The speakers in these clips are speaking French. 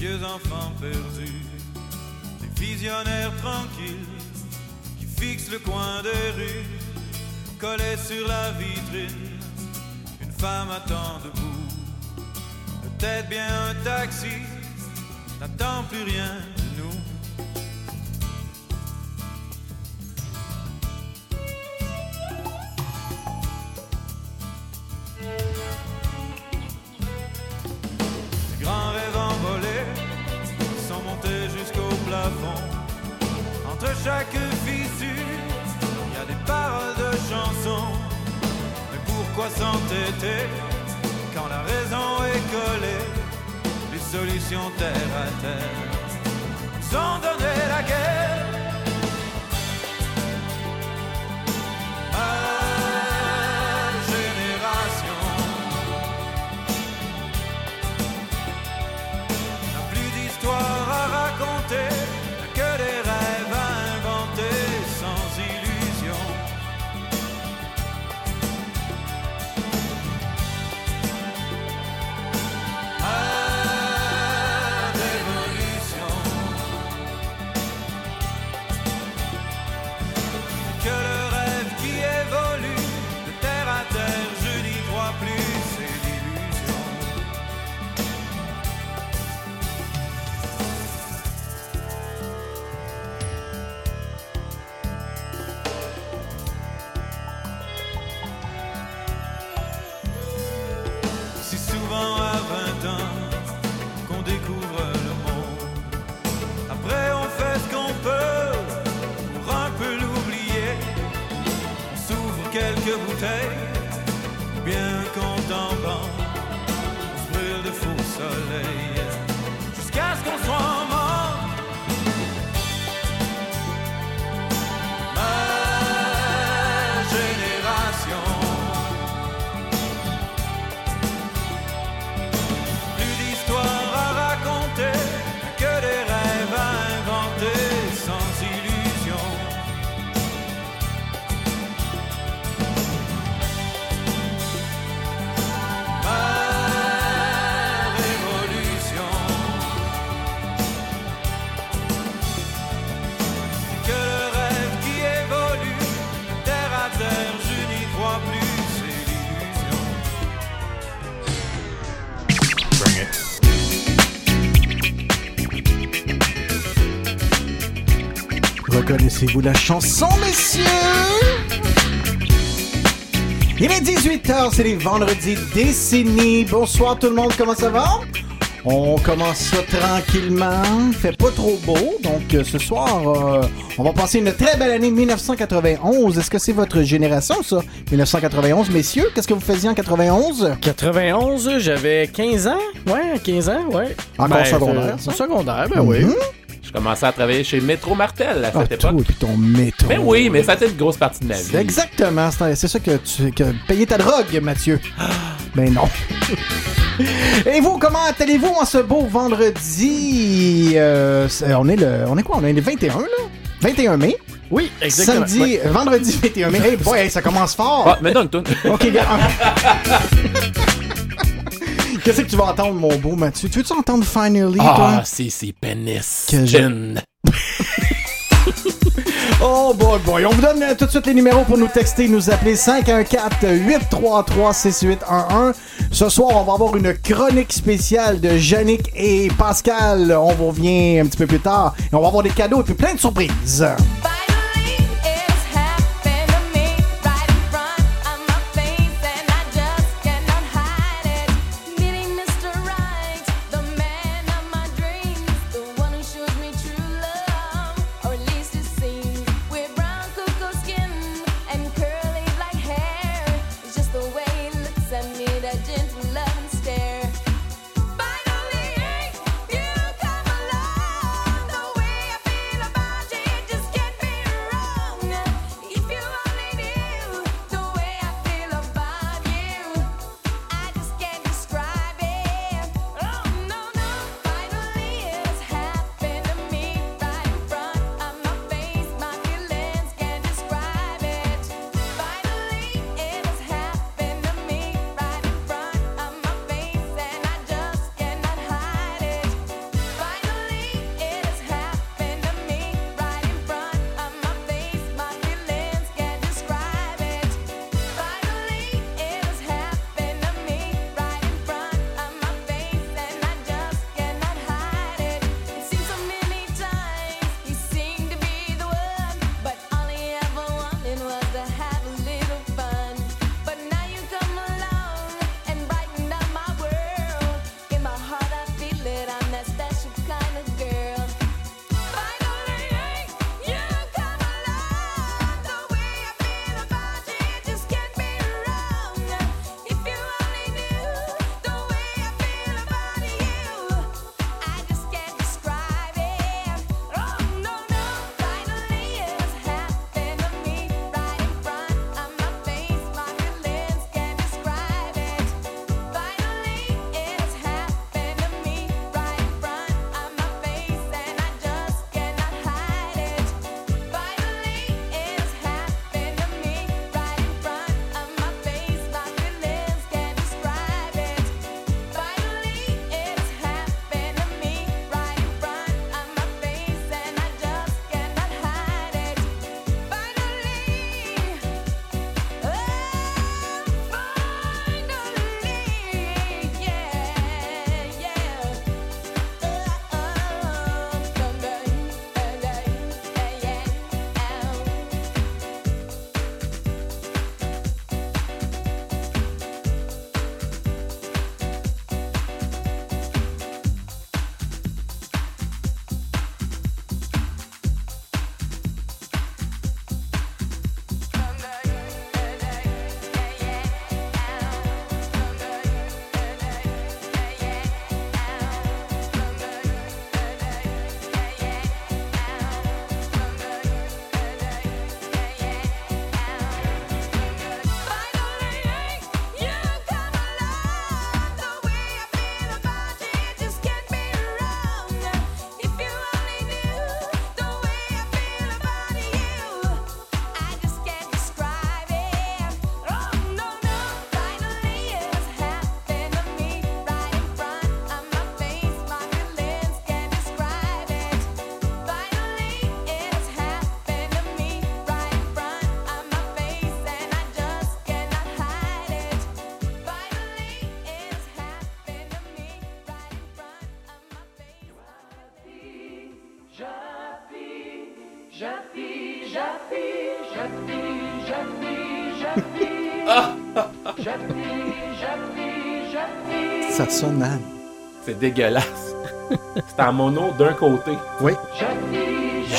vieux enfants perdus, des visionnaires tranquilles qui fixent le coin des rues, collés sur la vitrine, une femme attend debout, peut-être bien un taxi, n'attend plus rien Reconnaissez-vous la chanson, messieurs? Il est 18h, c'est les vendredis décennies. Bonsoir tout le monde, comment ça va? On commence ça tranquillement, il fait pas trop beau, donc euh, ce soir, euh, on va passer une très belle année 1991. Est-ce que c'est votre génération, ça? 1991, messieurs, qu'est-ce que vous faisiez en 91? 91, j'avais 15 ans. Ouais, 15 ans, ouais. Encore secondaire, c'est- Secondaire, ben oui. Mhm. Commençais à travailler chez Métro Martel à Ah, cette toi époque. et puis ton métro. Mais oui, mais ça a été une grosse partie de ma vie. Exactement, c'est ça que tu que payer ta drogue, Mathieu. Ben non. Et vous, comment allez-vous en ce beau vendredi? Euh, on est le. On est quoi? On est le 21, là? 21 mai? Oui, exactement. Samedi, Ouais. vendredi 21 mai. Hey boy, hey, ça commence fort. Ah, mais donne tout. Ok, gars. Qu'est-ce que tu vas entendre, mon beau Mathieu? Tu veux-tu entendre Finally, Ah, toi? c'est c'est pénis. Que. Oh boy boy, on vous donne euh, tout de suite les numéros pour nous texter, nous appeler 514-833-6811. Ce soir, on va avoir une chronique spéciale de Yannick et Pascal. On vous revient un petit peu plus tard et on va avoir des cadeaux et puis plein de surprises. Finally, Ça. C'est dégueulasse. C'est en mono d'un côté. Oui.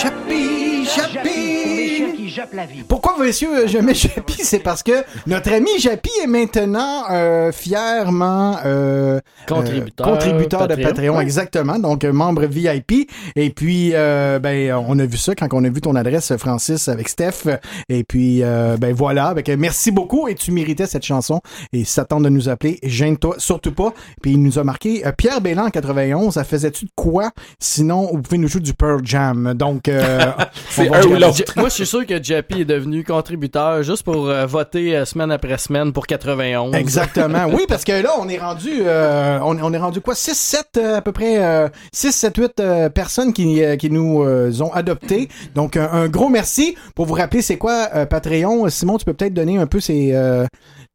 Jappi, Jappi. qui jappe la vie. Pourquoi, messieurs, je mets Jappi? C'est parce que notre ami Jappi est maintenant euh, fièrement euh, Contributeur, contributeur de Patreon. Exactement. Donc, membre VIP. Et puis, euh, ben, on a vu ça quand on a vu ton adresse, Francis, avec Steph. Et puis, euh, ben voilà. Merci beaucoup et tu méritais cette chanson. Et si ça tente de nous appeler, gêne-toi surtout pas. Puis, il nous a marqué euh, Pierre Bélan en 91. Ça faisait-tu de quoi? Sinon, vous pouvez nous jouer du Pearl Jam. Donc, euh, C'est Moi, je suis sûr que Jappy est devenu contributeur juste pour voter semaine après semaine pour 91. Exactement. Oui, parce que là, on est rendu, euh, on, on est rendu quoi? 6, 7, euh, à peu près, euh, 6, 7, 8 euh, personnes qui, euh, qui nous euh, ont adoptés. Donc, un, un gros merci. Pour vous rappeler, c'est quoi euh, Patreon? Simon, tu peux peut-être donner un peu ces, euh,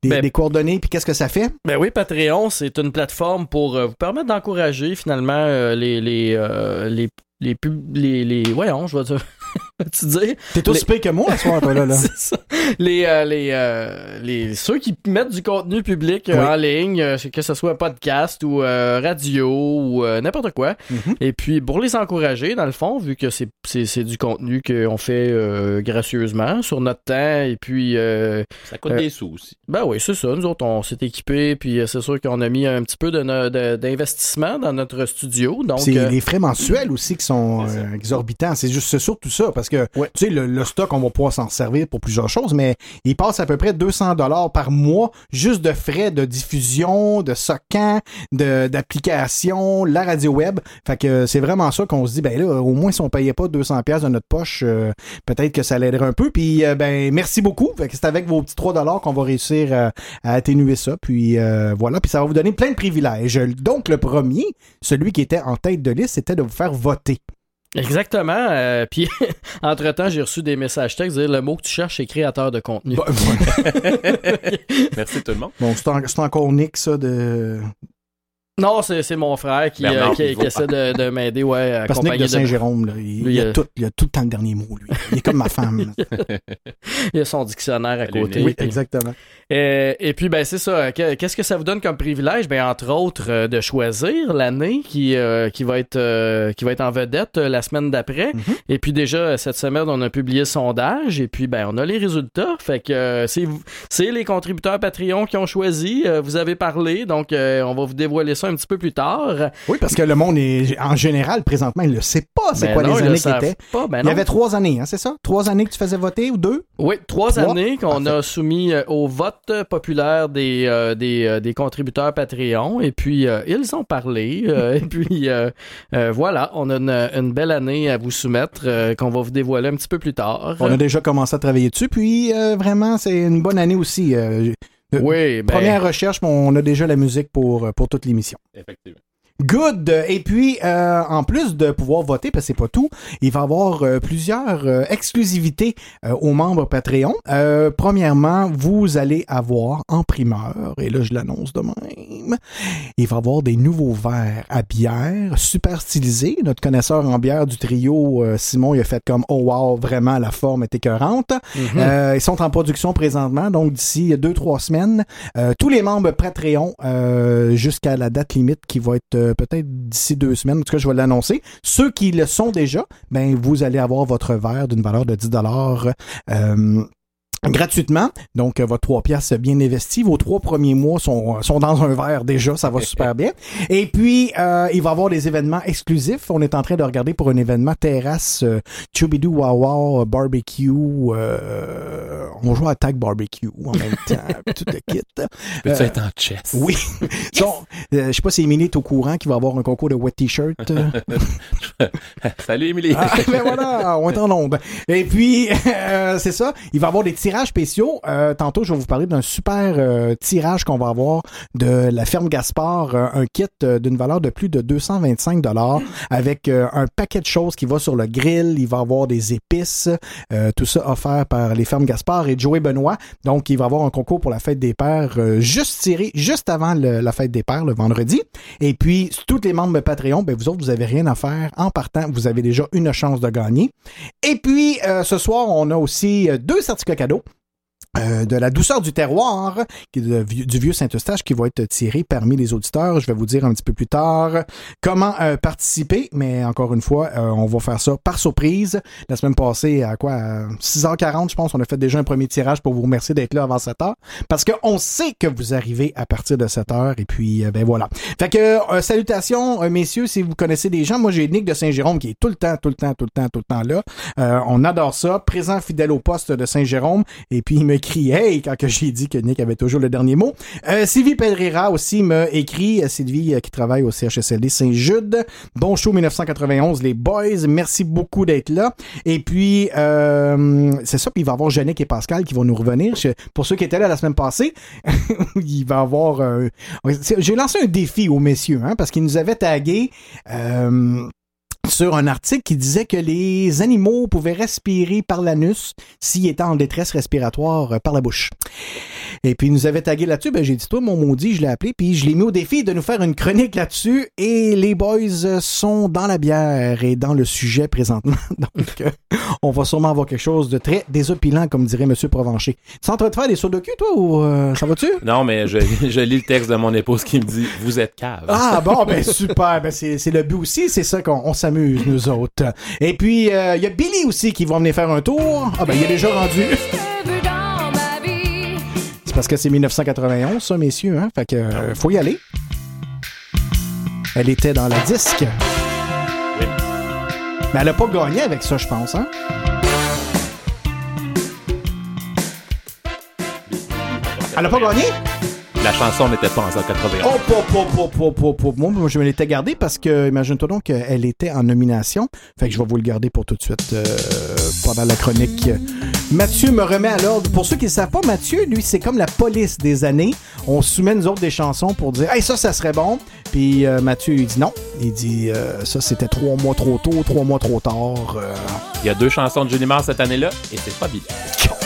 des, Ben- des coordonnées, puis qu'est-ce que ça fait? Ben oui, Patreon, c'est une plateforme pour euh, vous permettre d'encourager finalement euh, les les euh, les les les les voyons, je vais dire tu dire T'es tout Les- que moi, à soir, toi, là. là. c'est ça. Les, euh, les, euh, les, ceux qui mettent du contenu public euh, Oui. en ligne, euh, que ce soit podcast ou euh, radio ou euh, n'importe quoi. Mhm. Et puis, pour les encourager, dans le fond, vu que c'est, c'est, c'est du contenu qu'on fait euh, gracieusement sur notre temps, et puis, euh, Ça coûte Euh, des sous aussi. ben oui, c'est ça. Nous autres, on s'est équipés, puis euh, c'est sûr qu'on a mis un petit peu de, no- de- d'investissement dans notre studio. Donc, C'est euh, les frais mensuels aussi qui sont euh, exorbitants. C'est juste c'est surtout ça parce que Ouais. tu sais le, le stock on va pouvoir s'en servir pour plusieurs choses, mais il passe à peu près 200 dollars par mois juste de frais de diffusion, de socan, de d'application, la radio web. Fait que c'est vraiment ça qu'on se dit ben là au moins si on payait pas 200 pièces de notre poche, euh, peut-être que ça l'aiderait un peu. Puis euh, ben merci beaucoup. Fait que c'est avec vos petits 3 dollars qu'on va réussir euh, à atténuer ça. Puis voilà, puis ça va vous donner plein de privilèges. Donc le premier, celui qui était en tête de liste, c'était de vous faire voter. Exactement. euh, puis, entre-temps, j'ai reçu des messages textes dire le mot que tu cherches, c'est créateur de contenu. Bon, voilà. Merci tout le monde. Bon, c'est en- c'est encore Nick, ça, de. Non, c'est, c'est mon frère qui, Bernard euh, qui, essaie de, de m'aider, ouais, Parce que de Saint-Jérôme, il, a euh, tout, il a tout le temps le dernier mot, lui. Il est comme ma femme. Il a son dictionnaire à côté. oui, puis- exactement. Euh, et puis, ben, c'est ça. Que- Qu'est-ce que ça vous donne comme privilège? Ben, entre autres, de choisir l'année qui, euh, qui, va être, euh, qui va être en vedette la semaine d'après. Mhm. Et puis, déjà, cette semaine, on a publié le sondage. Et puis, ben, on a les résultats. Fait que c'est les contributeurs Patreon qui ont choisi. Vous avez parlé. Donc, euh, on va vous dévoiler ça un petit peu plus tard. Oui, parce que le monde est, en général, présentement, il ne sait pas c'est Ben quoi non, les années qui étaient. Pas, ben Il y avait trois années, hein, c'est ça? Trois années que tu faisais voter ou deux? Oui, trois, Trois? années qu'on a soumis euh, au vote populaire des, euh, des, euh, des contributeurs Patreon. Et puis, euh, ils ont parlé. et puis, voilà, on a une, une belle année à vous soumettre qu'on va vous dévoiler un petit peu plus tard. On a déjà commencé à travailler dessus, puis vraiment, c'est une bonne année aussi. Euh, euh, Oui, ben, Première recherche, mais on a déjà la musique pour, pour toute l'émission. Effectivement. Good. Et puis, euh, en plus de pouvoir voter, parce que c'est pas tout, il va y avoir euh, plusieurs euh, exclusivités euh, aux membres Patreon. Euh, premièrement, vous allez avoir en primeur, et là je l'annonce de même, il va y avoir des nouveaux verres à bière, super stylisés. Notre connaisseur en bière du trio, Simon, il a fait comme « Oh wow, vraiment, la forme est écœurante ». mhm. Euh, ils sont en production présentement, donc d'ici deux, trois semaines. Euh, tous les membres Patreon euh, jusqu'à la date limite qui va être euh, peut-être d'ici deux semaines. En tout cas, je vais l'annoncer. Ceux qui le sont déjà, ben vous allez avoir votre verre d'une valeur de 10 dollars. Euh, gratuitement. Donc, euh, votre 3 piastres bien investi. Vos trois premiers mois sont, sont dans un verre déjà. Ça va super bien. Et puis, euh, il va y avoir des événements exclusifs. On est en train de regarder pour un événement terrasse euh, Wawa barbecue. euh, on va jouer à Tag Barbecue en même temps. tout le kit. Peux-tu Euh, être en chess? Oui. So, euh, je sais pas si Émilie est au courant qu'il va y avoir un concours de wet t-shirt. Salut, Émilie. Ah, ben voilà, on est en onde. Et puis, euh, c'est ça, il va y avoir des tirages spéciaux, euh, tantôt, je vais vous parler d'un super euh, tirage qu'on va avoir de la ferme Gaspard, euh, un kit d'une valeur de plus de 225 dollars avec un paquet de choses qui va sur le grill. Il va avoir des épices, tout ça offert par les fermes Gaspard et Joey Benoît. Donc, il va avoir un concours pour la fête des pères juste tiré juste avant la fête des pères, le vendredi. Et puis, tous les membres de Patreon, ben, vous autres, vous avez rien à faire. En partant, vous avez déjà une chance de gagner. Et puis, ce soir, on a aussi deux certificats cadeaux. Euh, de la douceur du terroir, du vieux Saint-Eustache, qui va être tiré parmi les auditeurs. Je vais vous dire un petit peu plus tard comment euh, participer, mais encore une fois, euh, on va faire ça par surprise. La semaine passée, à quoi, à 6h40, je pense, on a fait déjà un premier tirage pour vous remercier d'être là avant 7h, parce qu'on sait que vous arrivez à partir de 7h, et puis, ben voilà. Fait que, salutations, messieurs, si vous connaissez des gens. Moi, j'ai Nick de Saint-Jérôme qui est tout le temps, tout le temps, tout le temps, tout le temps là. On adore ça. Présent fidèle au poste de Saint-Jérôme. Et puis, me crie Hey quand que j'ai dit que Nick avait toujours le dernier mot. Euh, Sylvie Pedrera aussi m'a écrit. Euh, Sylvie euh, qui travaille au CHSLD Saint-Jude. Bon show 1991, les boys. Merci beaucoup d'être là. Et puis, euh, c'est ça. Puis, il va y avoir Jannick et Pascal qui vont nous revenir. Pour ceux qui étaient là la semaine passée, il va y avoir... euh, j'ai lancé un défi aux messieurs, hein, parce qu'ils nous avaient tagué euh, sur un article qui disait que les animaux pouvaient respirer par l'anus s'ils étaient en détresse respiratoire euh, par la bouche. Et puis, ils nous avait tagué là-dessus. Ben, j'ai dit, toi, mon maudit, je l'ai appelé, puis je l'ai mis au défi de nous faire une chronique là-dessus. Et les boys sont dans la bière et dans le sujet présentement. Donc, euh, on va sûrement avoir quelque chose de très désopilant, comme dirait Monsieur Provencher. Tu es en train de faire des sauts de cul, toi, ou euh, ça va-tu? Non, mais je, je lis le texte de mon épouse qui me dit Vous êtes cave. Ah bon, ben super, ben c'est le but aussi, c'est ça qu'on on s'amuse nous autres. Et puis euh, il y a Billy aussi qui va venir faire un tour. Ah ben il est déjà rendu. C'est parce que c'est 1991 ça messieurs hein, fait que euh, faut y aller. Elle était dans la disque. Oui. Mais elle a pas gagné avec ça, je pense hein. Elle a pas gagné? La chanson n'était pas en 191. Oh, pop, pop, pop. Moi, moi, je me l'étais gardé parce que, imagine-toi donc qu'elle était en nomination. Fait que je vais vous le garder pour tout de suite euh, pendant la chronique. Mathieu me remet à l'ordre. Pour ceux qui ne savent pas, Mathieu, lui, c'est comme la police des années. On soumet nous autres des chansons pour dire Hey, ça, ça serait bon. Puis euh, Mathieu, il dit non. Il dit euh, Ça, c'était trois mois trop tôt, trois mois trop tard. Il y a deux chansons de Marr cette année-là, et c'est pas bien.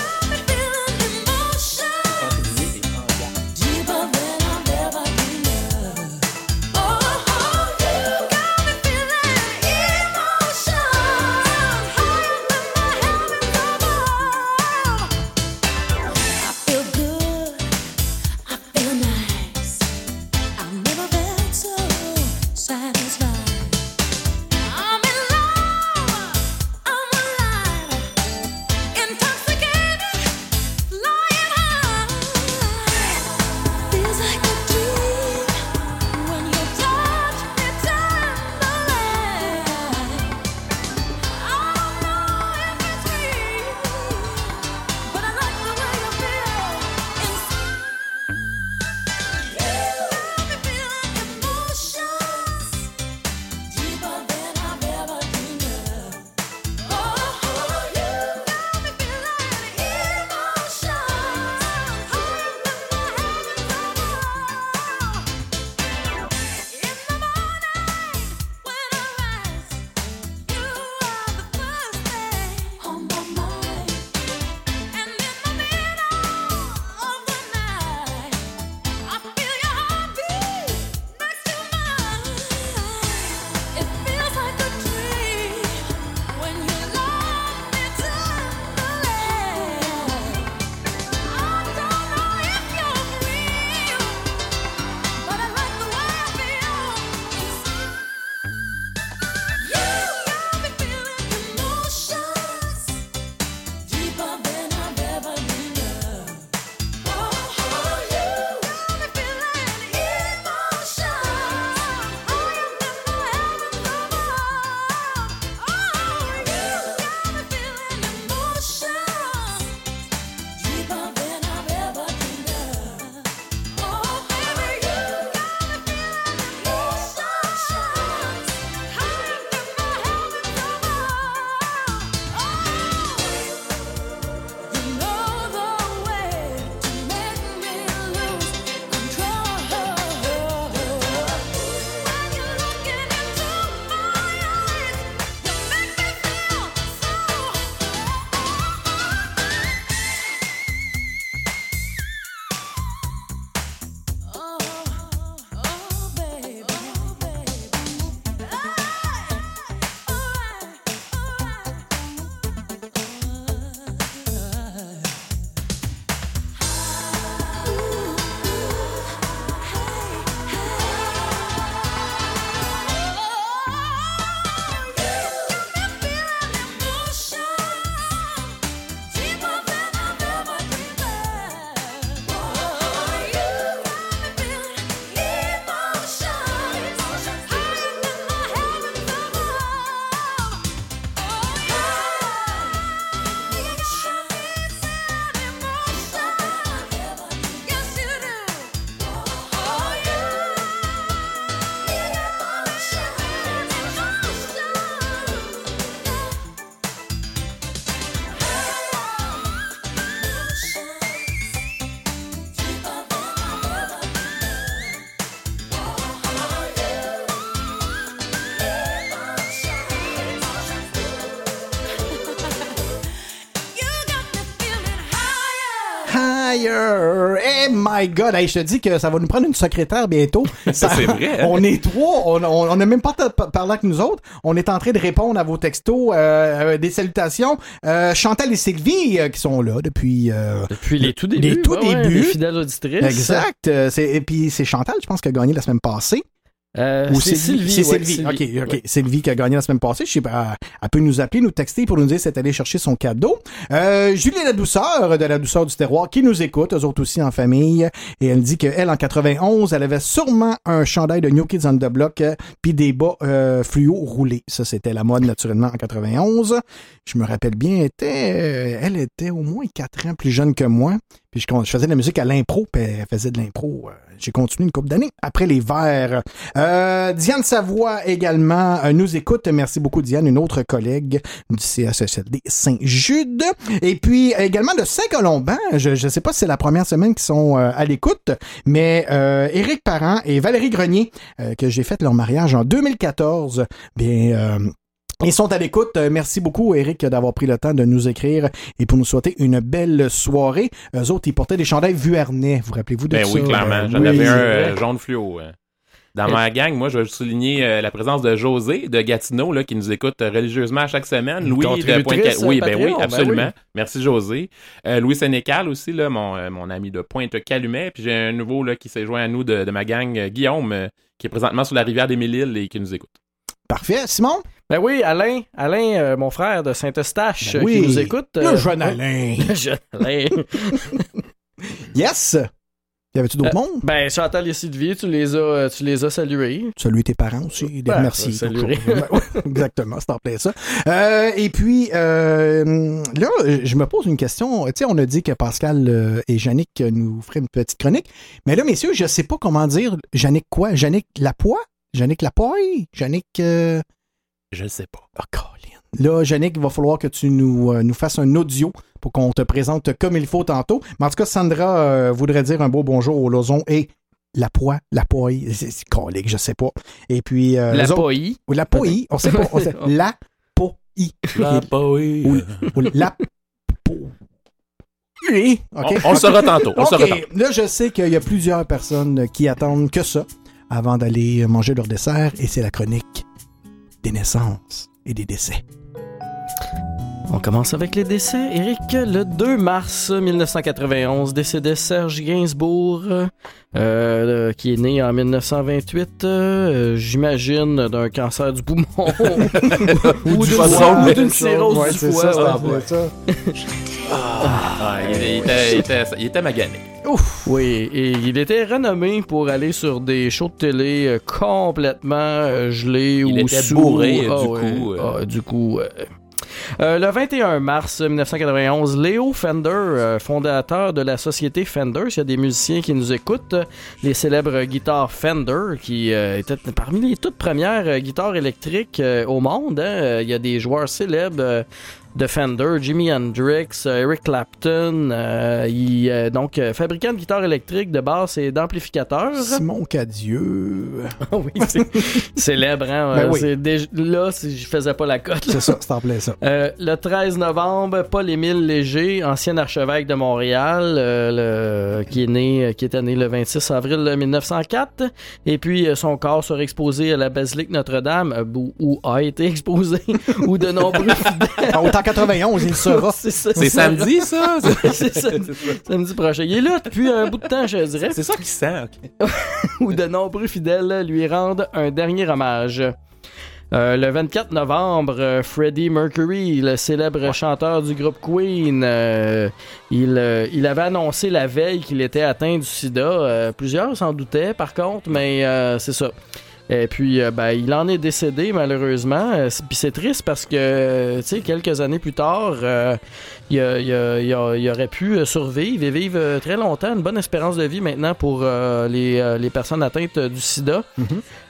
my God, Hey, je te dis que ça va nous prendre une secrétaire bientôt. Ça- C'est vrai, hein? On est trois, on on- on n'a même pas parlé avec nous autres. On est en train de répondre à vos textos, euh, euh, des salutations. Euh, Chantal et Sylvie euh, qui sont là depuis. euh, Depuis les tout débuts. Les tout ouais, ouais, débuts. les fidèles auditrices. Exact. Et puis c'est Chantal, je pense, qui a gagné la semaine passée. Euh, Ou c'est Sylvie. C'est Sylvie. OK, OK. Ouais. Sylvie qui a gagné la semaine passée. Je sais pas, elle peut nous appeler, nous texter pour nous dire si elle est allée chercher son cadeau. Euh, Julie La Douceur de La Douceur du Terroir qui nous écoute, eux autres aussi en famille. Et elle dit qu'elle, en 91, elle avait sûrement un chandail de New Kids on the Block euh, puis des bas euh, fluo roulés. Ça, c'était la mode naturellement en 91. Je me rappelle bien, elle était, euh, elle était au moins quatre ans plus jeune que moi. Puis je, je faisais de la musique à l'impro, puis elle faisait de l'impro. euh, J'ai continué une couple d'années après les verts. Euh, Diane Savoie également euh, nous écoute. Merci beaucoup Diane, une autre collègue du CSSLD Saint-Jude. Et puis également de Saint-Colomban. Je ne sais pas si c'est la première semaine qu'ils sont euh, à l'écoute, mais euh, Éric Parent et Valérie Grenier, euh, que j'ai fait leur mariage en 2014, bien... ils sont à l'écoute. Euh, Merci beaucoup, Eric, d'avoir pris le temps de nous écrire et pour nous souhaiter une belle soirée. Eux autres, ils portaient des chandails Vuarnet. Vous rappelez-vous de Ben ça? oui, clairement. J'en oui. avais un euh, jaune fluo. euh. Dans ma gang, moi, je veux souligner euh, la présence de José de Gatineau, là, qui nous écoute religieusement à chaque semaine. Louis de contributrice, Pointe Oui, ben oui, ben absolument. oui. Merci, José. Euh, Louis Sénécal aussi, là, mon, mon ami de Pointe-Calumet. Puis j'ai un nouveau là, qui s'est joint à nous de, de ma gang, Guillaume, qui est présentement sur la rivière des Mille-Îles et qui nous écoute. Parfait. Simon? Ben oui, Alain, Alain, euh, mon frère de Saint-Eustache, Ben euh, oui. qui nous écoute. Le euh, jeune Alain. Le jeune Alain. Yes! Y avait-tu d'autres Euh, mondes? ben, Chantal et Sylvie, tu les as, tu les as salués. Salut tes parents aussi, des Ben, remercier. saluer. Exactement, c'est en plein ça. Euh, et puis, euh, là, je me pose une question. Tu sais, on a dit que Pascal et Yannick nous feraient une petite chronique. Mais là, messieurs, je sais pas comment dire Yannick quoi? Yannick Lapoix? Yannick Lapoille? Yannick... Je ne sais pas. Oh, Colin. Là, Yannick, il va falloir que tu nous, euh, nous fasses un audio pour qu'on te présente comme il faut tantôt. Mais en tout cas, Sandra euh, voudrait dire un beau bonjour au Lozon et la poix, la poille, c'est colique, je sais pas. Et puis euh, La les autres- POI. ou la poille, on sait pas, on sait, la poille. La poé. Ou, ou la po- Oui, On, le saura tantôt. On le saura tantôt. là, je sais qu'il y a plusieurs personnes qui attendent que ça avant d'aller manger leur dessert et c'est la chronique des naissances et des décès. On commence avec les décès. Eric, le 2 mars 1991, décédait Serge Gainsbourg, euh, euh, qui est né en 1928, euh, j'imagine, d'un cancer du poumon ou du d'une foie. ou d'une cirrhose Ouais, du foie. ça, ouais. ça. Ah, il, il était, il, était, il était magané. Oui, et il était renommé pour aller sur des shows de télé euh, complètement gelés Il ou était sous. bourré, Ah du ouais. coup, euh. Ah, du coup, euh. Euh, le 21 mars 1991, Léo Fender, euh, fondateur de la société Fender, s'il y a des musiciens qui nous écoutent, les célèbres guitares Fender, qui euh, étaient parmi les toutes premières guitares électriques au monde. hein. Il y a des joueurs célèbres de Fender, Jimi Hendrix, euh, Eric Clapton, euh, il, euh, donc euh, fabricant de guitares électriques, de basse et d'amplificateurs. Simon Cadieux. Ah oui, c'est célèbre, hein? Ben oui. déjà- là, si je faisais pas la cote. C'est ça, c'est en plein ça. Euh, le 13 novembre, Paul-Émile Léger, ancien archevêque de Montréal, euh, le- qui est né, qui était né le 26 avril 1904, et puis euh, son corps sera exposé à la basilique Notre-Dame, où, où a été exposé, où de nombreux fidèles. Ah, Autant 91, il saura. C'est ça, C'est samedi, ça? C'est samedi, samedi prochain. Il est là depuis un bout de temps, je dirais, C'est ça qui sent, ok. où de nombreux fidèles lui rendent un dernier hommage. Euh, le 24 novembre, euh, Freddie Mercury, le célèbre chanteur du groupe Queen, euh, il, euh, il avait annoncé la veille qu'il était atteint du sida. Euh, plusieurs s'en doutaient, par contre, mais euh, c'est ça. Et puis, euh, ben, il en est décédé, malheureusement. Euh, c'est- Puis c'est triste parce que, tu sais, quelques années plus tard, euh, il, il aurait pu euh, survivre et vivre euh, très longtemps, une bonne espérance de vie maintenant pour euh, les, les personnes atteintes du sida.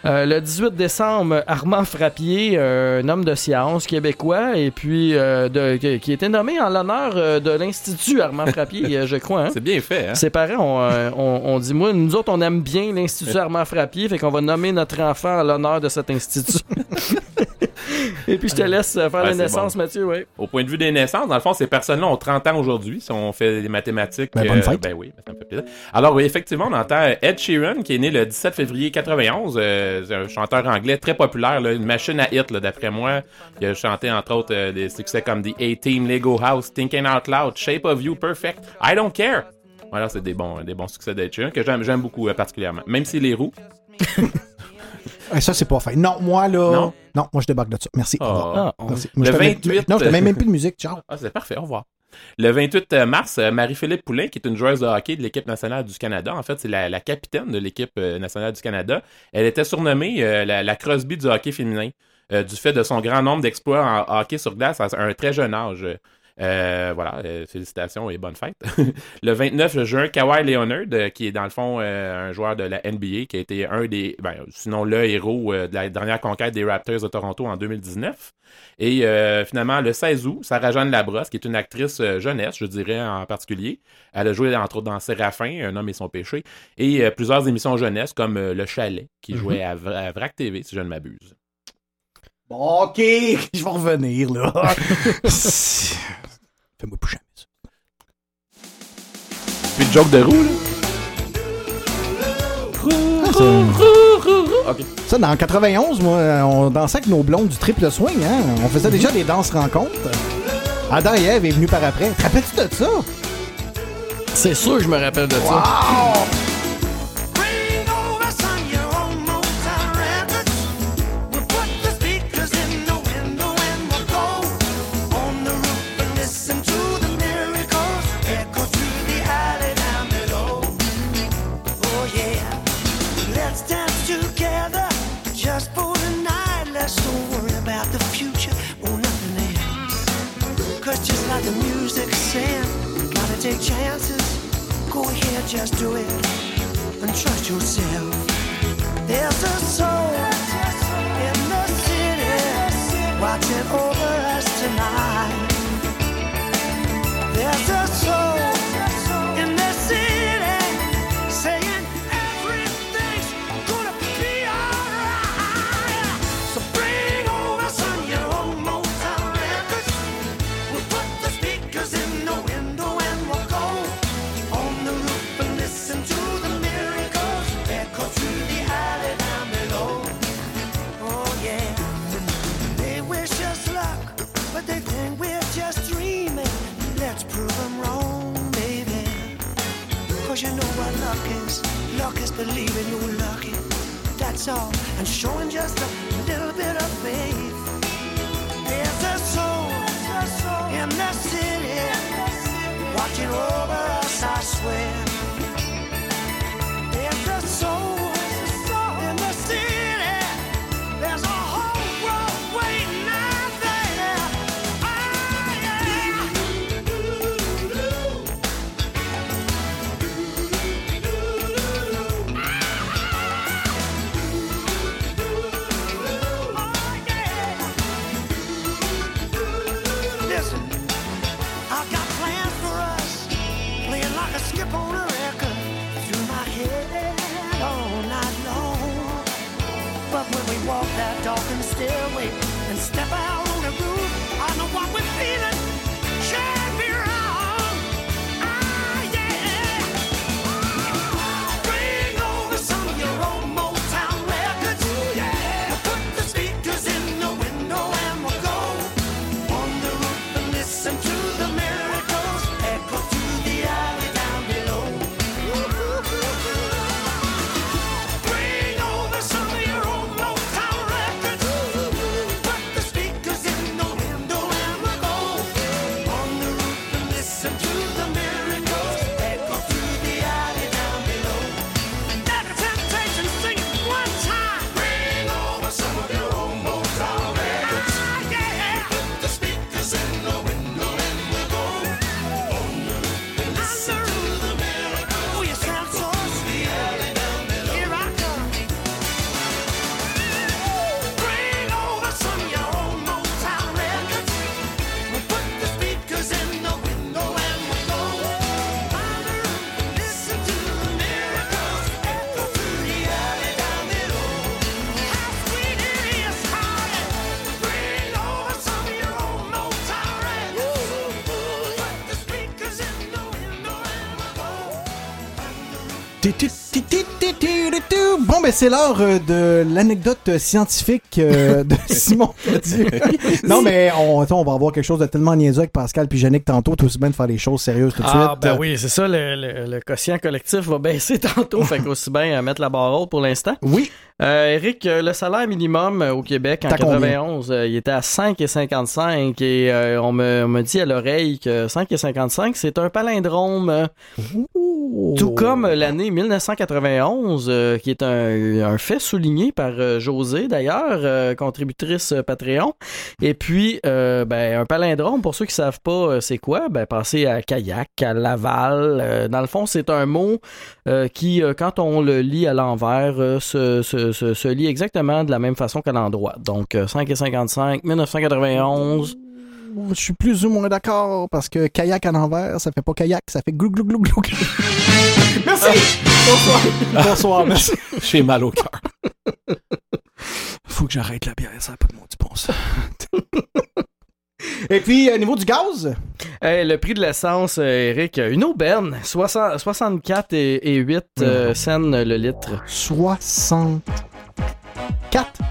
Euh, le 18 décembre, Armand Frappier, un homme de science québécois, et puis euh, de, qui- était nommé en l'honneur de l'Institut Armand Frappier, je crois. hein. C'est bien fait, hein? Ses parents ont dit Moi, nous autres, on aime bien l'Institut Armand Frappier, fait qu'on va nommer notre enfant en l'honneur de cet institut. Et puis je te laisse euh, faire Ouais, les naissances, Mathieu, ouais. Au point de vue des naissances, dans le fond, ces personnes-là ont 30 ans aujourd'hui, si on fait des mathématiques. Ben, bonne fête. ben oui, ben, ça me fait plaisir. Alors oui, effectivement, on entend Ed Sheeran, qui est né le 17 février 91. euh, c'est un chanteur anglais très populaire, là, une machine à hit, d'après moi. Il a chanté, entre autres, euh, des succès comme The A-Team, Lego House, Thinking Out Loud, Shape of You, Perfect, I Don't Care. Voilà, c'est des bons, des bons succès d'Ed Sheeran que j'aime, j'aime beaucoup euh, particulièrement. Même s'il est roux. Ça, c'est pas fait. Non, moi, là. Non? moi, je débarque de ça. Merci. Ah, on- Merci. Moi, Le je te mets- 28, Non, je te mets même plus de musique. Ciao. Ah, c'est parfait, au revoir. Le 28 mars, euh, Marie-Philippe Poulain, qui est une joueuse de hockey de l'équipe nationale du Canada, en fait, c'est la, la capitaine de l'équipe euh, nationale du Canada. Elle était surnommée euh, la, la Crosby du hockey féminin, euh, du fait de son grand nombre d'exploits en hockey sur glace à un très jeune âge. Euh, voilà, euh, félicitations et bonne fête. le 29 juin, Kawhi Leonard, euh, qui est dans le fond euh, un joueur de la NBA, qui a été un des, ben, sinon le héros euh, de la dernière conquête des Raptors de Toronto en 2019. Et euh, finalement, le 16 août, Sarah-Jeanne Labrosse, qui est une actrice euh, jeunesse, je dirais en particulier. Elle a joué entre autres dans Séraphin, Un homme et son péché, et euh, plusieurs émissions jeunesse comme euh, Le Chalet, qui jouait à, Vra- à Vrac TV, si je ne m'abuse. Bon, OK. Je vais revenir, là. Fais-moi plus jamais ça. Puis le joke de roue, là. Ok. Ça, dans 91, moi, on dansait avec nos blondes du triple swing, hein. On faisait déjà des danses rencontres. Adam et Ève est venu par après. Te rappelles-tu de ça? C'est sûr que je me rappelle de ça. Take chances. Go ahead, just do it and trust yourself. There's a soul in the city watching over us tonight. There's a soul luck is. Luck is believing you're lucky. That's all. And showing just a little bit of faith. There's a soul in the city watching over us, I swear. There's a soul Bon, ben c'est l'heure de l'anecdote scientifique euh, de Simon Cadieux. non, mais on, attends, on va avoir quelque chose de tellement niaiseux avec Pascal puis Yannick tantôt, tout aussi bien de faire les choses sérieuses tout de Ah, suite. ben oui, c'est ça, le, le, le quotient collectif va baisser tantôt, fait qu'aussi bien euh, mettre la barre haute pour l'instant. Oui, Euh, Eric, euh, le salaire minimum euh, au Québec en T'as combien? 91, euh, il était à 5,55 et euh, on me on me dit à l'oreille que 5,55 c'est un palindrome, tout comme l'année 1991, euh, qui est un, un fait souligné par José d'ailleurs, contributrice Patreon. Et puis, ben, un palindrome, pour ceux qui savent pas c'est quoi, ben, pensez à kayak, à Laval. Dans le fond, c'est un mot qui, quand on le lit à l'envers, se, se, se, se lit exactement de la même façon qu'à l'endroit. Donc, euh, 5 et 55, 1991. je suis plus ou moins d'accord parce que kayak à l'envers, ça fait pas kayak, ça fait glou glou glou glou. merci. Bonsoir. Bonsoir, merci. J'ai mal au cœur. Faut que j'arrête la bière, ça n'a pas de mot du bon ça. Et puis, au niveau du gaz, Hey, le prix de l'essence, euh, Eric, une aubaine, 60 64 et, et 8 euh, cents le litre. 64.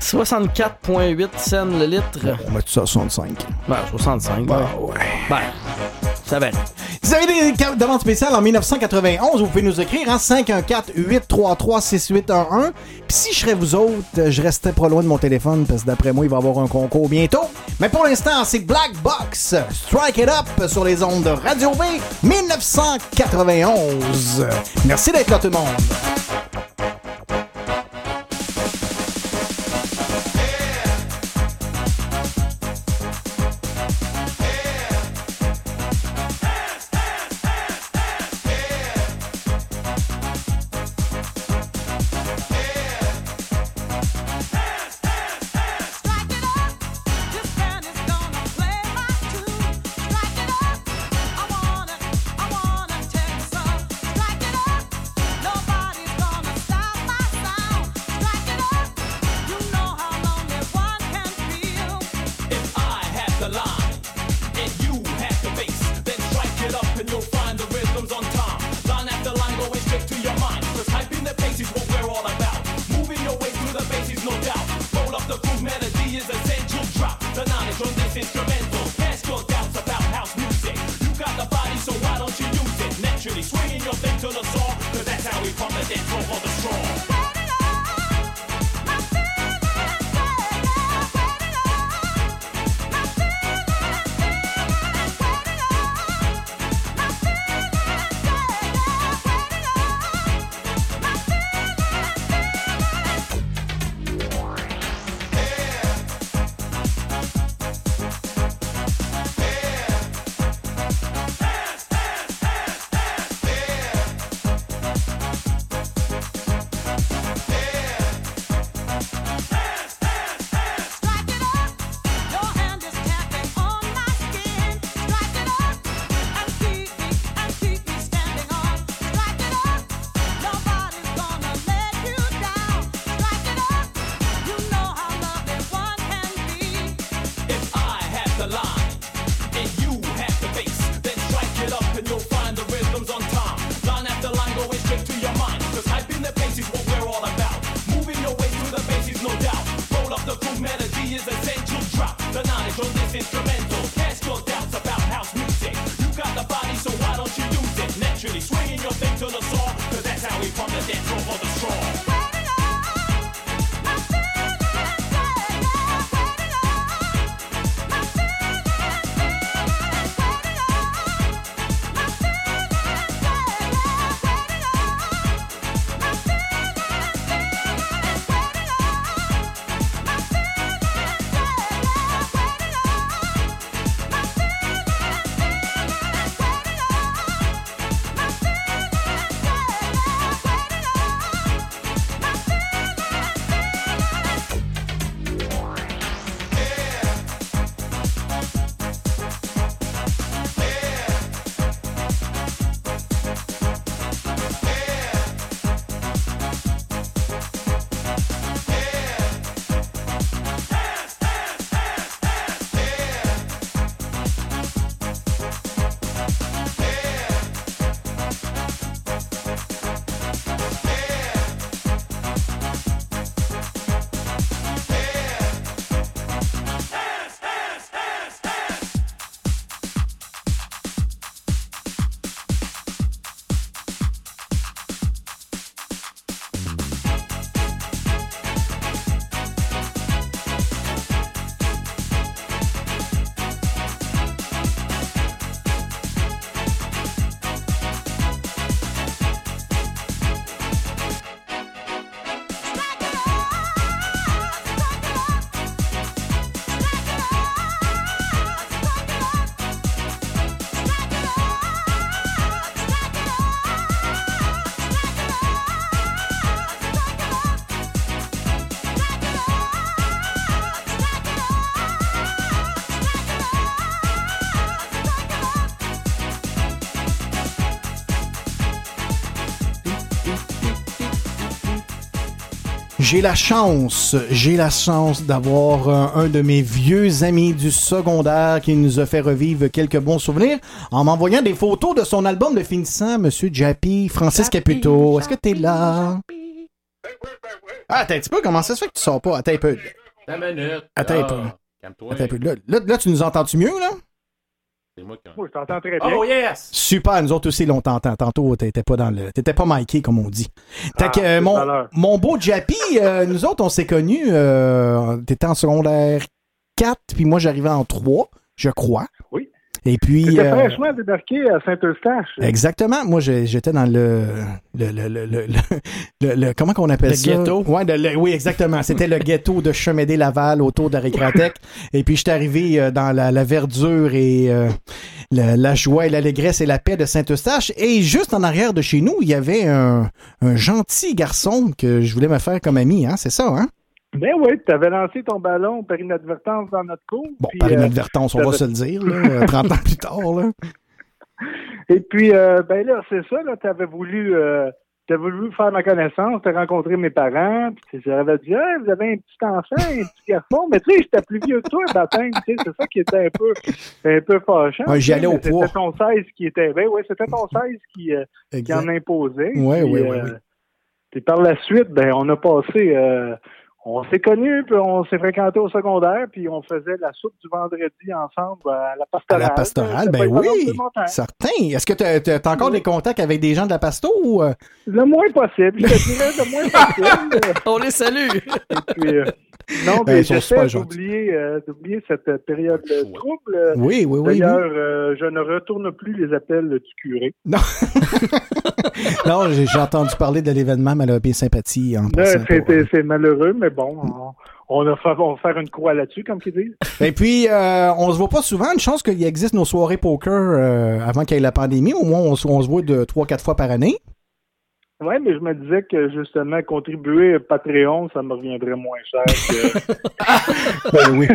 64,8 cents le litre. On met ça à 65. Ben, 65. Ben, ouais. ben ça va. Si vous avez des demandes spéciales en 1991, vous pouvez nous écrire en 514-833-6811. Puis si je serais vous autres, euh, je restais pas loin de mon téléphone parce que d'après moi, il va y avoir un concours bientôt. Mais pour l'instant, c'est Black Box. Strike It Up sur les ondes de Radio V 1991. Merci d'être là tout le monde. J'ai la chance, j'ai la chance d'avoir un, un de mes vieux amis du secondaire qui nous a fait revivre quelques bons souvenirs en m'envoyant des photos de son album de finissant, Monsieur Jappy, Francis Caputo. Est-ce que t'es là? Ah, attends un petit peu, comment ça se fait que tu sors pas? Attends un peu. Une minute. Attends un peu. Ah. Attends un peu. Là, là, là, tu nous entends-tu mieux, là? C'est moi qui. Je t'entends très bien. Oh yes! Super, nous autres aussi, là, on t'entend. Tantôt, t'étais pas dans le. T'étais pas miké, comme on dit. Ah, que, euh, mon, mon beau Jappy, euh, nous autres, on s'est connus. Euh, T'étais en secondaire 4, puis moi, j'arrivais en 3, je crois. Oui. Et puis. J'étais euh, fraîchement débarqué à Saint-Eustache. Exactement. Moi, j'étais dans le le, le, le, le, le- le- comment qu'on appelle Le ça? ghetto. Ouais, le- oui, exactement. C'était le ghetto de Chemédé-Laval autour de Récratec. et puis, j'étais arrivé euh, dans la, la verdure et euh, la, la joie et l'allégresse et la paix de Saint-Eustache. Et juste en arrière de chez nous, il y avait un, un gentil garçon que je voulais me faire comme ami, hein? C'est ça, hein? Ben oui, tu avais lancé ton ballon par inadvertance dans notre cour. Bon, puis, par euh, inadvertance, on va se le dire, là, euh, 30 ans plus tard, là. Et puis, euh, ben là, c'est ça, là, tu avais voulu, euh, voulu faire ma connaissance, tu rencontré mes parents, puis j'avais dit, hey, vous avez un petit enfant, un petit garçon, mais tu sais, j'étais plus vieux que toi, baptême, tu sais, c'est ça qui était un peu, un peu fâchant. Ouais, j'y allais au poids. C'était ton 16 qui était, ben oui, c'était ton 16 qui, euh, qui en imposait. Ouais, euh, ouais. Puis par la suite, ben, on a passé, euh, on s'est connus, puis on s'est fréquenté au secondaire, puis on faisait la soupe du vendredi ensemble à la À pastorale. la pastorale, ben oui, certain. Est-ce que tu as, encore Oui. des contacts avec des gens de la pasto ou... euh? Le moins possible, je te dirais le moins possible. On les salue! Et puis, euh, non, Ben, mais j'essaie d'oublier, euh, d'oublier cette euh, période de trouble. Euh, Oui, oui, oui. oui. D'ailleurs, euh, je ne retourne plus les appels du curé. Non, j'ai j'ai entendu parler de l'événement Malheur Sympathie en passant. c'est, pour, euh, c'est malheureux, mais bon, on, on, a fait- on va faire une croix là-dessus, comme qu'ils disent. Et puis, euh, on se voit pas souvent. Une chance qu'il existe nos soirées poker euh, avant qu'il y ait la pandémie. Au moins, on, se- on se voit de 3-4 fois par année. Oui, mais je me disais que justement, contribuer à Patreon, ça me reviendrait moins cher que Ben oui.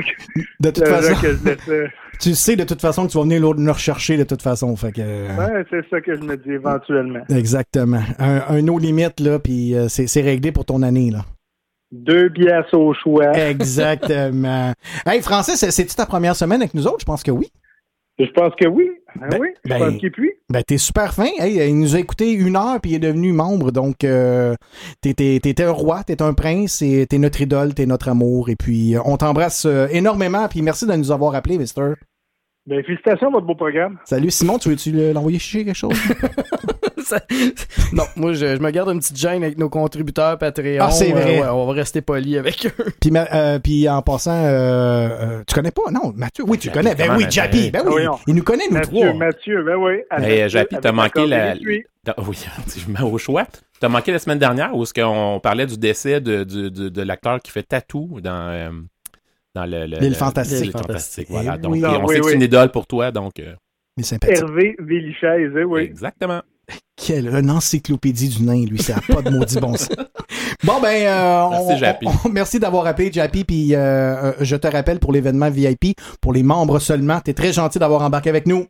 De toute façon, que je laissais. tu sais de toute façon que tu vas venir l'autre nous rechercher de toute façon. Fait que, Ouais, c'est ça que je me dis éventuellement. Exactement. Un, un no limite, là, puis euh, c'est c'est réglé pour ton année, là. Deux pièces au choix. Exactement. hey, Francis, c'est-tu ta première semaine avec nous autres? Je pense que oui. Je pense que oui. Ah Ben- oui, je ben- pense qu'il puis. Ben, t'es super fin. Hey, il nous a écouté une heure puis il est devenu membre. Donc, euh, t'es- t'es t'es un roi, t'es un prince et t'es notre idole, t'es notre amour. Et puis, euh, on t'embrasse euh, énormément. Puis merci de nous avoir appelé, Mister. Ben, félicitations, votre beau programme. Salut, Simon. Tu veux-tu le- l'envoyer chier quelque chose? Ça- non, moi, je, je me garde une petite gêne avec nos contributeurs Patreon. Ah, c'est vrai. Euh, ouais, on va rester poli avec eux. puis, ma- euh, puis en passant, euh, euh, tu connais pas? Non, Mathieu. Oui, tu connais. Ben oui? Jappy. Ben oui. Il nous connaît, nous Mathieu, trois. Mathieu, ben oui. Hey, Mathieu, Jappy, t'as manqué la. t'as- Oui, je me mets au choix. T'as manqué la semaine dernière où est-ce qu'on parlait du décès de, de, de, de l'acteur qui fait Tatou dans, euh, dans le, le- L'île le- fantastique. l'île fantastique. Voilà. Donc, oui. on Ah, oui, sait que c'est une idole pour toi, donc. euh, Mais sympathique. Hervé Villichaise, eh oui. Exactement. Quelle une encyclopédie du nain, lui. Ça n'a pas de maudit bon sens. Bon, ben, euh, Merci, on- Jappy. on- merci d'avoir appelé, Jappy. Puis, euh, je te rappelle pour l'événement VIP, pour les membres seulement. T'es très gentil d'avoir embarqué avec nous.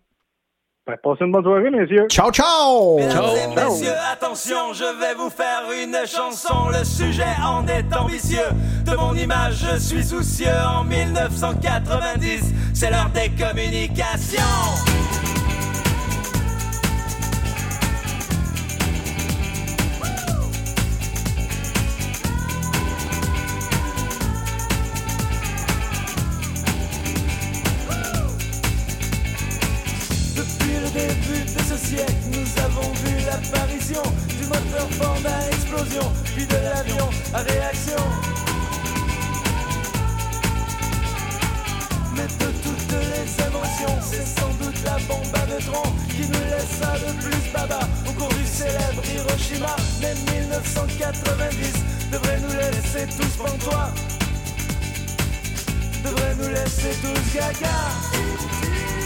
Ben, passez une bonne soirée, messieurs. Ciao, ciao! Mesdames et messieurs, attention, je vais vous faire une chanson. Le sujet en est ambitieux. De mon image, je suis soucieux. En 1990, c'est l'heure des communications. Moteur fort à explosion, puis de l'avion à réaction. Mais de toutes les inventions, c'est sans doute la bombe à neutrons qui nous laissa le plus baba au cours du célèbre Hiroshima. Mais 1990 devrait nous laisser tous pantois, devrait nous laisser tous gaga.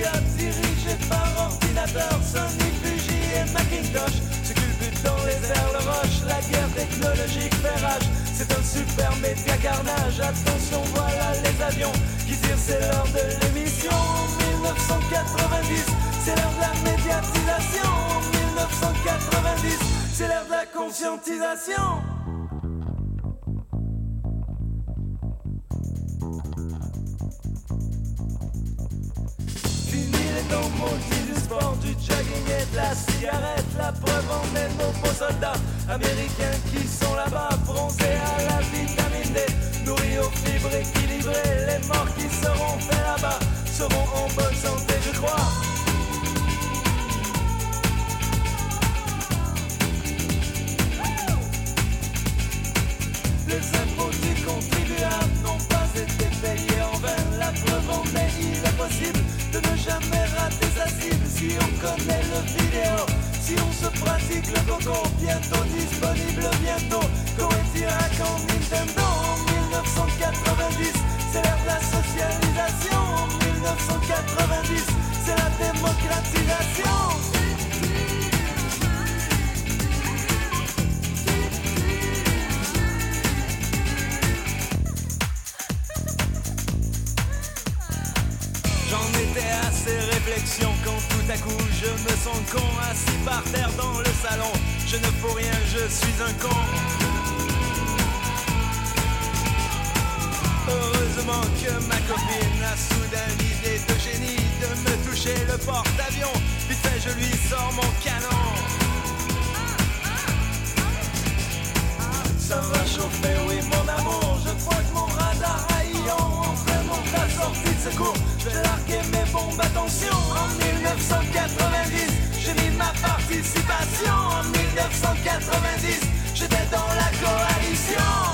Dirigé par ordinateur, Sony, Fuji et Macintosh. Se culbutent dans les airs le roche, la guerre technologique fait rage, c'est un super média carnage, attention voilà les avions qui tirent, c'est l'heure de l'émission. 1990, c'est l'heure de la médiatisation. 1990, c'est l'heure de la conscientisation. Fini les dents maudits du sport, du jogging et de la cigarette. La preuve en est nos beaux soldats américains qui sont se pratique le coco, bientôt disponible, bientôt. Coetirak en Nintendo en 1990, c'est l'ère de la socialisation. En 1990, c'est la démocratisation. Quand tout à coup je me sens con assis par terre dans le salon. Je ne fous rien, je suis un con. Heureusement que ma copine a soudain l'idée de génie de me toucher le porte-avions. Vite fait, je lui sors mon canon. Ça va chauffer, oui, mon amour. Je crois mon radar à ion enfin la sortie de secours. Je larguer mes bombes, attention. En 1990, j'ai mis ma participation. En 1990, j'étais dans la coalition.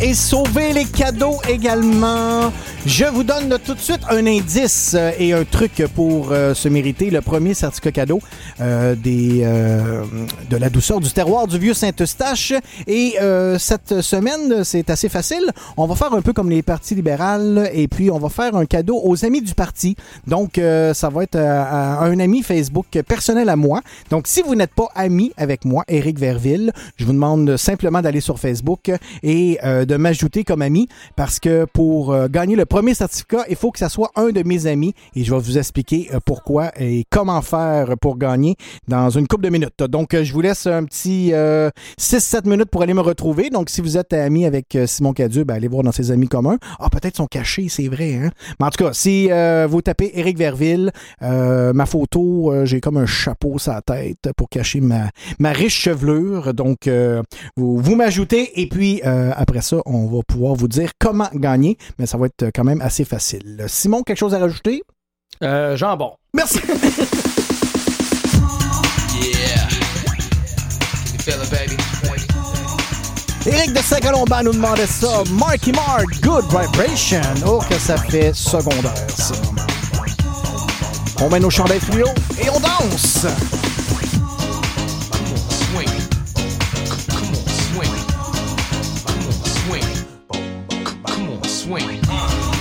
Et sauver les cadeaux également. Je vous donne tout de suite un indice et un truc pour euh, se mériter le premier certificat cadeau des, euh, de la douceur du terroir du vieux Saint-Eustache. Et euh, cette semaine, c'est assez facile. On va faire un peu comme les partis libérales et puis on va faire un cadeau aux amis du parti. Donc, euh, ça va être euh, un ami Facebook personnel à moi. Donc, si vous n'êtes pas ami avec moi, Éric Verville, je vous demande simplement d'aller sur Facebook et euh, de m'ajouter comme ami parce que pour euh, gagner le premier certificat, il faut que ça soit un de mes amis et je vais vous expliquer euh, pourquoi et comment faire pour gagner dans une couple de minutes. Donc, euh, je vous laisse un petit euh, 6-7 minutes pour aller me retrouver. Donc, si vous êtes ami avec euh, Simon Cadieux, ben, allez voir dans ses amis communs. Ah, peut-être sont cachés, c'est vrai. Hein? Mais en tout cas, si euh, vous tapez Éric Verville, euh, ma photo, euh, j'ai comme un chapeau sur la tête pour cacher ma, ma riche chevelure. Donc, euh, vous, vous m'ajoutez et puis euh, après ça, on va pouvoir vous dire comment gagner. Mais ça va être quand même assez facile. Simon, quelque chose à rajouter? Euh, jambon. Merci. Éric de Saint-Colomban nous demandait ça. Marky Mark, Good Vibration. Oh, que ça fait secondaire, ça. On met nos chandelles fluo et on danse. It's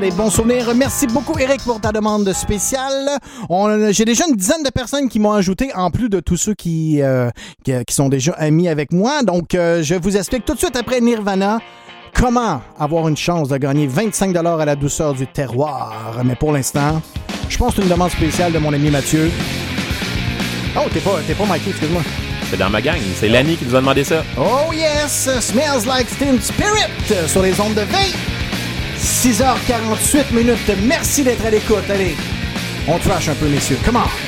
Des bons souvenirs. Merci beaucoup, Eric, pour ta demande spéciale. J'ai déjà une dizaine de personnes qui m'ont ajouté, en plus de tous ceux qui, euh, qui, qui sont déjà amis avec moi. Donc, euh, je vous explique tout de suite après Nirvana comment avoir une chance de gagner 25 à la douceur du terroir. Mais pour l'instant, je pense que c'est une demande spéciale de mon ami Mathieu. Oh, t'es pas, t'es pas Mikey, excuse-moi. C'est dans ma gang. C'est Lani qui nous a demandé ça. Oh yes, Smells Like Teen Spirit sur les ondes de 20. 6h48 minutes. Merci d'être à l'écoute. Allez, on trash un peu, messieurs. Come on.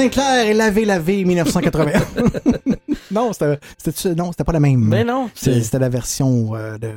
Sinclair et Lavé Lavé 1981. non, c'était non, c'était pas la même. Mais non, C'est- c'est- C'était la version euh, de-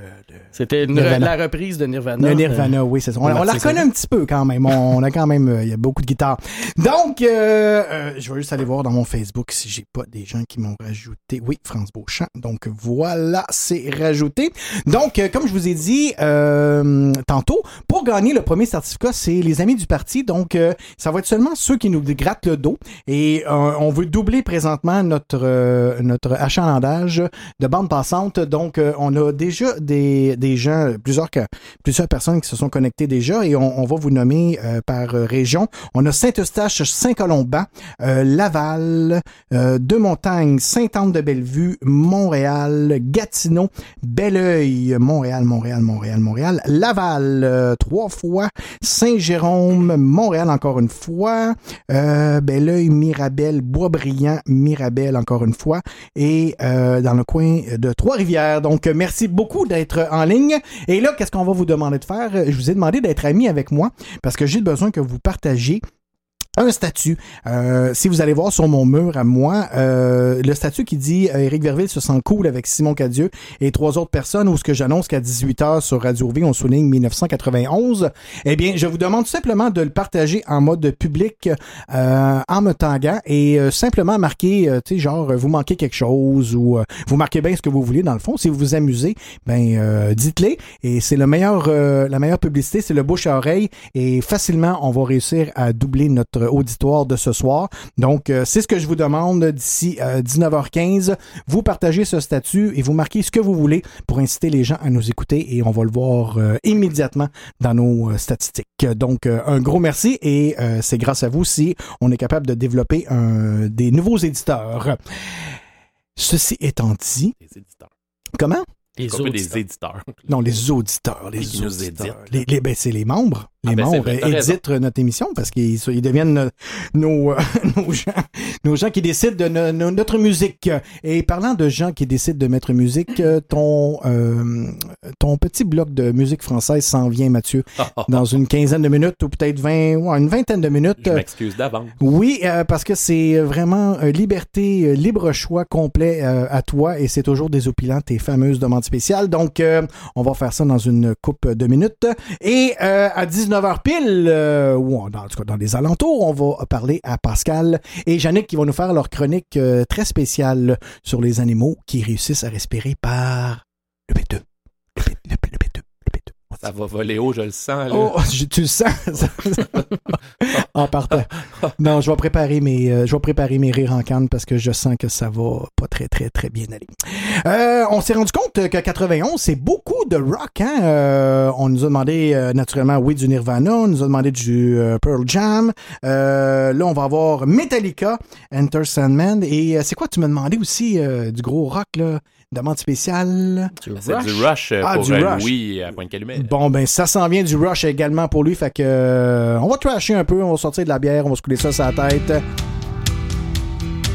c'était la reprise de Nirvana. de Nirvana, oui, c'est ça. On, la reconnaît un petit peu quand même. On, on a quand même, euh, il y a beaucoup de guitares. Donc, euh, euh, je vais juste aller voir dans mon Facebook si j'ai pas des gens qui m'ont rajouté. Oui, France Beauchamp. Donc voilà, c'est rajouté. Donc, euh, comme je vous ai dit euh, tantôt, pour gagner le premier certificat, c'est les amis du parti. Donc, ça va être seulement ceux qui nous grattent le dos. Et on veut doubler présentement notre notre achalandage de bande passante. Donc, on a déjà des, des gens, plusieurs, que- plusieurs personnes qui se sont connectées déjà et on, on va vous nommer euh, par euh, région. On a Saint-Eustache, Saint-Colomban, euh, Laval, euh, Deux-Montagnes, Sainte-Anne-de-Bellevue, Montréal, Gatineau, Belleuil, Montréal, Montréal, Montréal, Montréal, Laval, euh, trois fois, Saint-Jérôme, Montréal encore une fois, euh, Belleuil, Mirabel, Boisbriand, Mirabel encore une fois, et euh, dans le coin de Trois-Rivières. Donc, euh, merci beaucoup d'être en Et là, qu'est-ce qu'on va vous demander de faire? Je vous ai demandé d'être amis avec moi parce que j'ai besoin que vous partagiez un statut. Euh, si vous allez voir sur mon mur à moi, euh, le statut qui dit euh, Éric Verville se sent cool avec Simon Cadieux et trois autres personnes, ou ce que j'annonce qu'à 18h sur Radio V, on souligne 1991, eh bien, je vous demande simplement de le partager en mode public en me tanguant et simplement marquer, tu sais, genre, vous manquez quelque chose ou vous marquez bien ce que vous voulez dans le fond. Si vous vous amusez, ben, dites-les et c'est le meilleur, la meilleure publicité, c'est le bouche à oreille et facilement, on va réussir à doubler notre auditoire de ce soir. Donc, euh, c'est ce que je vous demande d'ici euh, 19h15. Vous partagez ce statut et vous marquez ce que vous voulez pour inciter les gens à nous écouter et on va le voir euh, immédiatement dans nos euh, statistiques. Donc, euh, un gros merci et euh, c'est grâce à vous si on est capable de développer un, des nouveaux éditeurs. Ceci étant dit, Les éditeurs. comment? Les des éditeurs. Non, les auditeurs. Les auditeurs. Les, les- ben, c'est les membres. Les Ah, ben, membres éditent notre émission parce qu'ils ils deviennent euh, nos, euh, nos, gens, nos gens qui décident de no- no- notre musique. Et parlant de gens qui décident de mettre musique, euh, ton, euh, ton petit bloc de musique française s'en vient, Mathieu, dans une quinzaine de minutes ou peut-être 20, ouais, une vingtaine de minutes. Je m'excuse d'avance. Oui, euh, parce que c'est vraiment liberté, libre choix complet euh, à toi et c'est toujours désopilant tes fameuses demandes spéciales. Donc, on va faire ça dans une coupe de minutes. Et à 19h pile, euh, ou en- tout cas dans les alentours, on va parler à Pascal et Yannick qui vont nous faire leur chronique euh, très spéciale sur les animaux qui réussissent à respirer par le P2. Le, P, Ça va voler haut, je le sens. Là. Oh, je- tu le sens? en partant. Non, je vais préparer mes, euh, je vais préparer mes rires en canne parce que je sens que ça va pas très, très, très bien aller. Euh, on s'est rendu compte que 91, c'est beaucoup de rock, hein? Euh, on nous a demandé, naturellement, oui, du Nirvana, on nous a demandé du Pearl Jam. Là, on va avoir Metallica, Enter Sandman. Et c'est quoi, tu m'as demandé aussi du gros rock, là? Demande spéciale. Du C'est du rush euh, Ah, pour du euh, Rush. Louis à Pointe-Calumet. Bon, ben, ça s'en vient du Rush également pour lui. Fait que, euh, on va trasher un peu, on va sortir de la bière, on va se couler ça sur la tête.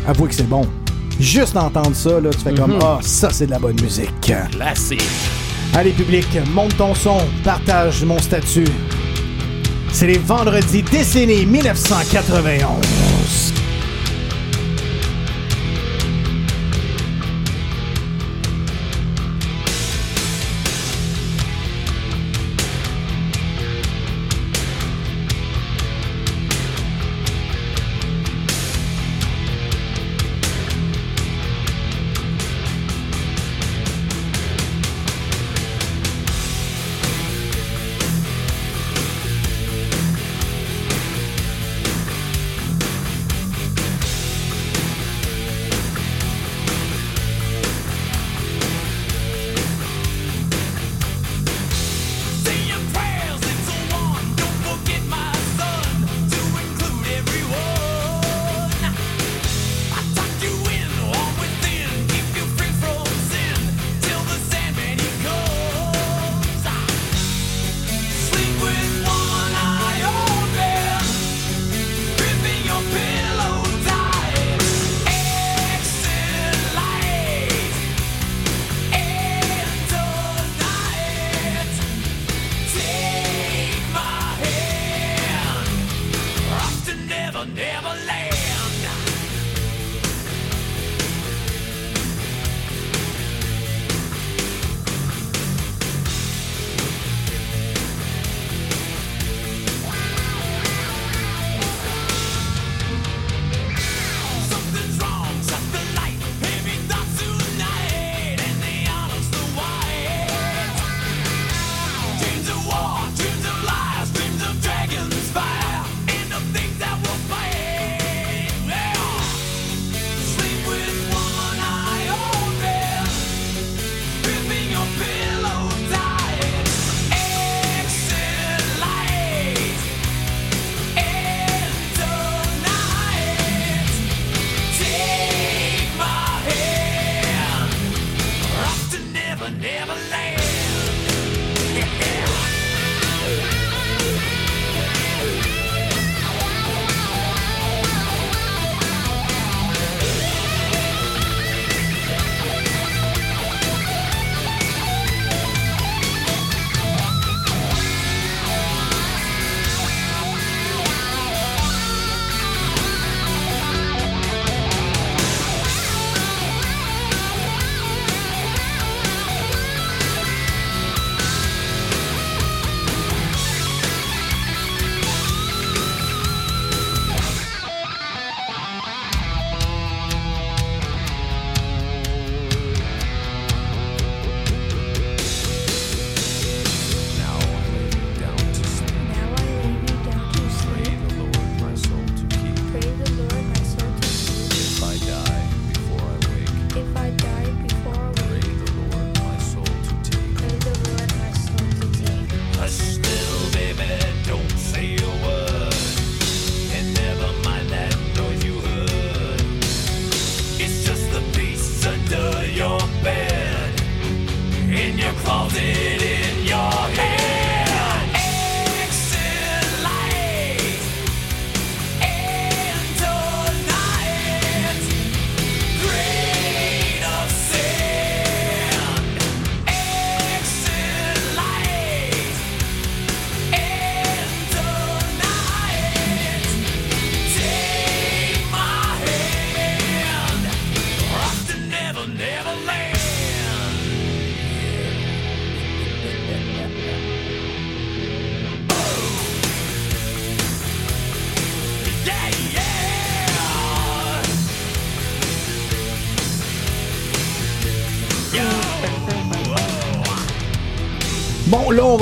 Avouez que c'est bon. Juste d'entendre ça, là, tu fais comme, ah, ça, c'est de la bonne musique. Classique. Allez, public, monte ton son, partage mon statut. C'est les vendredis décennie 1991.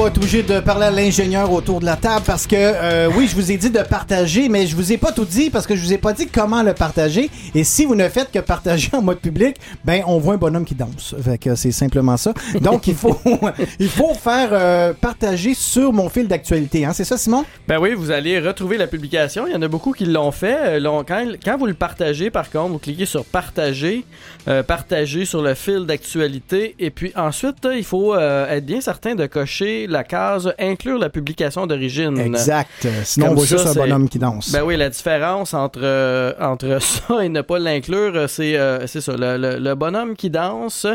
Va être obligé de parler à l'ingénieur autour de la table parce que, euh, oui, je vous ai dit de partager, mais je vous ai pas tout dit parce que je vous ai pas dit comment le partager. Et si vous ne faites que partager en mode public, ben, on voit un bonhomme qui danse. Fait que c'est simplement ça. Donc, il faut, il faut faire euh, partager sur mon fil d'actualité. Hein? C'est ça, Simon? Ben oui, vous allez retrouver la publication. Il y en a beaucoup qui l'ont fait. Euh, Quand, quand vous le partagez, par contre, vous cliquez sur partager, euh, partager sur le fil d'actualité, et puis ensuite, euh, il faut euh, être bien certain de cocher la case inclure la publication d'origine. Exact. Sinon, on Comme voit ça, juste un bonhomme qui danse. Ben oui, la différence entre, euh, entre ça et ne pas l'inclure, c'est c'est ça. Le, le- le bonhomme qui danse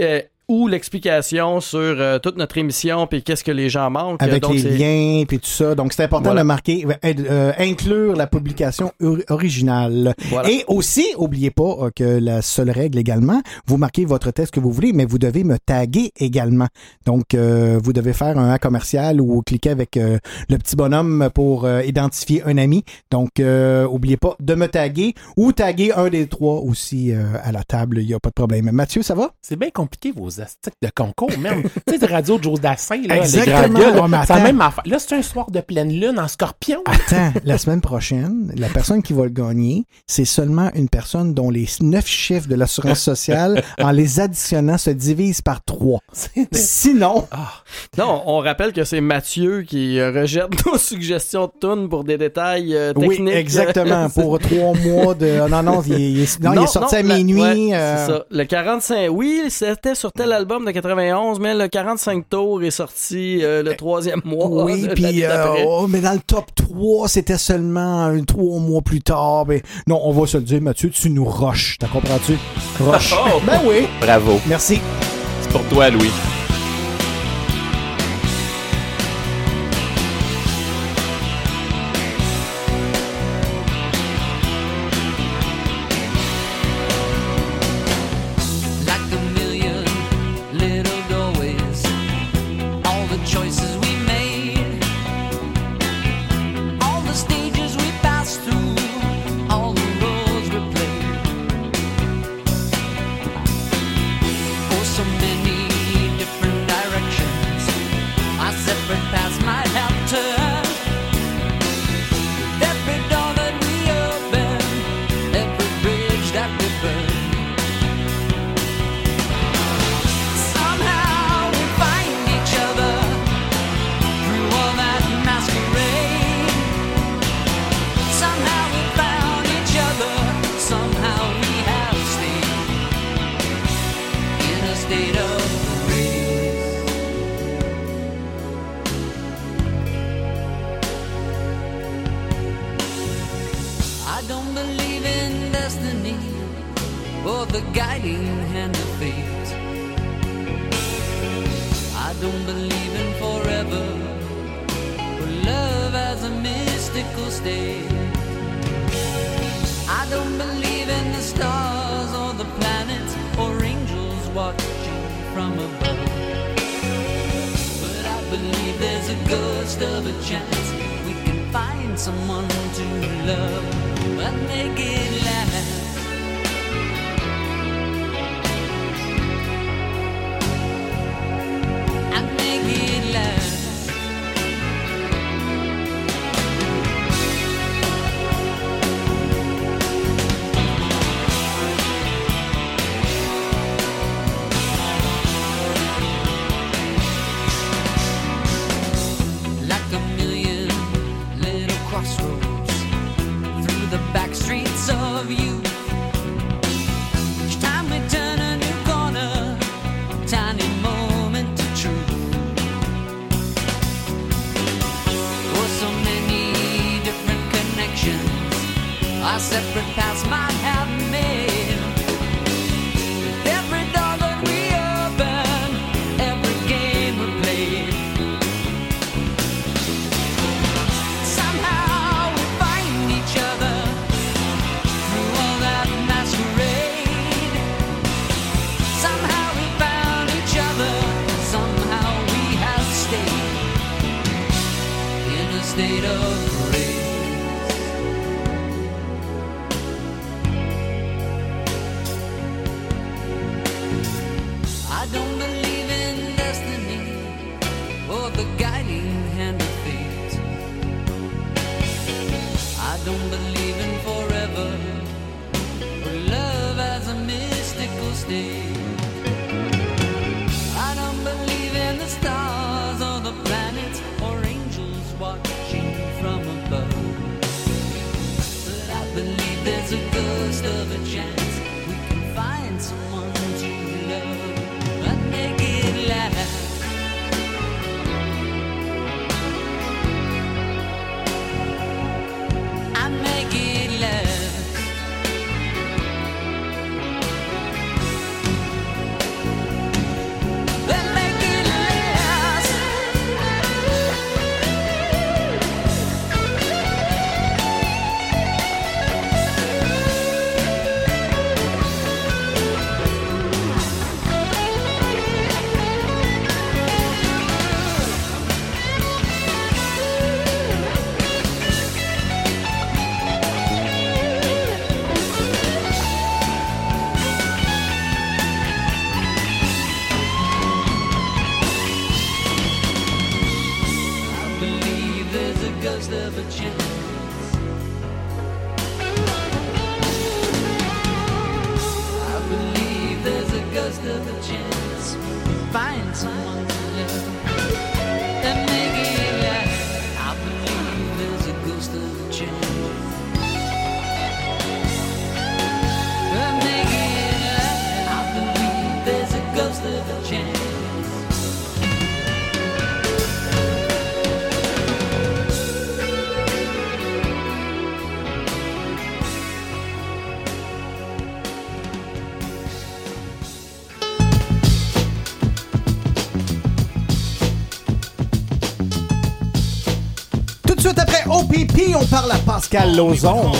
euh, ou l'explication sur euh, toute notre émission puis qu'est-ce que les gens manquent. avec Donc, les c'est- liens puis tout ça. Donc c'est important Voilà. de marquer, euh, euh, inclure la publication or- originale. Voilà. Et aussi, oubliez pas euh, que la seule règle également, vous marquez votre texte que vous voulez, mais vous devez me taguer également. Donc euh, vous devez faire un A commercial ou cliquer avec euh, le petit bonhomme pour euh, identifier un ami. Donc euh, oubliez pas de me taguer ou taguer un des trois aussi euh, à la table. Il y a pas de problème. Mathieu, ça va? C'est bien compliqué, vos de concours, même. tu sais, de radio de Joe Dassin, là, Exactement. les grands gars, même affaire. Là, c'est un soir de pleine lune en scorpion. Attends, la semaine prochaine, la personne qui va le gagner, c'est seulement une personne dont les neuf chiffres de l'assurance sociale, en les additionnant, se divisent par trois. Sinon, Non, on rappelle que c'est Mathieu qui rejette nos suggestions de tunes pour des détails euh, oui, techniques. exactement, pour trois mois de... Non, non, il, non, il est sorti à la- minuit. ouais, euh, C'est ça. Le 45, oui, c'était sur tel album de 91, mais le 45 tours est sorti euh, le troisième mois. Oui, puis euh, oh, mais dans le top 3, c'était seulement un trois mois plus tard. Mais non, on va se le dire, Mathieu, tu nous roches. T'as comprends-tu? Roche. Oh! Ben oui. Bravo. Merci. C'est pour toi, Louis. OPP, on parle à Pascal Lozon.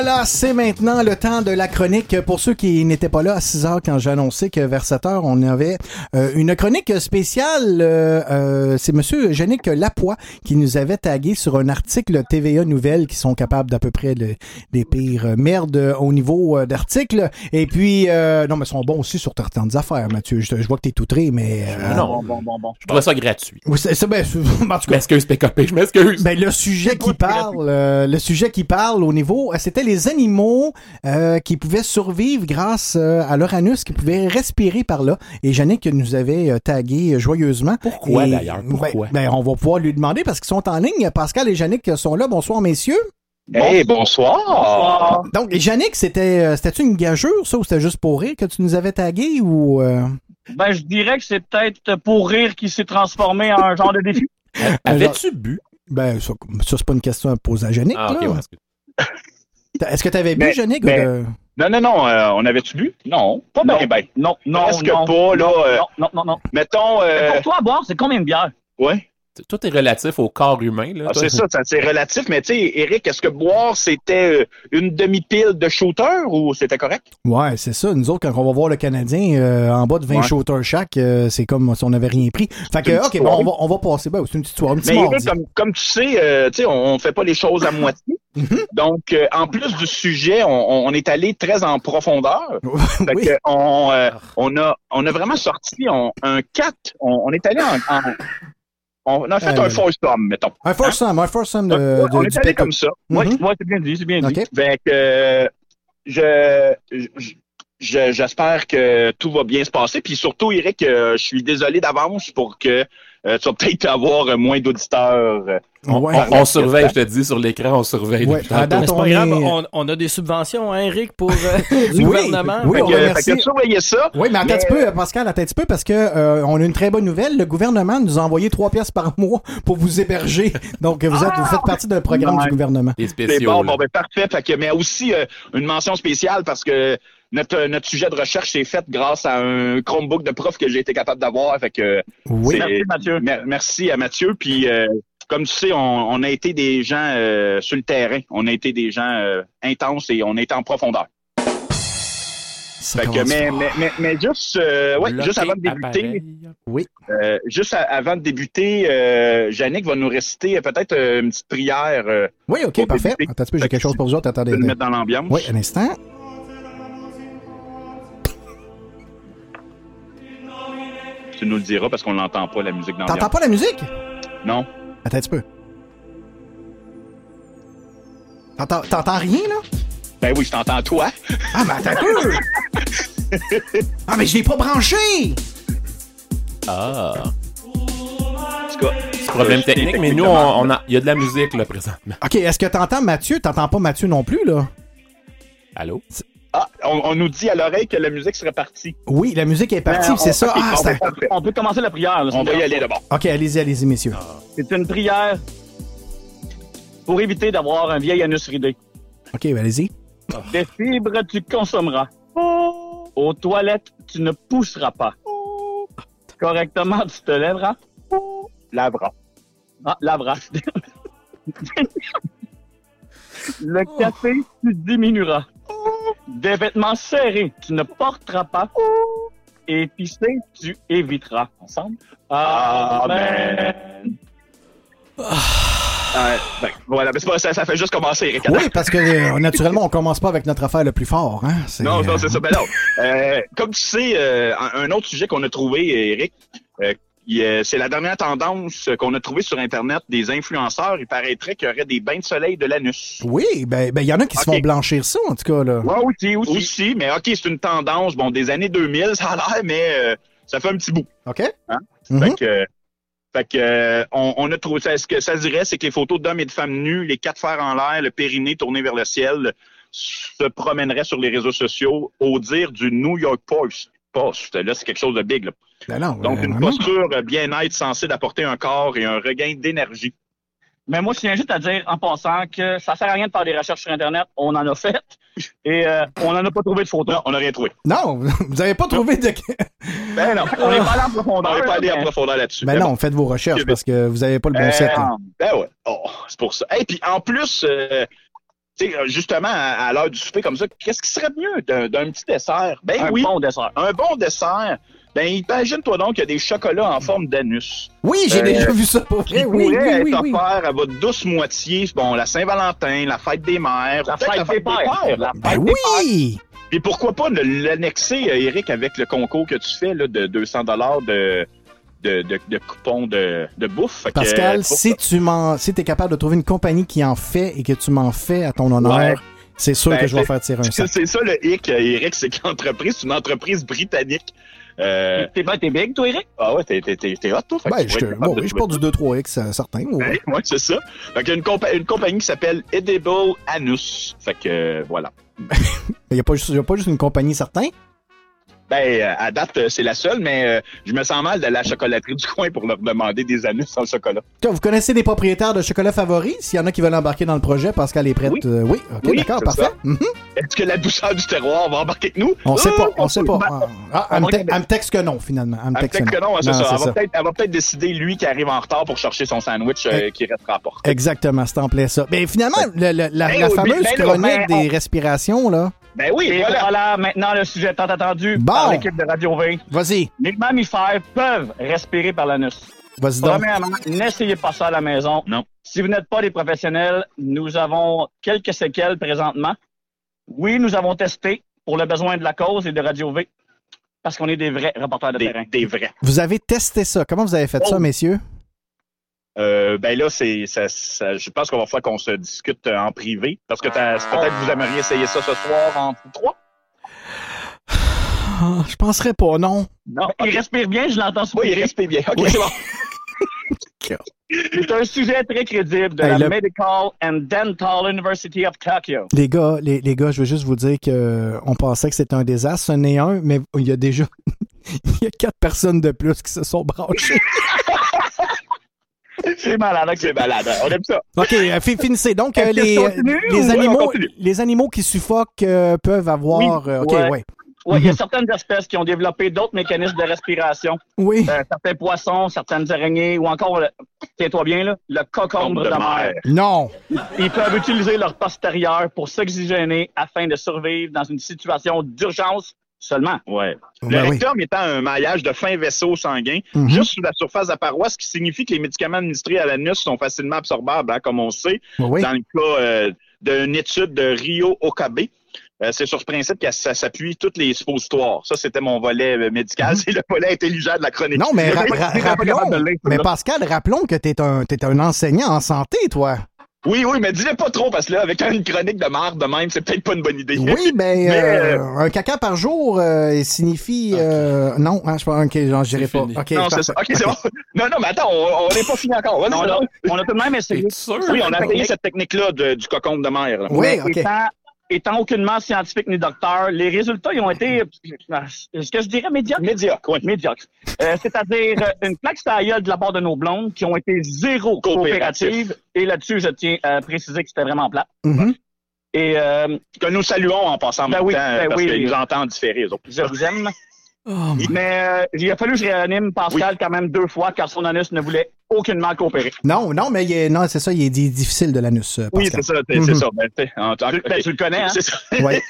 Voilà, c'est maintenant le temps de la chronique. Pour ceux qui n'étaient pas là à 6 heures quand annoncé que vers 7 heures, on avait euh, une chronique spéciale. euh, euh, c'est Monsieur Yannick Lapoie qui nous avait tagué sur un article TVA Nouvelles qui sont capables d'à peu près de- des pires euh, merdes au niveau euh, d'articles. Et puis, euh, non, mais ils sont bons aussi sur certaines affaires, Mathieu. Je, je vois que t'es outré, mais... euh, Non, Bon, bon, bon, bon. je trouve ça gratuit. oui, c'est, ben, en tout Je m'excuse, PKP, je m'excuse. ben, le sujet qui parle, euh, le sujet qui parle au niveau, euh, c'était les animaux euh, qui pouvaient survivre grâce euh, à leur anus, qui pouvaient respirer par là. Et Yannick nous avait euh, tagué euh, joyeusement. Pourquoi, d'ailleurs? Pourquoi? Ben, ben, on va pouvoir lui demander parce qu'ils sont en ligne. Pascal et Yannick sont là. Bonsoir, messieurs. Hey, bonsoir. Donc, et Yannick, c'était, euh, c'était une gageure, ça, ou c'était juste pour rire que tu nous avais tagué ou, euh, Ben, je dirais que c'est peut-être pour rire qui s'est transformé en un genre de défi. Avais-tu bu? ben, ça, ça, c'est pas une question à poser à Yannick, Ah, ouais. Est-ce que tu avais bu, Yannick? mais- ou de- Non, non, non, euh, on avait-tu bu? Non, pas Non. bien, ben. Non, non, Presque non. pas, là. euh, Non, non, non, non. mettons, euh, Pour toi, à boire, c'est combien de bières? ouais. Tout est relatif au corps humain, là. Ah, c'est ça, c'est relatif, mais tu sais, Eric, est-ce que boire, c'était euh, une demi-pile de shooter ou c'était correct? Ouais, c'est ça. Nous autres, quand on va voir le Canadien euh, en bas de 20 Ouais. shooters chaque, euh, c'est comme si on n'avait rien pris. Fait que, OK, bon, on va, on va passer. Ben, c'est une petite soirée, un petit Mais Eric, comme, comme tu sais, euh, tu sais, on, fait pas les choses à moitié. Mhm. Donc, euh, en plus du sujet, on, on est allé très en profondeur. Fait oui. que on, euh, on, a, on a vraiment sorti on- un 4. On, on est allé en, en- On a fait Euh, un foursome, mettons. Un foursome, un foursome de, de- on est allé comme ça. Mhm. Ouais, ouais, c'est bien dit, c'est bien dit. OK. Fait que euh, je, je- je- j'espère que tout va bien se passer. Puis surtout, Eric, euh, je suis désolé d'avance pour que euh, tu vas peut-être avoir euh, moins d'auditeurs. Euh. On, Ouais. on- on surveille, je te dis, sur l'écran, on surveille. Ouais, depuis à tantôt. date, Mais c'est on pas grave, est- on, on a des subventions, hein, Eric, pour euh, du Oui, gouvernement. oui, Fait on que, fait remercie. que ça. Oui, mais attends un petit peu, Pascal, attends un petit peu, parce que euh, on a une très bonne nouvelle. Le gouvernement nous a envoyé trois pièces par mois pour vous héberger. Donc, vous, êtes, vous faites partie d'un programme Ouais. du gouvernement. Les C'est bon, bon, ben parfait. Fait que, mais aussi euh, une mention spéciale parce que notre, notre sujet de recherche s'est fait grâce à un Chromebook de prof que j'ai été capable d'avoir. Fait que Oui. Merci, Mathieu. mer- merci à Mathieu. Puis euh, comme tu sais, on, on a été des gens euh, sur le terrain. On a été des gens euh, intenses et on a été en profondeur. Fait que, mais, fort. mais, mais, mais juste, euh, ouais, juste avant de débuter, euh, juste à- avant de débuter, euh, Yannick va nous réciter peut-être une petite prière Oui, OK, parfait. débuter. Attends j'ai quelque chose pour vous autres. Attendez. pour le mettre dans l'ambiance. Oui, un instant. Tu nous le diras parce qu'on l'entend pas, la musique d'ambiance. T'entends pas la musique? Non. Attends un petit peu. T'entends, t'entends rien, là? Ben oui, je t'entends toi. Ah, mais attends un peu! ah, mais je l'ai pas branché! Ah. En tout cas, C'est problème technique, mais nous, on, on a, il y a de la musique, là, présentement. OK, est-ce que t'entends Mathieu? T'entends pas Mathieu non plus, là? Allô? Ah, on, on nous dit à l'oreille que la musique serait partie. Oui, la musique est partie, Ben, c'est on- ça. Ah, ben, parfait. On peut commencer la prière. là, On va c'est y aller d'abord. OK, allez-y, allez-y, messieurs. C'est une prière pour éviter d'avoir un vieil anus ridé. OK, ben, allez-y. Des fibres, tu consommeras. Aux toilettes, tu ne pousseras pas. Correctement, tu te lèveras. Lavera. Ah, lavera. Le café, tu diminueras. Des vêtements serrés, tu ne porteras pas. Et pisser, tu éviteras. Ensemble? Amen. Euh, ben, voilà, mais c'est pas ça, ça fait juste commencer, Eric. Oui, parce que euh, naturellement, on commence pas avec notre affaire le plus fort. Hein? C'est, Non, non, euh, c'est ça. Ben non. Euh, comme tu sais, euh, un, autre sujet qu'on a trouvé, Eric, euh, euh, c'est la dernière tendance qu'on a trouvée sur Internet des influenceurs. Il paraîtrait qu'il y aurait des bains de soleil de l'anus. Oui, ben, ben, il y en a qui se font blanchir ça, en tout cas, là. Ouais, aussi, aussi. mais OK, c'est une tendance, bon, des années 2000, ça a l'air, mais euh, ça fait un petit bout. OK? Hein? Mhm. Fait que, fait que euh, on, on a trouvé ça. Ce que ça dirait, c'est que les photos d'hommes et de femmes nus, les quatre fers en l'air, le périnée tourné vers le ciel, se promèneraient sur les réseaux sociaux au dire du New York Post? Post. Là, c'est quelque chose de big. Là. Ben non, Donc, euh, une vraiment. posture bien-être censée d'apporter un corps et un regain d'énergie. Mais moi, je tiens juste à dire en passant que ça sert à rien de faire des recherches sur Internet. On en a fait. Et euh, on n'en a pas trouvé de photos. Non, on n'a rien trouvé. Non, vous avez pas trouvé de... Ben non. On n'est pas allé en On profondeur. n'est pas allé en profondeur là-dessus. Ben Mais non, faites vos recherches parce que vous avez pas le bon Euh, set. là. Ben ouais. Oh, c'est pour ça. Et puis en plus, euh, tu sais, euh, justement, à, l'heure du souper comme ça, qu'est-ce qui serait mieux d'un d'un petit dessert? Ben Un oui, bon dessert. un bon dessert. Ben, imagine-toi donc qu'il y a des chocolats en forme d'anus. Oui, j'ai Euh, déjà vu ça pour vrai. Oui, pourraient oui, oui, être oui. offerts à votre douce moitié, bon, la Saint-Valentin, la fête des mères, La fête des pères. La Ben fête des pères. oui! Et pourquoi pas ne l'annexer, euh, Eric, avec le concours que tu fais là, de 200 dollars de, de, de, de coupons de, de bouffe. Que, Pascal, euh, si tu m'en, si t'es capable de trouver une compagnie qui en fait et que tu m'en fais à ton honneur, Ouais. c'est sûr Ben, que je vais faire tirer un sac. C'est ça le hic, euh, Eric, c'est que l'entreprise, c'est une entreprise britannique. Euh, T'es ben, t'es big, toi, Eric? ah ouais, t'es, t'es, hot, toi. Ben, je, bon, oui, je porte du 2-3X, euh, certain. oui, oui. Ouais, ouais, c'est ça. Fait qu'il y a une, compa- une compagnie qui s'appelle Edible Anus. Fait que, euh, voilà. Il n'y a, a pas juste une compagnie certain. Ben, euh, à date, euh, c'est la seule, mais euh, je me sens mal de la chocolaterie du coin pour leur demander des anus sans chocolat. Vous connaissez des propriétaires de chocolat favoris? S'il y en a qui veulent embarquer dans le projet, Pascal est prête. Oui. euh, oui, d'accord, parfait. Mhm. Est-ce que la douceur du terroir va embarquer avec nous? On sait Euh, pas, on sait pas. ben, Ah, elle, me te- elle me texte que non, finalement. Elle me texte que non, c'est ça. Elle va, peut-être, décider, lui, qui arrive en retard pour chercher son sandwich euh, qui restera à portée. Exactement, c'est en plein ça. Mais finalement, le- le- la, Ben fameuse ben chronique ben, des respirations, là. Ben oui, Et voilà. voilà. maintenant le sujet tant attendu Bon. par l'équipe de Radio V. Vas-y, Les mammifères peuvent respirer par l'anus. vas-y donc. Premièrement, n'essayez pas ça à la maison. Non. Si vous n'êtes pas des professionnels, nous avons quelques séquelles présentement. Oui, nous avons testé pour le besoin de la cause et de Radio V parce qu'on est des vrais reporters de Des, terrain. des vrais. Vous avez testé ça. Comment vous avez fait ça, Oh. messieurs? Euh, ben là, c'est, ça, ça- je pense qu'on va falloir qu'on se discute euh, en privé. Parce que t'as- peut-être que vous aimeriez essayer ça ce soir en trois? Ah, je penserais pas, non. Non. Il respire bien, je l'entends Oui, soupirer. il respire bien. OK, Oui. c'est bon. C'est un sujet très crédible de Hey, la le- Medical and Dental University of Tokyo. Les gars, les, les gars, je veux juste vous dire que euh, on pensait que c'était un désastre. Ce n'est un, mais il y a déjà il y a quatre personnes de plus qui se sont branchées. C'est malade. C'est malade. hein. On aime ça. OK, euh, fi- finissez. Donc, euh, les, continue les, Ouais, animaux, les animaux qui suffoquent euh, peuvent avoir... Oui, euh, OK, ouais. ouais. Oui, il Mhm. y a certaines espèces qui ont développé d'autres mécanismes de respiration. Oui. Euh, certains poissons, certaines araignées ou encore, tiens-toi bien, là, le cocombe de, mer. Non. Ils peuvent utiliser leur postérieur pour s'oxygéner afin de survivre dans une situation d'urgence seulement. Ouais. Le Ben oui. rectum étant un maillage de fins vaisseaux sanguins, Mhm. juste sous la surface de la paroi, ce qui signifie que les médicaments administrés à l'anus sont facilement absorbables, hein, comme on sait, Oui. dans le cas euh, d'une étude de Rio Okabe. Euh, c'est sur ce principe que ça s'appuie toutes les suppositoires. Ça, c'était mon volet euh, médical. C'est le volet intelligent de la chronique. Mhm. Non, mais ra- ra- rappelons, mais. Pascal, rappelons que t'es un, t'es un enseignant en santé, toi. Oui, oui, mais dis-le pas trop, parce que là, avec une chronique de marde de même, c'est peut-être pas une bonne idée. Oui, ben, Mais, euh, un caca par jour euh, signifie... euh, non, hein, je pense OK, j'en dirai C'est pas. fini. OK, non, c'est ça. OK, c'est bon. Non, non, mais attends, on n'est pas fini encore. Vas-y, On c'est a, bon. on a tout de même essayé. Sûr? Oui, on a essayé cette technique-là du cocon de mer. là. Oui, Mais OK. étant, étant aucunement scientifique ni docteur, les résultats ils ont été, ce que je dirais, médiocres. Médiocre, oui. Médiocres. Euh, C'est-à-dire euh, une plaque gueule de la part de nos blondes qui ont été zéro Coopératives. coopératives. Et là-dessus, je tiens à préciser que c'était vraiment plat. Mhm. Et euh, Que nous saluons en passant en Ben même oui, temps, ben parce oui. qu'ils nous entendent différer, je vous aime. Oh, Mais euh, il a fallu que je réanime Pascal quand même deux fois car son anus ne voulait aucunement coopérer. Non, non, mais il est, non, c'est ça, il est di- difficile de l'anus, euh, Oui, c'est ça, c'est Mhm. ça. Ben, t'sais, en- en- Tu, ok. ben, tu le connais, hein? C'est ça. Ouais.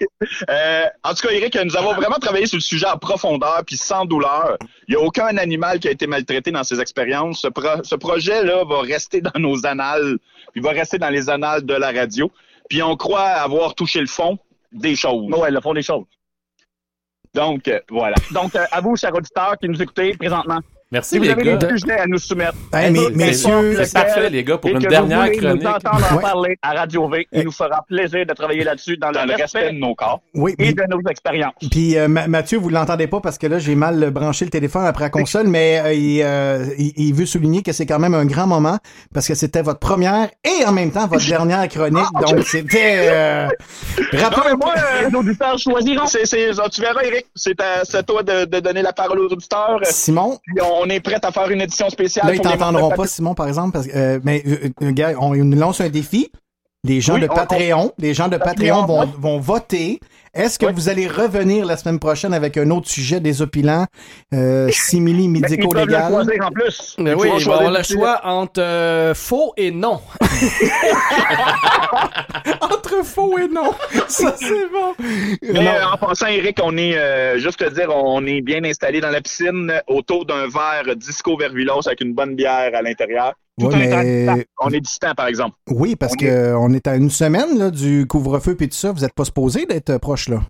Euh, en tout cas, Eric, nous avons vraiment travaillé sur le sujet en profondeur puis sans douleur. Il n'y a aucun animal qui a été maltraité dans ces expériences. Ce, pro- ce projet-là va rester dans nos annales, puis va rester dans les annales de la radio. Puis on croit avoir touché le fond des choses. Ouais, le fond des choses. Donc, euh, voilà. Donc, euh, à vous, chers auditeurs qui nous écoutez présentement, Merci, si vous les avez gars. des sujets à nous soumettre, Hey, mais- messieurs, C'est parfait, les gars, pour une dernière vous chronique. nous entendre en Ouais. parler à Radio V, il nous fera plaisir de travailler là-dessus dans, Dans le respect de nos corps. Oui, et puis, de nos expériences. puis, euh, Ma- Mathieu, vous l'entendez pas parce que là, j'ai mal branché le téléphone après la console, mais euh, il, euh, il, il veut souligner que c'est quand même un grand moment parce que c'était votre première et en même temps votre dernière chronique. Donc, c'était... Euh, Non, rappelons- mais moi, euh, Les auditeurs choisiront. c'est, c'est, tu verras, Eric, c'est à, c'est à toi de, de donner la parole aux auditeurs. Simon, Puis on est prêt à faire une édition spéciale. là, ils t'entendront pas, Simon, par exemple, parce que, euh, mais, euh, euh, gars, on nous lance un défi. Les gens Oui, de on- Patreon, les gens de Patreon vont, vont voter Est-ce que vous allez revenir la semaine prochaine avec un autre sujet désopilant, euh, simili médico-légal? en plus. Mais oui, va avoir le choix entre euh, faux et non. Entre faux et non. Ça, c'est bon. Mais Non. euh, en passant, Eric, on est, euh, juste te dire, on est bien installé dans la piscine autour d'un verre disco vervulos avec une bonne bière à l'intérieur. Tout Ouais, en étant mais- distant. On est distant, par exemple. Oui, parce On que euh, on est à une semaine là, du couvre-feu et tout ça. Vous n'êtes pas supposé d'être euh, proche là.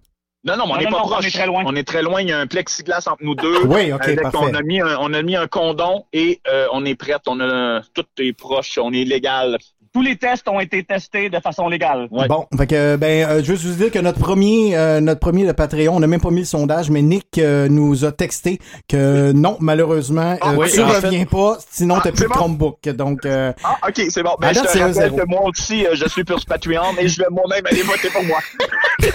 Non, non, mais on n'est pas non, proche. on est très loin. On est très loin. Il y a un plexiglas entre nous deux. Oui, ok, Avec- parfait. on, a mis un, on a mis un condom et euh, on est prête. On a tout est proche. On est légal. Tous les tests ont été testés de façon légale. Ouais. Bon, fait que ben euh, je veux juste vous dire que notre premier euh, notre premier de Patreon, on n'a même pas mis le sondage, mais Nick euh, nous a texté que non, malheureusement, euh, oui, tu en reviens pas, sinon Ah, t'as plus c'est de bon. Chromebook. Donc euh, Ah, ok, c'est bon. Ben, je te rappelle zéro. que moi aussi, euh, je suis sur Patreon et je vais moi-même aller voter pour moi.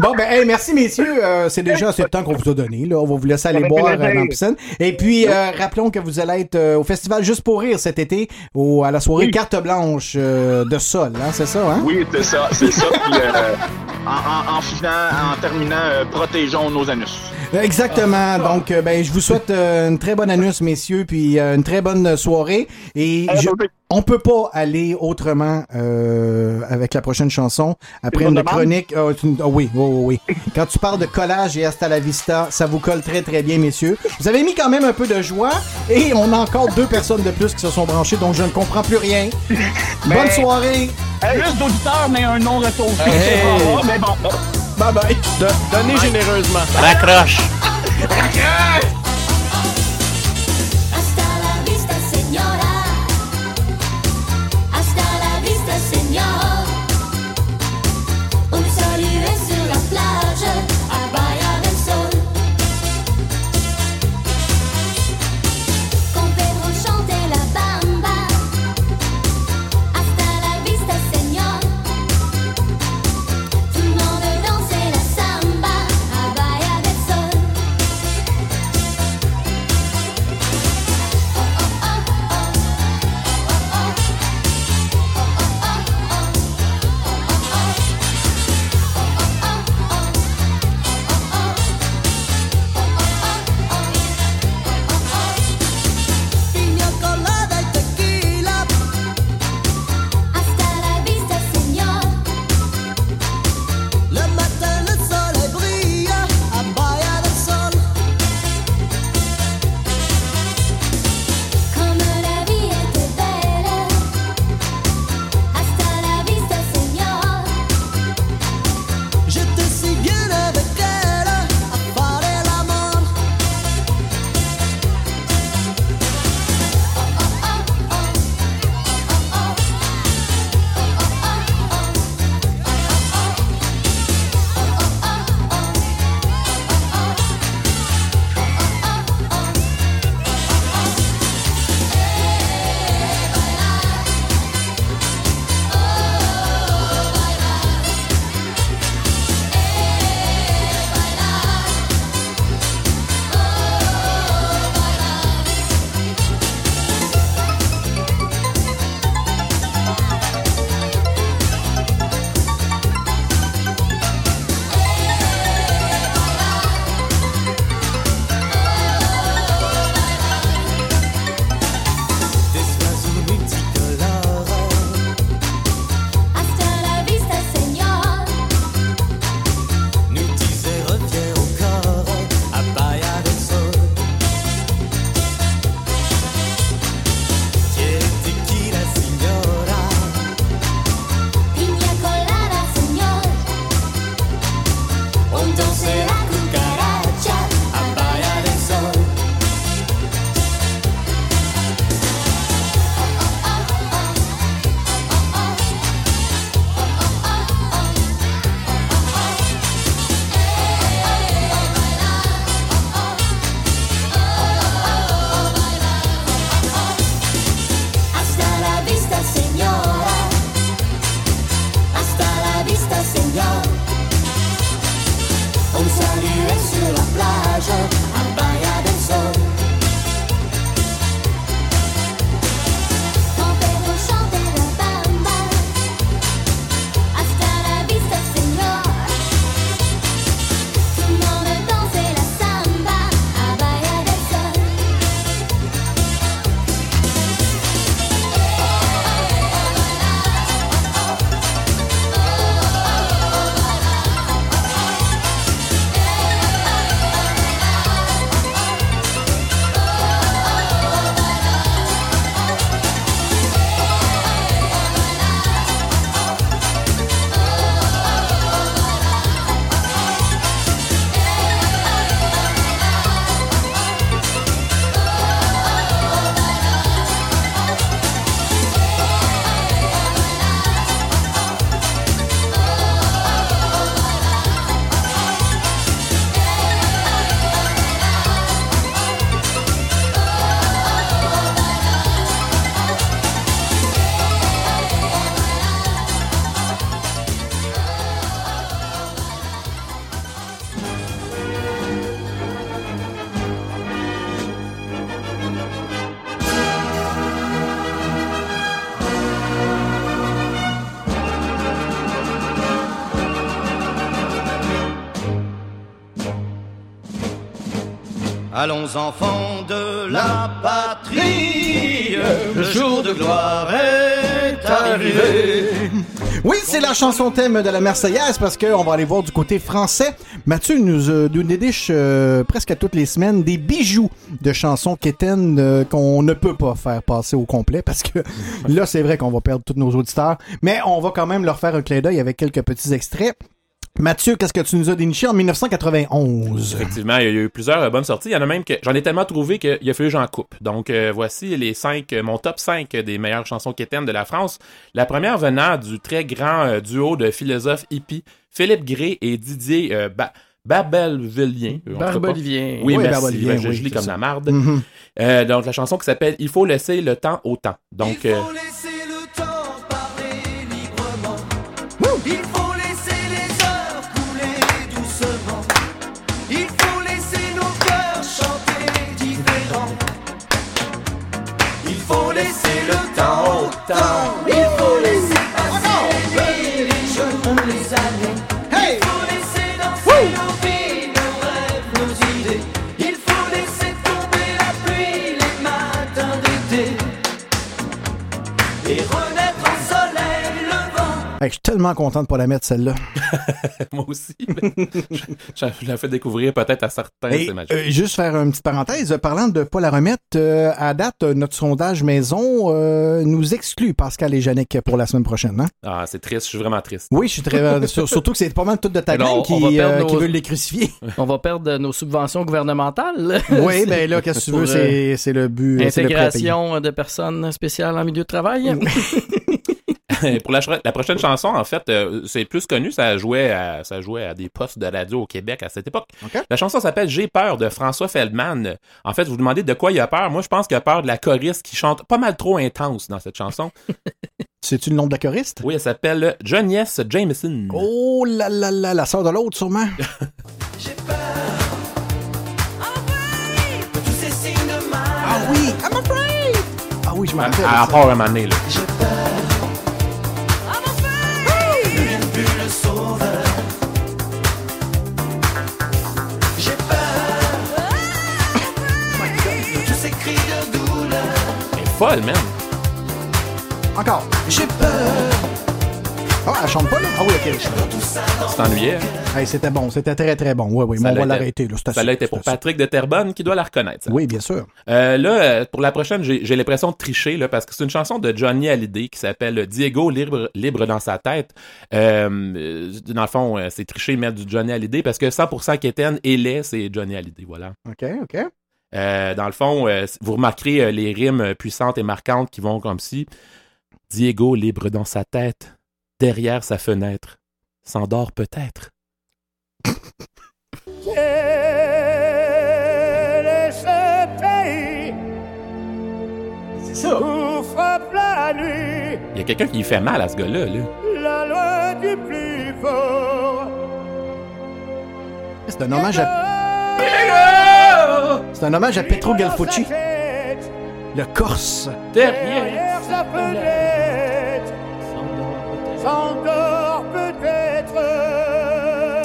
bon ben hey, merci messieurs, Euh, c'est déjà assez de temps qu'on vous a donné là, on va vous laisser aller boire euh, dans la piscine. Et puis euh, rappelons que vous allez être euh, au festival Juste pour rire cet été au à la soirée Oui. carte blanche euh, de sol, hein, c'est ça hein? Oui, c'est ça, c'est ça. Euh, en, en, en finant, en terminant, euh, protégeons nos anus. Exactement. Donc, euh, ben, je vous souhaite euh, une très bonne annus, messieurs, puis euh, une très bonne soirée. Et Euh, je- on peut pas aller autrement euh, avec la prochaine chanson. Après une chronique. euh, c'est une- ah oui, oui, oui, oui. Quand tu parles de collage et hasta la vista, ça vous colle très, très bien, messieurs. Vous avez mis quand même un peu de joie et on a encore deux personnes de plus qui se sont branchées, donc je ne comprends plus rien. Bonne soirée. Plus d'auditeurs, mais un non-retour. Hey. C'est pas grave, mais bon. Bye bye. De- donnez généreusement. Raccroche. Allons enfants de la patrie, le jour de gloire est arrivé. Oui, c'est la chanson thème de la Marseillaise parce qu'on va aller voir du côté français. Mathieu nous, euh, nous dédiche euh, presque à toutes les semaines des bijoux de chansons quétaines euh, qu'on ne peut pas faire passer au complet parce que là, c'est vrai qu'on va perdre tous nos auditeurs. Mais on va quand même leur faire un clin d'œil avec quelques petits extraits. Mathieu, qu'est-ce que tu nous as déniché en 1991? Effectivement, il y a eu plusieurs euh, bonnes sorties. Il y en a même que j'en ai tellement trouvé qu'il a fallu que j'en coupe. Donc euh, voici les cinq, euh, mon top 5 des meilleures chansons quétaines de la France. La première venant du très grand euh, duo de philosophes hippies, Philippe Gray et Didier euh, ba Barbelvillien. Oui, Oui, merci. Ben, je, lis comme ça. la marde. Mhm. Euh, donc la chanson qui s'appelle Il faut laisser le temps au temps. Donc euh, laisser laisser le temps au temps. Hey, je suis tellement content de pas la mettre celle-là. moi aussi, mais je, je- je la fais découvrir peut-être à certains. Et, c'est magique. euh, juste faire une petite parenthèse, euh, parlant de pas la remettre, euh, à date, notre sondage maison euh, nous exclut Pascal et Jannick pour la semaine prochaine. Hein? Ah, c'est triste. Je suis vraiment triste. Oui, je suis très sur- surtout que c'est pas mal tout de ta Alors, gang on qui, euh, nos- veulent les crucifier. On va perdre nos subventions gouvernementales. oui, ben là, qu'est-ce que tu veux, Pour, c'est le but. le. Intégration de personnes spéciales en milieu de travail. Pour la, prochaine chanson, en fait, euh, c'est plus connu. Ça jouait, à, ça jouait à des postes de radio au Québec à cette époque. La chanson s'appelle J'ai peur de François Feldman. En fait, vous vous demandez de quoi il a peur. Moi, je pense qu'il a peur de la choriste qui chante pas mal trop intense dans cette chanson. C'est-tu le nom de la choriste? Oui, elle s'appelle Johnnyess Jameson. Oh là là là, la sœur de l'autre, sûrement. Tous ces signes de mal. Ah oui, I'm afraid! Ah oui, je me À, rappelle. à ça. part un moment donné, là. plus folle, man. Encore. J'ai peur. Ah, elle chante pas, là? Ah oui, ok. Tu t'ennuyais. hein? Hey, c'était bon, c'était très très bon. Oui, oui, mais on va l'arrêter, c'est Ça l'a été c'est pour. Patrick de Terrebonne qui doit la reconnaître. ça. Oui, bien sûr. Euh, là, euh, pour la prochaine, j'ai l'impression de tricher là, parce que c'est une chanson de Johnny Hallyday qui s'appelle Diego libre, libre dans sa tête. Euh, dans le fond, c'est tricher mettre du Johnny Hallyday parce que 100% Kéten et lait, c'est Johnny Hallyday. Voilà. OK, OK. Euh, dans le fond, euh, vous remarquerez euh, les rimes puissantes et marquantes qui vont comme si Diego libre dans sa tête, derrière sa fenêtre, s'endort peut-être. Quel est ce pays C'est ça. Il y a quelqu'un qui lui fait mal à ce gars-là. Là. la loi du plus fort C'est un hommage à, c'est un hommage à Petro Galfucci, le Corse. Derrière. Sa fenêtre s'endort peut-être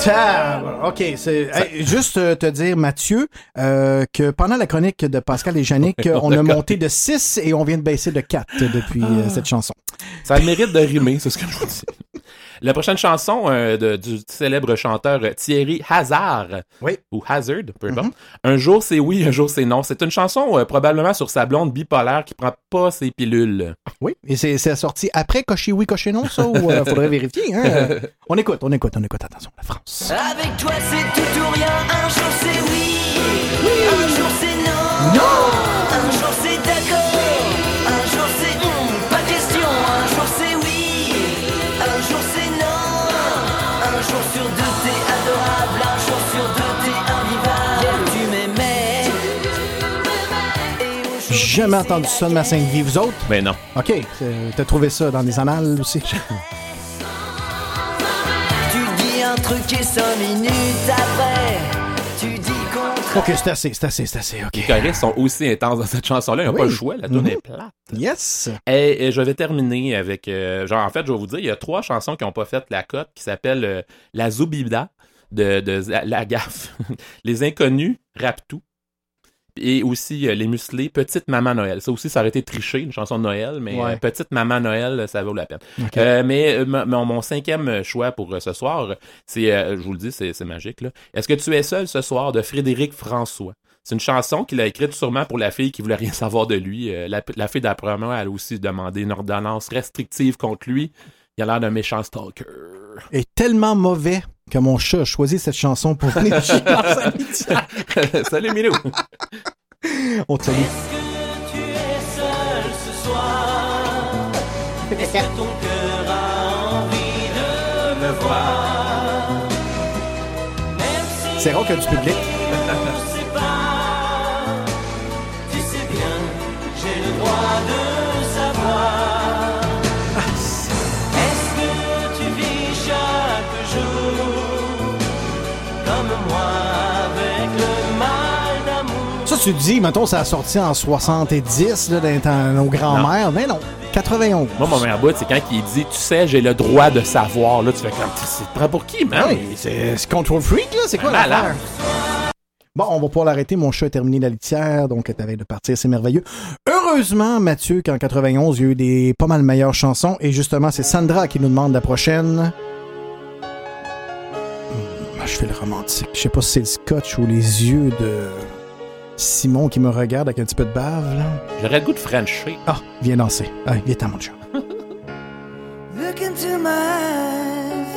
Tab. OK, c'est hey, juste euh, te dire Mathieu euh, que pendant la chronique de Pascal et Jannick, euh, on a monté de 6 et on vient de baisser de 4 depuis euh, cette chanson. Ça a le mérite de rimer, c'est ce que je vous dis. La prochaine chanson euh, de- du célèbre chanteur Thierry Hazard, Oui. ou Hazard, peu importe. Un jour c'est oui, un jour c'est non. C'est une chanson euh, probablement sur sa blonde bipolaire qui prend pas ses pilules. Oui, et c'est c'est sorti après Cocher oui, Cocher non, ça, ou euh, faudrait vérifier. Hein? On écoute, on écoute, on écoute. Attention, la France. Avec toi c'est tout ou rien. Un jour c'est oui. Un jour c'est non. Non. Un jour c'est d'accord. Jamais entendu ça de ma sainte vie, vous autres? Mais non. OK, c'est- t'as trouvé ça dans les annales aussi? Tu dis un truc et cinq minutes après, tu dis qu'on OK, c'est assez, c'est assez, c'est assez, OK. Les choristes sont aussi intenses dans cette chanson-là. Ils n'ont Oui. pas le choix. La tune Mhm. est plate. Yes! Et, et je vais terminer avec... euh, genre, en fait, je vais vous dire, il y a trois chansons qui n'ont pas fait la cote qui s'appellent euh, La Zoubida de, de La Gaffe, Les Inconnus, Raptou et aussi euh, Les Musclés, Petite Maman Noël. Ça aussi, ça aurait été triché, une chanson de Noël, mais Ouais. euh, Petite Maman Noël, ça vaut la peine. Euh, mais mon, cinquième choix pour ce soir, c'est, je vous le dis, c'est magique. là. Est-ce que tu es seul ce soir de Frédéric François? C'est une chanson qu'il a écrite sûrement pour la fille qui voulait rien savoir de lui. La, la fille d'après moi, elle a aussi demandé une ordonnance restrictive contre lui. Il a l'air d'un méchant stalker. Est tellement mauvais que mon chat a choisi cette chanson pour venir chez nous. Salut Milou! On te salue. tu es seul ce soir? Est-ce que ton cœur a envie de me voir? C'est rare a du public. Ça, tu te dis, mettons, ça a sorti en 70, là, dans nos grands-mères? Mais non, 91. Moi, mon meilleur bout, c'est quand il dit Tu sais, j'ai le droit de savoir. Là, tu fais comme C'est prêt pour qui, man? Ouais, c'est Control Freak, là. C'est quoi l'affaire? Bon, on va pouvoir l'arrêter. Mon chat a terminé la litière, donc elle avait de partir. C'est merveilleux. Heureusement, Mathieu, qu'en 91, il y a eu des pas mal meilleures chansons. Et justement, c'est Sandra qui nous demande la prochaine. Hmm, Je fais le romantique. Je sais pas si c'est le scotch ou les yeux de Simon qui me regarde avec un petit peu de bave, là. J'aurais le goût de Frencher. Ah, viens danser. Viens t'en, mon chat. Look into my eyes,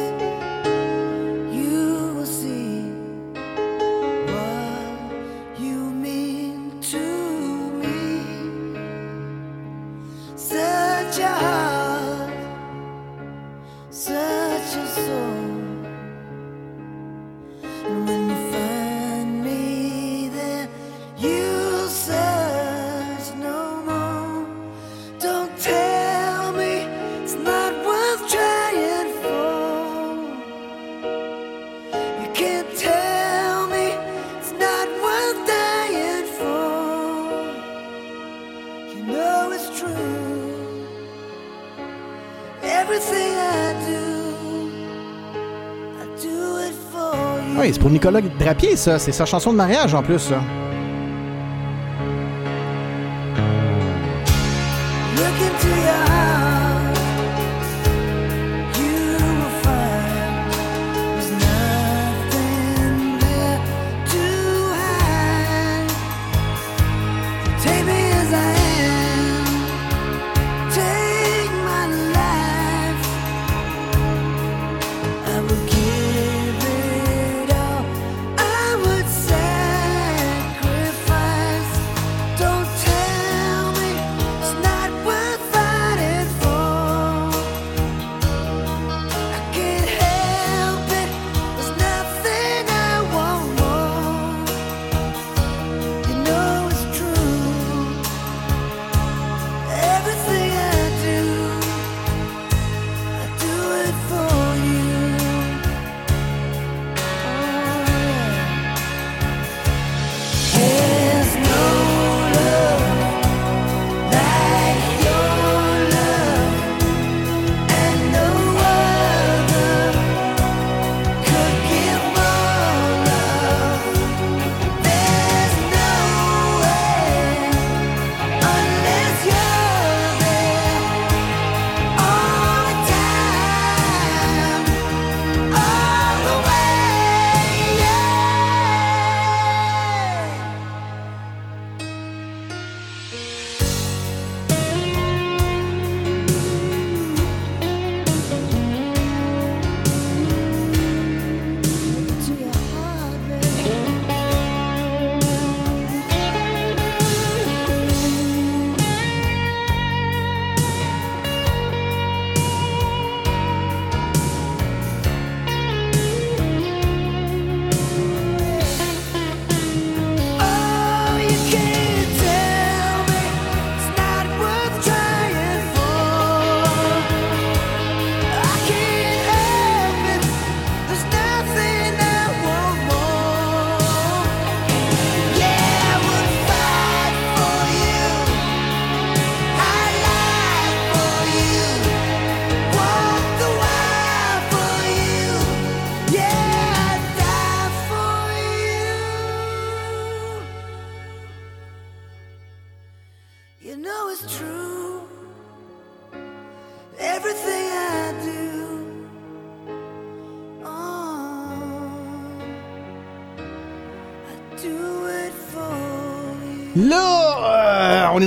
you will see what you mean to me. Such a heart, such a soul. Oui, c'est pour Nicolas Drapier, ça. C'est sa chanson de mariage, en plus, ça.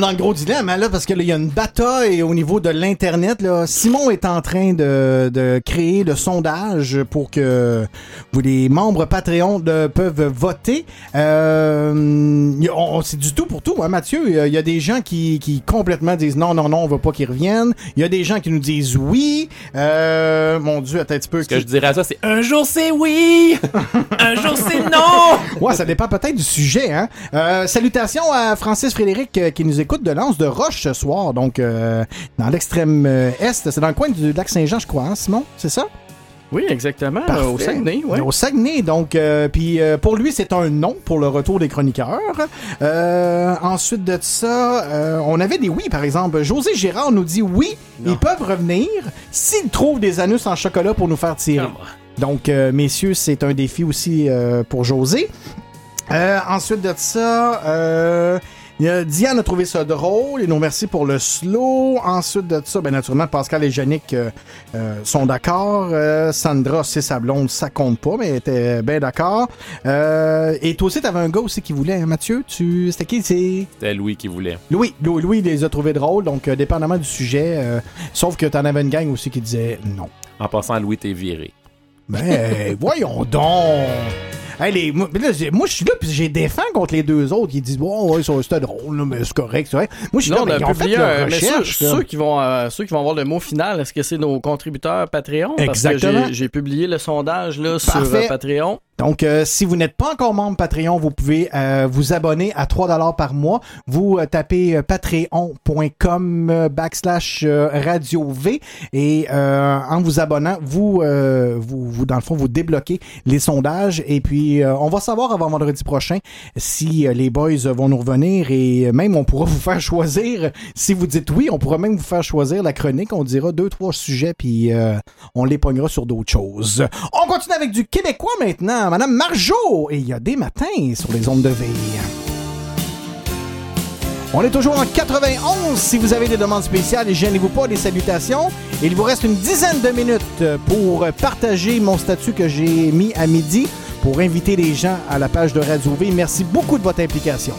Dans le gros dilemme, hein, là, parce que là, il y a une bataille au niveau de l'Internet. Là. Simon est en train de, de créer le sondage pour que vous, les membres Patreon de- peuvent voter. Euh, on- c'est du tout pour tout, hein, Mathieu. Il y a- des gens qui, qui complètement disent non, non, non, on veut pas qu'ils reviennent. Il y a des gens qui nous disent oui. Euh, mon Dieu, attends un petit peu. Ce que je dirais à ça, c'est un jour c'est oui, un jour c'est non. Ouais, ça dépend peut-être du sujet. Hein? Euh, salutations à Francis Frédéric euh, qui nous écoute de Lance de Roche ce soir, donc euh, dans l'extrême euh, est. C'est dans le coin du lac Saint-Jean, je crois, hein, Simon? C'est ça? Oui, exactement. Parfait. Au Saguenay, ouais. Au Saguenay, donc, euh, puis euh, pour lui, c'est un non pour le retour des chroniqueurs. Euh, ensuite de ça, euh, on avait des oui, par exemple. José Gérard nous dit oui, ils peuvent revenir s'ils trouvent des anus en chocolat pour nous faire tirer. Donc, euh, messieurs, c'est un défi aussi euh, pour José. Euh, ensuite de ça, euh, Diane a trouvé ça drôle. Et nous remercie pour le slow. Ensuite de ça, bien naturellement, Pascal et Yannick euh, euh, sont d'accord. Euh, Sandra, c'est sa blonde, ça compte pas, mais elle était bien d'accord. Et toi aussi, t'avais un gars aussi qui voulait, hein, Mathieu? Tu, c'était qui? C'est? C'était Louis qui voulait. Louis. Louis, Louis les a trouvés drôles, donc dépendamment du sujet. sauf que t'en avais une gang aussi qui disait non. En passant, Louis t'es viré. Ben, voyons donc! Hey, les- moi, je suis là, puis j'ai défend contre les deux autres qui disent, bon, ouais, ça, c'était drôle, là, mais c'est correct, c'est vrai. Moi, je suis Là, on mais a ils ont fait publié leur un- mais ceux, recherche. qui vont, euh, ceux qui vont avoir le mot final, est-ce que c'est nos contributeurs Patreon? Parce que Exactement. j'ai- j'ai publié le sondage là, sur Parfait. euh, Patreon. Donc, euh, si vous n'êtes pas encore membre Patreon, vous pouvez euh, vous abonner à 3 par mois. Vous euh, tapez patreon.com backslash radio V et en vous abonnant, vous, vous, dans le fond, vous débloquez les sondages et puis on va savoir avant vendredi prochain si les boys vont nous revenir et même on pourra vous faire choisir. Si vous dites oui, on pourra même vous faire choisir la chronique. On dira deux, trois sujets puis on les sur d'autres choses. On continue avec du québécois maintenant. Madame Marjo, et il y a des matins sur les ondes de veille. On est toujours en 91. Si vous avez des demandes spéciales, et gênez-vous pas des salutations. Il vous reste une dizaine de minutes pour partager mon statut que j'ai mis à midi pour inviter les gens à la page de Radio V. Merci beaucoup de votre implication.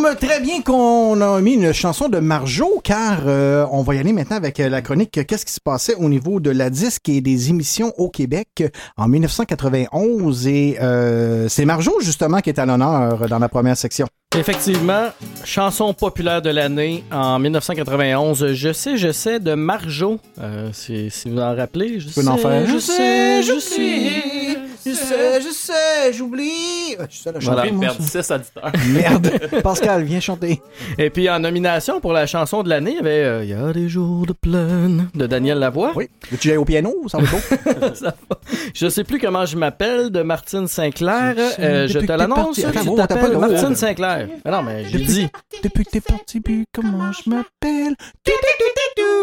Tombe très bien qu'on a mis une chanson de Marjo, car euh, on va y aller maintenant avec euh, la chronique Qu'est-ce qui se passait au niveau de la disque et des émissions au Québec en 1991. Et euh, c'est Marjo, justement, qui est à l'honneur dans la première section. Effectivement, chanson populaire de l'année en 1991. Je sais, je sais de Marjo. Euh, si, si vous en rappelez, je peux en sais, faire. je sais, je sais, je sais, je sais, j'oublie. Je suis seul à Voilà. chanter, moi, Perdre ça. 6 auditeurs. Merde. Pascal, viens chanter. Et puis en nomination pour la chanson de l'année, il y avait euh, Il y a des jours de plaine de Daniel Lavoie. Oui. Veux-tu aller au piano? Ça va beau. Ça va. Je sais plus comment je m'appelle de Martine Sinclair. Euh, je te Attends, tu oh, t'appelles oh. Martine Sinclair. Ah non, mais Depuis- dit. Depuis que t'es parti, puis comment je m'appelle?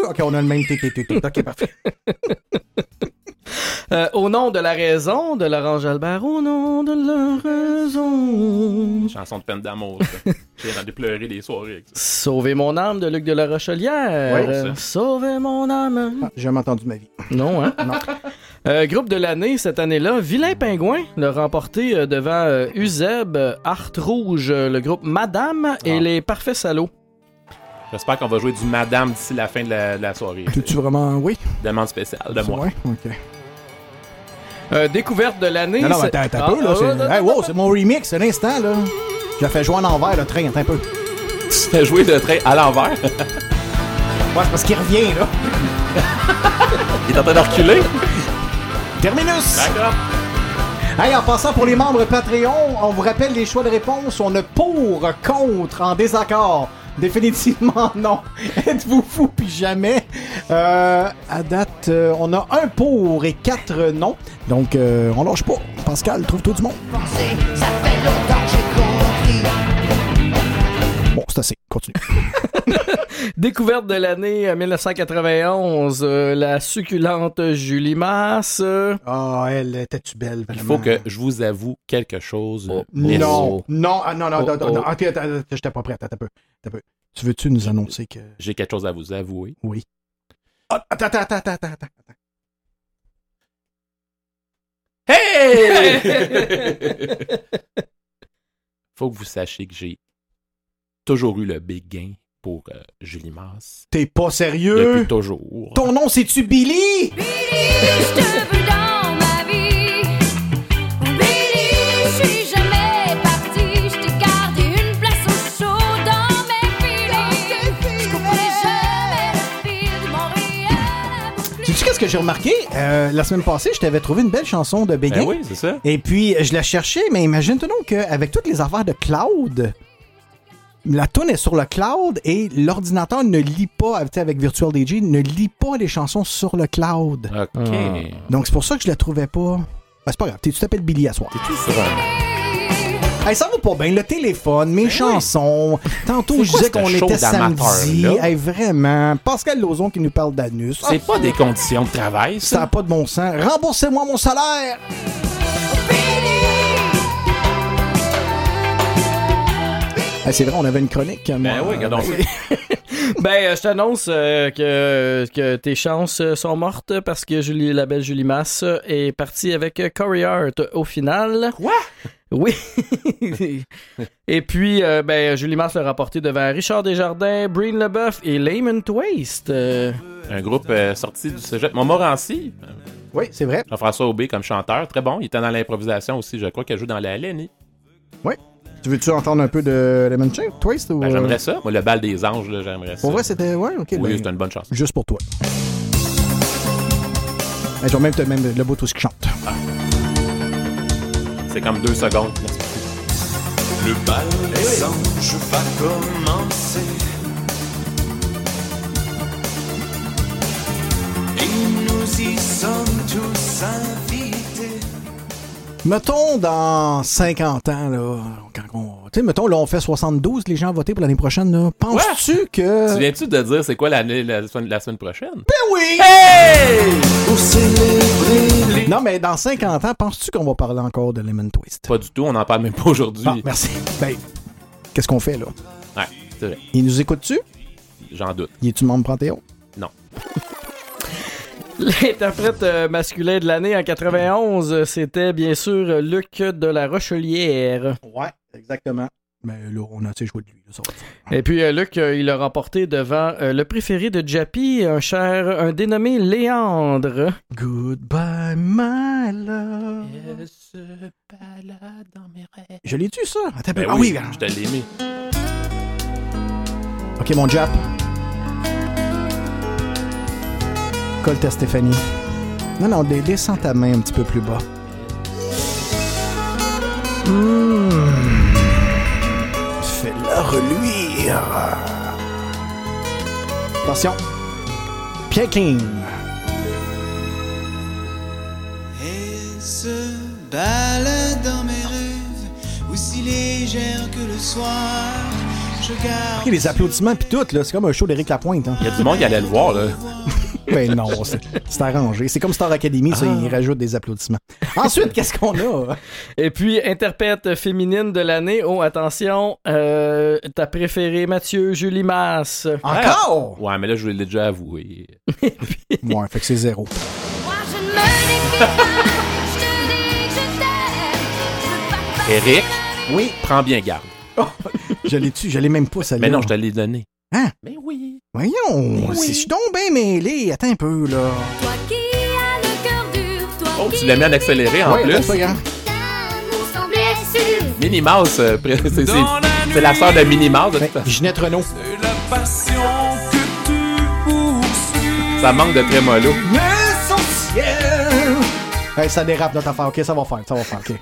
Ok, on a le même. Ok, parfait. Euh, au nom de la raison de Laurence Jalbert, au nom de la raison. Chanson de peine d'amour. J'ai rendu pleurer des soirées. Sauver mon âme de Luc de la Rochelière. Oui, Sauver mon âme. Ah, J'ai jamais entendu de ma vie. Non, hein? Non. Euh, groupe de l'année cette année-là, Vilain Pingouin l'a remporté euh, devant euh, Uzeb, Art Rouge, euh, le groupe Madame et Ah. les Parfaits Salauds. J'espère qu'on va jouer du Madame d'ici la fin de la, de la soirée. Tu vraiment. Oui. Demande spéciale de moi. Ok. Euh, découverte de l'année. Non, non, c'est- attends, attends Ah, un peu, là. ah, c'est- ah, Hey, wow, c'est mon remix, c'est l'instant, là. J'ai fait jouer en envers, le train, attends un peu. Tu fais jouer le train à l'envers? Ouais, c'est parce qu'il revient, là. Il est en train de reculer? Terminus! D'accord. Hey, en passant pour les membres Patreon, on vous rappelle les choix de réponse. On a pour, contre, en désaccord. Définitivement non. Êtes-vous fou puis jamais? Euh, à date, euh, on a un pour et quatre non. Donc, euh, on lâche pas. Pascal, trouve-toi du monde. C'est assez. Continue. Découverte de l'année euh, 1991, euh, la succulente Julie Masse. euh, Ah, elle était-tu belle, Il vraiment? faut que je vous avoue quelque chose. Oh. Non, non, ah, non, non, Oh, non, non, oh. non. Ok, attends, attends, j'étais pas prêt. Attends un peu. Attends un peu. Tu veux-tu nous annoncer que. J'ai quelque chose à vous avouer. Oui. Ah, attends, attends, attends, attends, attends. Hey! Faut que vous sachiez que j'ai toujours eu le big gain pour euh, Julie Masse. T'es pas sérieux? Depuis toujours. Ton nom, c'est-tu Billy? Je te veux dans ma vie. Billy, je suis jamais partie. Je t'ai gardé une place au chaud dans mes filets. Je couperai jamais le fil de Montréal. Sais-tu qu'est-ce que j'ai remarqué? Euh, la semaine passée, je t'avais trouvé une belle chanson de Béguin. Ben oui, c'est ça. Et puis, je la cherchais, mais imagine-toi donc qu'avec toutes les affaires de cloud, la tune est sur le cloud et l'ordinateur ne lit pas, tu sais, avec Virtual DJ, ne lit pas les chansons sur le cloud. OK. Ah. Donc, c'est pour ça que je la trouvais pas. Ben, c'est pas grave, t'es- tu t'appelles Billy à soir? Hey, ça va pas bien, le téléphone, mes chansons. Tantôt, je disais qu'on était samedi. Hey, vraiment. Pascal Lozon qui nous parle d'anus. C'est pas des conditions de travail, Ça? N'a ça? pas de bon sens. Remboursez-moi mon salaire! Hey, c'est vrai, on avait une chronique. Ben moi. oui, regardons ça. Ben, euh, je t'annonce euh, que, que tes chances euh, sont mortes parce que Julie, la belle Julie Masse est partie avec Corey Hart au final. Quoi? Oui. et puis, euh, ben, Julie Masse l'a remporté devant Richard Desjardins, Breen Leboeuf et Layman Twaist. Euh, Un groupe euh, sorti du cégep. Montmorency. Oui, c'est vrai. Jean-François Aubé comme chanteur. Très bon. Il était dans l'improvisation aussi. Je crois qu'il joue dans la LNI. Tu veux-tu entendre un peu de Lemon Chain, Twist? Ou, Ben, euh, j'aimerais ça. Moi, le bal des anges, là, j'aimerais ça. Pour vrai, c'était. Ouais, ok. Oui, ben, c'est une bonne chanson. Juste pour toi. Vais même même le bout tout ce qui chante. C'est comme deux secondes. Le bal des anges va commencer. Et nous y sommes tous. Mettons dans 50 ans, là, quand on. Tu sais, mettons, là, on fait 72, les gens voter pour l'année prochaine, là. Penses-tu que. Tu viens-tu de dire c'est quoi l'année la, semaine- la semaine prochaine? Ben oui! Pour célébrer les Non, mais dans 50 ans, penses-tu qu'on va parler encore de Lemon Twist? Pas du tout, on n'en parle même pas aujourd'hui. Ah, merci. Ben, qu'est-ce qu'on fait, là? Ouais, c'est vrai. Il nous écoute-tu? J'en doute. Il est-tu membre Panthéon? Non. L'interprète euh, masculin de l'année en 91, euh, c'était bien sûr Luc de la Rochelière. Ouais, exactement. Mais là, on a assez joué de lui. là. Et puis euh, Luc, euh, il a remporté devant euh, le préféré de Jappy, un cher, un dénommé Léandre. Goodbye, my love. Je l'ai tu ça? Attends, Ben ah oui, oui, je te l'ai mis. Ok, mon Jap. Stéphanie. Non, non, descends ta main un petit peu plus bas. Mmh. Fais-la reluire. Attention. Pied clean. Elle se balade dans mes rêves, aussi légère que le soir. Les applaudissements pis tout, là, c'est comme un show d'Éric Lapointe. Hein. Il y a du monde qui allait le voir, là. Ben non, c'est arrangé. C'est comme Star Academy, ça, Ah. ils rajoutent des applaudissements. Ensuite, qu'est-ce qu'on a? Et puis, interprète féminine de l'année. Oh, attention, euh, ta préférée, Mathieu, Julie Masse. Encore? Ouais, mais là, je l'ai déjà avoué. Ouais, fait que c'est zéro. Eric, oui. prends bien garde. Je l'ai tu, je l'ai même pas, ça Mais non, je te l'ai donné. Hein? Mais oui. Voyons, si je suis donc bien mêlé. Attends un peu, là. Toi qui as le cœur dur, toi Oh, qui tu l'as mis en accéléré en Ouais, plus. pas grave. Minnie Mouse, euh, c'est la sœur de Minnie Mouse. de toute façon. Ginette Renault. La passion que tu poursuis. Ça manque de trémolo. L'essentiel. Hey, ça dérape notre affaire. Ok, ça va faire, ça va faire. Ok.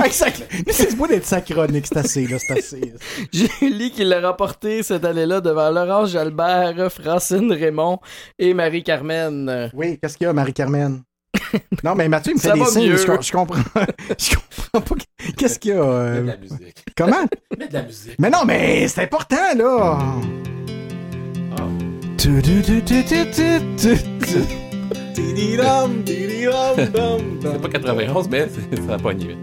exact. Mais c'est beau d'être sa chronique, c'est assez, là, c'est assez. Julie qui l'a remporté cette année-là devant Laurence Jalbert, Francine Raymond et Marie-Carmen. Oui, qu'est-ce qu'il y a, Marie-Carmen? Non, mais Mathieu, il me fait Ça des signes. Je, je comprends. Je comprends pas. Qu'est-ce qu'il y a? euh, Mets de la musique. Comment? Mets de la musique. Mais non, mais c'est important, là. Tu, C'est pas 91, mais ça a pogné.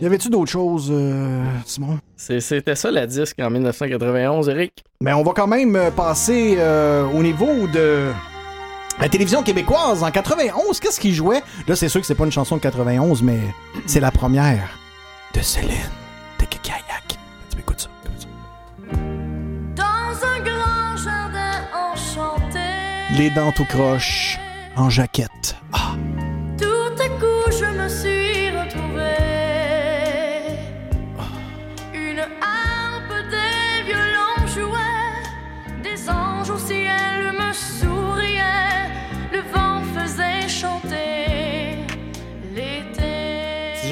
Y avait-tu d'autres choses, euh, Simon? C'était ça la disque en 1991, Eric. Mais on va quand même euh, passer euh, au niveau de la télévision québécoise. En 91, qu'est-ce qui jouait? Là, c'est sûr que c'est pas une chanson de 91, mais c'est la première de Céline de Kayak. Tu écoutes ça. écoute ça? Les dents tout croche, en jaquette. Ah,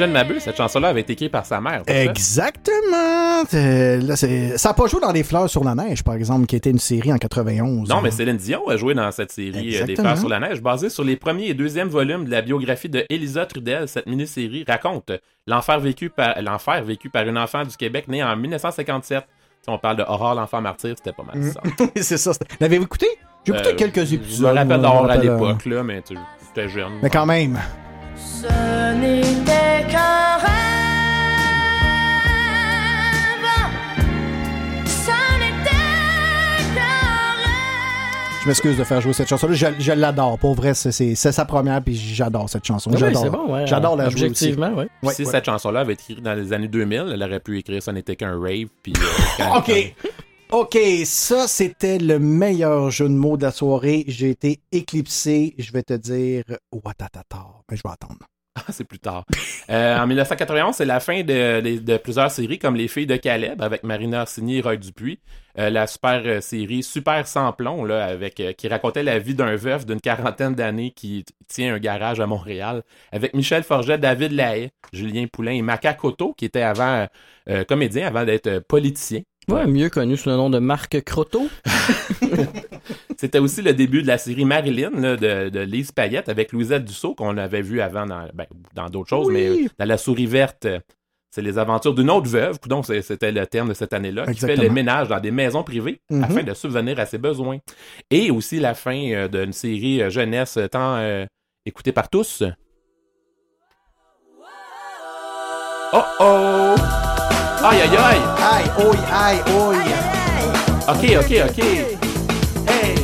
je ne m'abuse, cette chanson-là avait été écrite par sa mère. Exactement. Euh, là, ça n'a pas joué dans Des fleurs sur la neige, par exemple, qui était une série en 91. Non, mais Céline Dion a joué dans cette série euh, Des Exactement. Fleurs sur la neige, basée sur les premiers et deuxième volumes de la biographie de Elisa Trudel. Cette mini-série raconte l'enfer vécu par l'enfer vécu par une enfant du Québec née en 1957. Si on parle de Aurore, l'enfant martyr, c'était pas mal ça. c'est ça. L'avez-vous écouté? J'ai écouté Euh, quelques épisodes. Je me rappelle à l'époque, là, mais tu j'étais jeune. euh, Mais quand même. Ce n'était qu'un rêve. Ce n'était qu'un rêve. Je m'excuse de faire jouer cette chanson-là. Je, je l'adore. Pour vrai, c'est- sa première, puis j'adore cette chanson. Oui, J'adore. c'est bon, ouais. J'adore la jouer aussi. Objectivement, oui. Ouais, si ouais. cette chanson-là avait été écrite dans les années 2000, elle aurait pu écrire Ça n'était qu'un rave. Puis, euh, quand- OK. OK, ça, c'était le meilleur jeu de mots de la soirée. J'ai été éclipsé. Je vais te dire Watatata. Mais je vais attendre. Ah, c'est plus tard. Euh, en 1991, c'est la fin de, plusieurs séries comme Les Filles de Caleb avec Marina Orsini et Roy Dupuis. Euh, la super euh, série Super sans plomb là, avec, qui racontait la vie d'un veuf d'une quarantaine d'années qui tient un garage à Montréal avec Michel Forget, David Lahaye, Julien Poulain et Maca Cotto qui était avant comédien avant d'être politicien. Ouais, mieux connu sous le nom de Marc Croteau. C'était aussi le début de la série Marilyn là, de, de Lise Payette avec Louisette Dussault qu'on avait vu avant dans, ben, dans d'autres choses, Oui. mais euh, dans La Souris Verte, euh, c'est les aventures d'une autre veuve, donc c'était le terme de cette année-là, qui fait le ménage dans des maisons privées Mhm. afin de subvenir à ses besoins. Et aussi la fin euh, d'une série euh, jeunesse tant euh, écoutée par tous. Oh oh! Aïe aïe aïe! Aïe, oi, aïe, oi. Ok, ok, ok! Hey!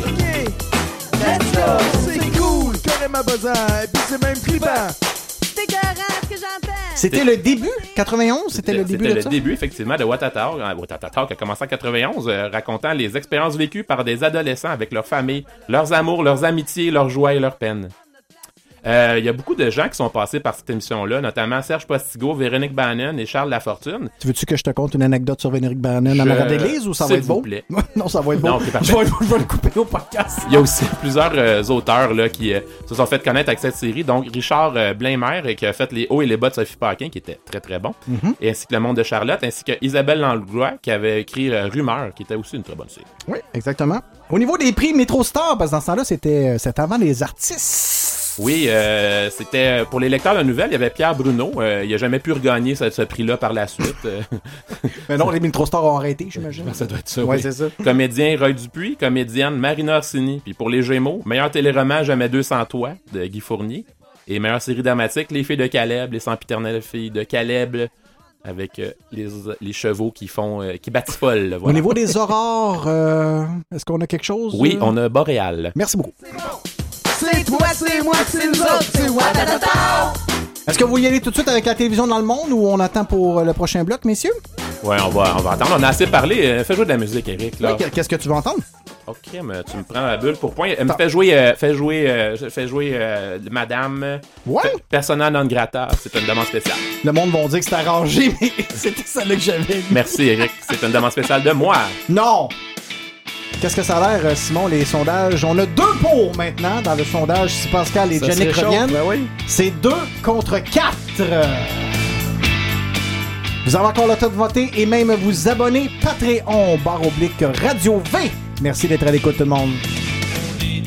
Let's go! C'est cool, carrément buzzant, et puis c'est même flippant. C'est ce que j'entends. C'était le début, 91, c'était le début C'était de le ça? début, effectivement, de Watatao. Euh, Watatao qui a commencé en 91, euh, racontant les expériences vécues par des adolescents avec leur famille, leurs amours, leurs amitiés, leurs joies et leurs peines. Euh, Il y a beaucoup de gens qui sont passés par cette émission-là, notamment Serge Postigo, Véronique Bannon et Charles Lafortune. Tu veux-tu que je te conte une anecdote sur Vénéric Bannon à Mara d'église ou ça va être vous beau? plaît. non, ça va être beau. Non, je, vais, je vais le couper au podcast. Il y a aussi plusieurs euh, auteurs là, qui euh, se sont fait connaître avec cette série. Donc, Richard Blainmer, euh, qui a fait Les hauts et les bas de Sophie Paquin, qui était très très bon, Mhm. et ainsi que Le monde de Charlotte, ainsi que Isabelle Langlois, qui avait écrit Rumeur, qui était aussi une très bonne série. Oui, exactement. Au niveau des prix Métro Star, parce que dans ce temps-là, c'était c'était avant les artistes. Oui, euh, c'était pour les lecteurs de nouvelles, il y avait Pierre Bruno. euh, il a jamais pu regagner ce, ce prix-là par la suite. euh. Mais non, les Métro Stars ont arrêté, j'imagine. Ça doit être ça. Ouais, oui. c'est ça. Comédien Roy Dupuis, comédienne Marina Orsini. Puis pour les Gémeaux, meilleur téléroman Jamais 200 toits de Guy Fournier. Et meilleure série dramatique Les filles de Caleb, les sempiternelles filles de Caleb, avec euh, les, les chevaux qui font euh, qui. Au Voilà. niveau des aurores, euh, est-ce qu'on a quelque chose? Oui, euh? on a Boréal. Merci beaucoup. C'est toi, c'est moi, c'est nous autres, c'est Watatata. Est-ce que vous y allez tout de suite avec la télévision dans le monde ou on attend pour euh, le prochain bloc, messieurs? Ouais, on va, on va attendre. On a assez parlé. Euh, fais jouer de la musique, Eric. Là. Oui, Qu'est-ce que tu veux entendre? Ok, mais tu me prends la bulle pour point. Euh, me fais jouer, euh, fais jouer, euh, fais jouer euh, Madame. Ouais. Pe- Persona non grata. C'est une demande spéciale. Le monde va dire que c'est arrangé, mais c'était celle-là que j'avais. Merci, Eric. C'est une demande spéciale de moi. Non! Qu'est-ce que ça a l'air, euh, Simon, les sondages? On a deux pour maintenant dans le sondage si Pascal et Ça Yannick reviennent. ben oui. C'est deux contre quatre. Vous avez encore le temps de voter et même vous abonner. Patreon, barre oblique, Radio V. Merci d'être à l'écoute, tout le monde. On est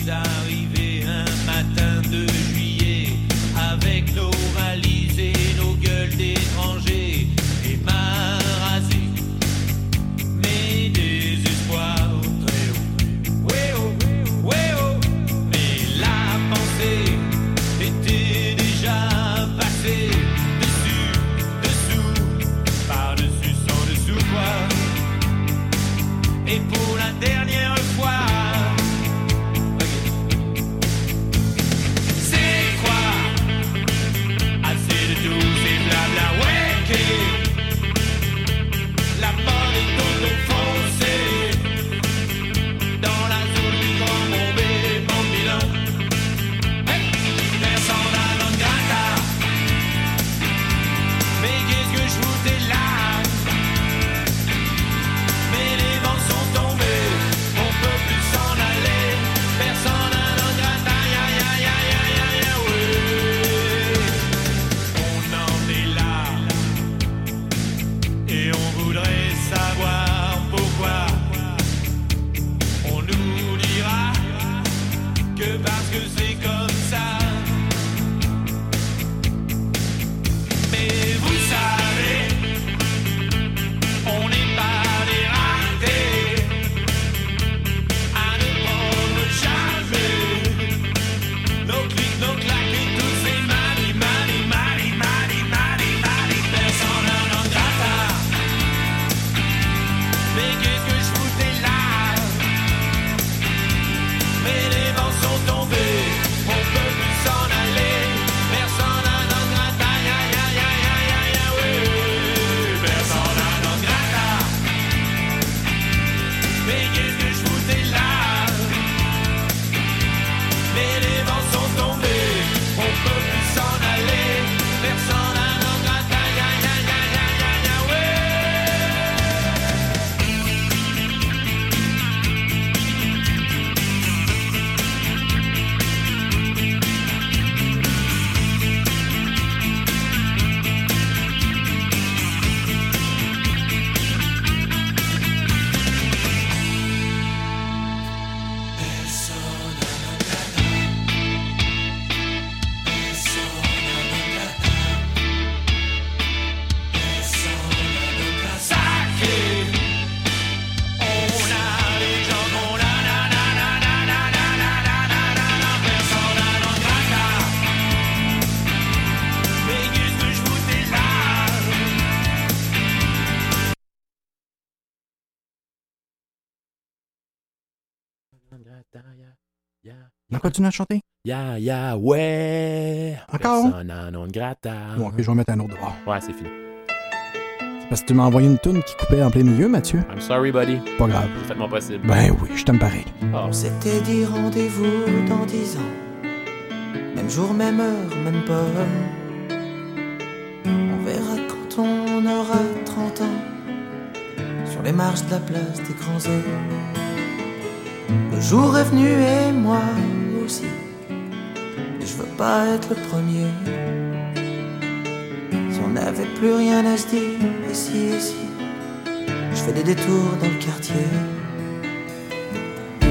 On continue à chanter? Ya, ya, ouais. Encore? Persona non grata. Bon, ok, je vais mettre un autre droit. Ouais, c'est fini. C'est parce que tu m'as envoyé une toune qui coupait en plein milieu, Mathieu. I'm sorry, buddy. Pas grave. J'ai fait mon possible. Ben oui, je t'aime pareil. Oh. On s'était dit rendez-vous dans dix ans. Même jour, même heure, même pomme. On verra quand on aura 30 ans. Sur les marches de la place des grands œufs. Jour est venu et moi aussi. Je veux pas être le premier. Si on n'avait plus rien à se dire, et si. Je fais des détours dans le quartier.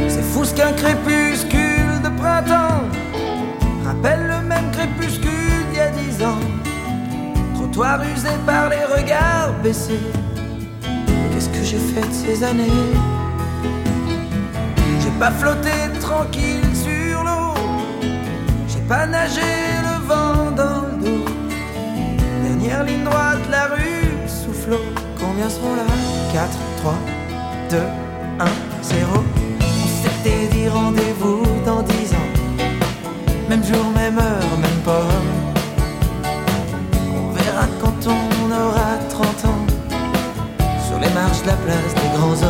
C'est fou ce qu'un crépuscule de printemps rappelle le même crépuscule d'il y a dix ans. Trottoir usé par les regards baissés. Qu'est-ce que j'ai fait de ces années? Pas flotté tranquille sur l'eau. J'ai pas nagé le vent dans le dos. Dernière ligne droite, la rue souffle. Combien seront là? 4, 3, 2, 1, 0. On s'était dit rendez-vous dans 10 ans. Même jour, même heure, même pomme. On verra quand on aura 30 ans. Sur les marches de la place des grands hommes.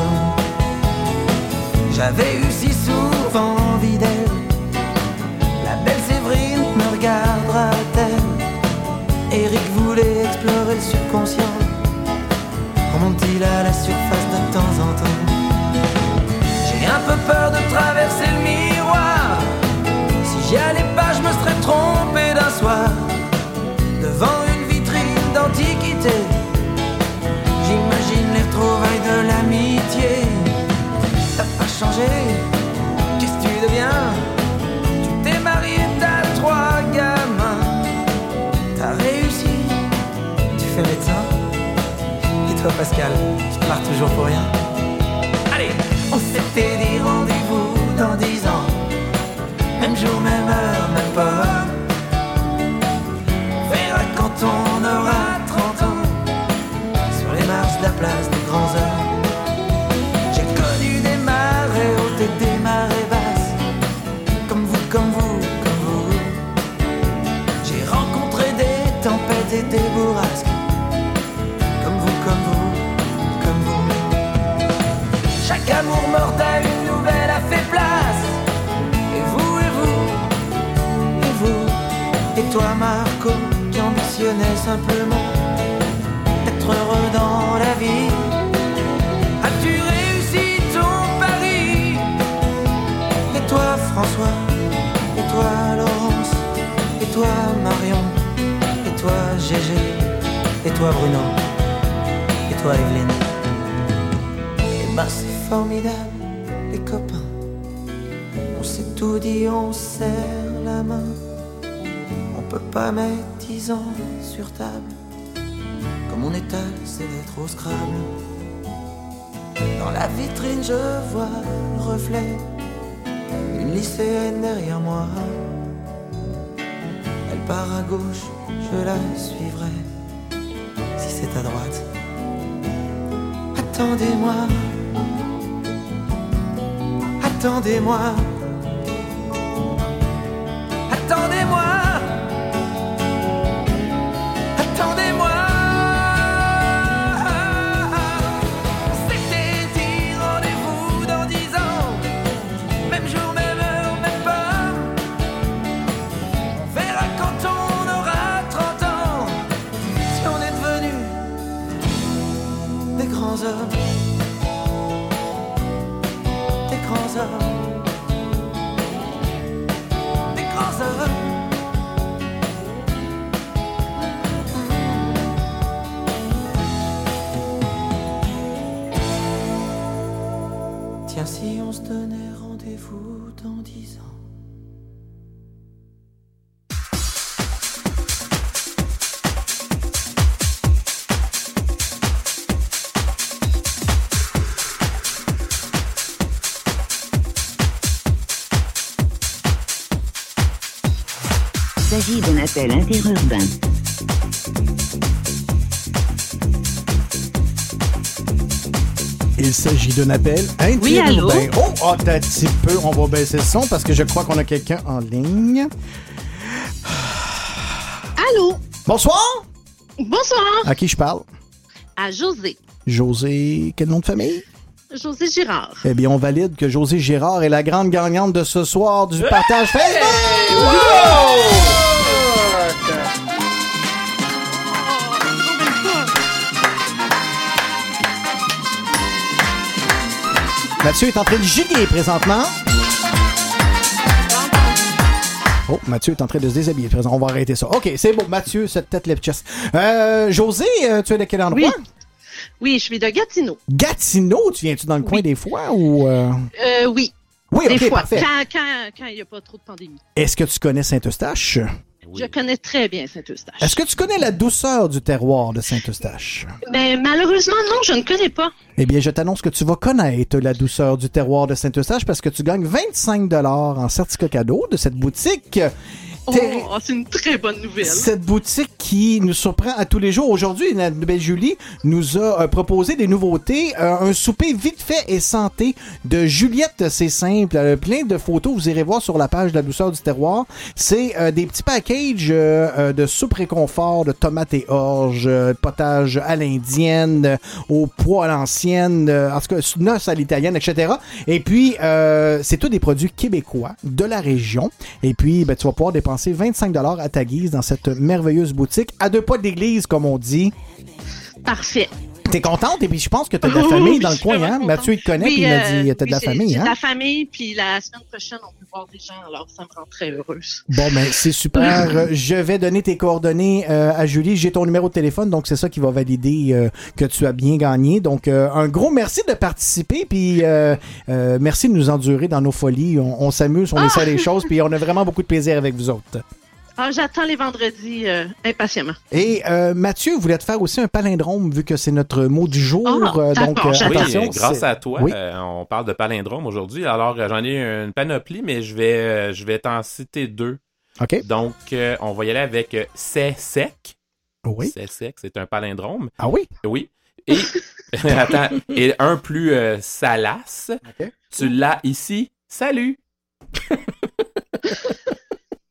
J'avais eu si souvent envie d'elle. La belle Séverine me regardera-t-elle? Eric voulait explorer le subconscient. Remonte-t-il à la surface de temps en temps? J'ai un peu peur de traverser qu'est-ce que tu deviens? Tu t'es marié, t'as trois gamins. T'as réussi, tu fais médecin. Et toi, Pascal, tu pars toujours pour rien. Allez, on s'était dit simplement être heureux dans la vie. As-tu réussi ton pari? Et toi, François? Et toi, Laurence? Et toi, Marion? Et toi, Gégé? Et toi, Bruno? Et toi, Evelyne? Eh ben, c'est formidable, les copains. On s'est tout dit, on serre la main. On peut pas mettre sur table. Comme mon étal, c'est d'être au Scrabble. Dans la vitrine, je vois le reflet d'une lycéenne derrière moi. Elle part à gauche, je la suivrai. Si c'est à droite. Attendez-moi. Attendez-moi. Appel interurbain.「い Il s'agit d'un appel interurbain. Oui, allô? Oh, un petit peu, on va baisser le son parce que je crois qu'on a quelqu'un en ligne. Allô? Bonsoir! Bonsoir! À qui je parle? À José. José, quel nom de famille? José Girard. Eh bien, on valide que José Girard est la grande gagnante de ce soir du partage Facebook! Mathieu est en train de giguer présentement. Oh, Mathieu est en train de se déshabiller présent. On va arrêter ça. OK, c'est bon. Mathieu, cette tête lève chest. Euh, José, euh, tu es de quel endroit? Oui. Oui, je suis de Gatineau. Gatineau, tu viens-tu dans le coin des fois ou... euh, Euh, oui. Oui, Des ok, fois, parfait. quand il n'y a pas trop de pandémie. Est-ce que tu connais Saint-Eustache? Je connais très bien Saint-Eustache. Est-ce que tu connais la douceur du terroir de Saint-Eustache? Mais malheureusement, non, je ne connais pas. Eh bien, je t'annonce que tu vas connaître la douceur du terroir de Saint-Eustache parce que tu gagnes 25 en certificat cadeau de cette boutique. Oh, Terri- c'est une très bonne nouvelle. Cette boutique qui nous surprend à tous les jours. Aujourd'hui, la belle Julie nous a euh, proposé des nouveautés. Euh, un souper vite fait et santé de Juliette, c'est simple. Euh, plein de photos, vous irez voir sur la page de la douceur du terroir. C'est des petits packages de soupe réconfort, de tomates et orge, euh, potage à l'indienne, au poids à l'ancienne, en tout cas, noces à l'italienne, etc. Et puis, c'est tous des produits québécois de la région. Et puis, ben, tu vas pouvoir dépenser 25 à ta guise dans cette merveilleuse boutique, à deux pas d'église, comme on dit. Parfait. T'es contente? Et puis, je pense que t'as de la famille dans le coin, hein? contente. Mathieu, il te connaît, Oui, puis il m'a euh, dit, t'as de la famille, J'ai de hein? la famille, puis la semaine prochaine, on peut voir des gens, alors ça me rend très heureuse. Bon, ben, c'est super. Euh, Je vais donner tes coordonnées euh, à Julie. J'ai ton numéro de téléphone, donc c'est ça qui va valider euh, que tu as bien gagné. Donc, euh, un gros merci de participer, puis euh, euh, merci de nous endurer dans nos folies. On, on s'amuse, on essaie les choses, puis on a vraiment beaucoup de plaisir avec vous autres. Ah, J'attends les vendredis euh, impatiemment. Et euh, Mathieu voulait te faire aussi un palindrome, vu que c'est notre mot du jour. Ah, euh, donc, euh, attention. Oui, grâce à toi, Oui. euh, on parle de palindrome aujourd'hui. Alors, euh, j'en ai une panoplie, mais je vais, euh, je vais t'en citer deux. OK. Donc, euh, on va y aller avec euh, C'est sec. Oui. C'est sec, c'est un palindrome. Ah oui? Oui. Et, attends, et un plus euh, salace. Tu l'as ici. Salut.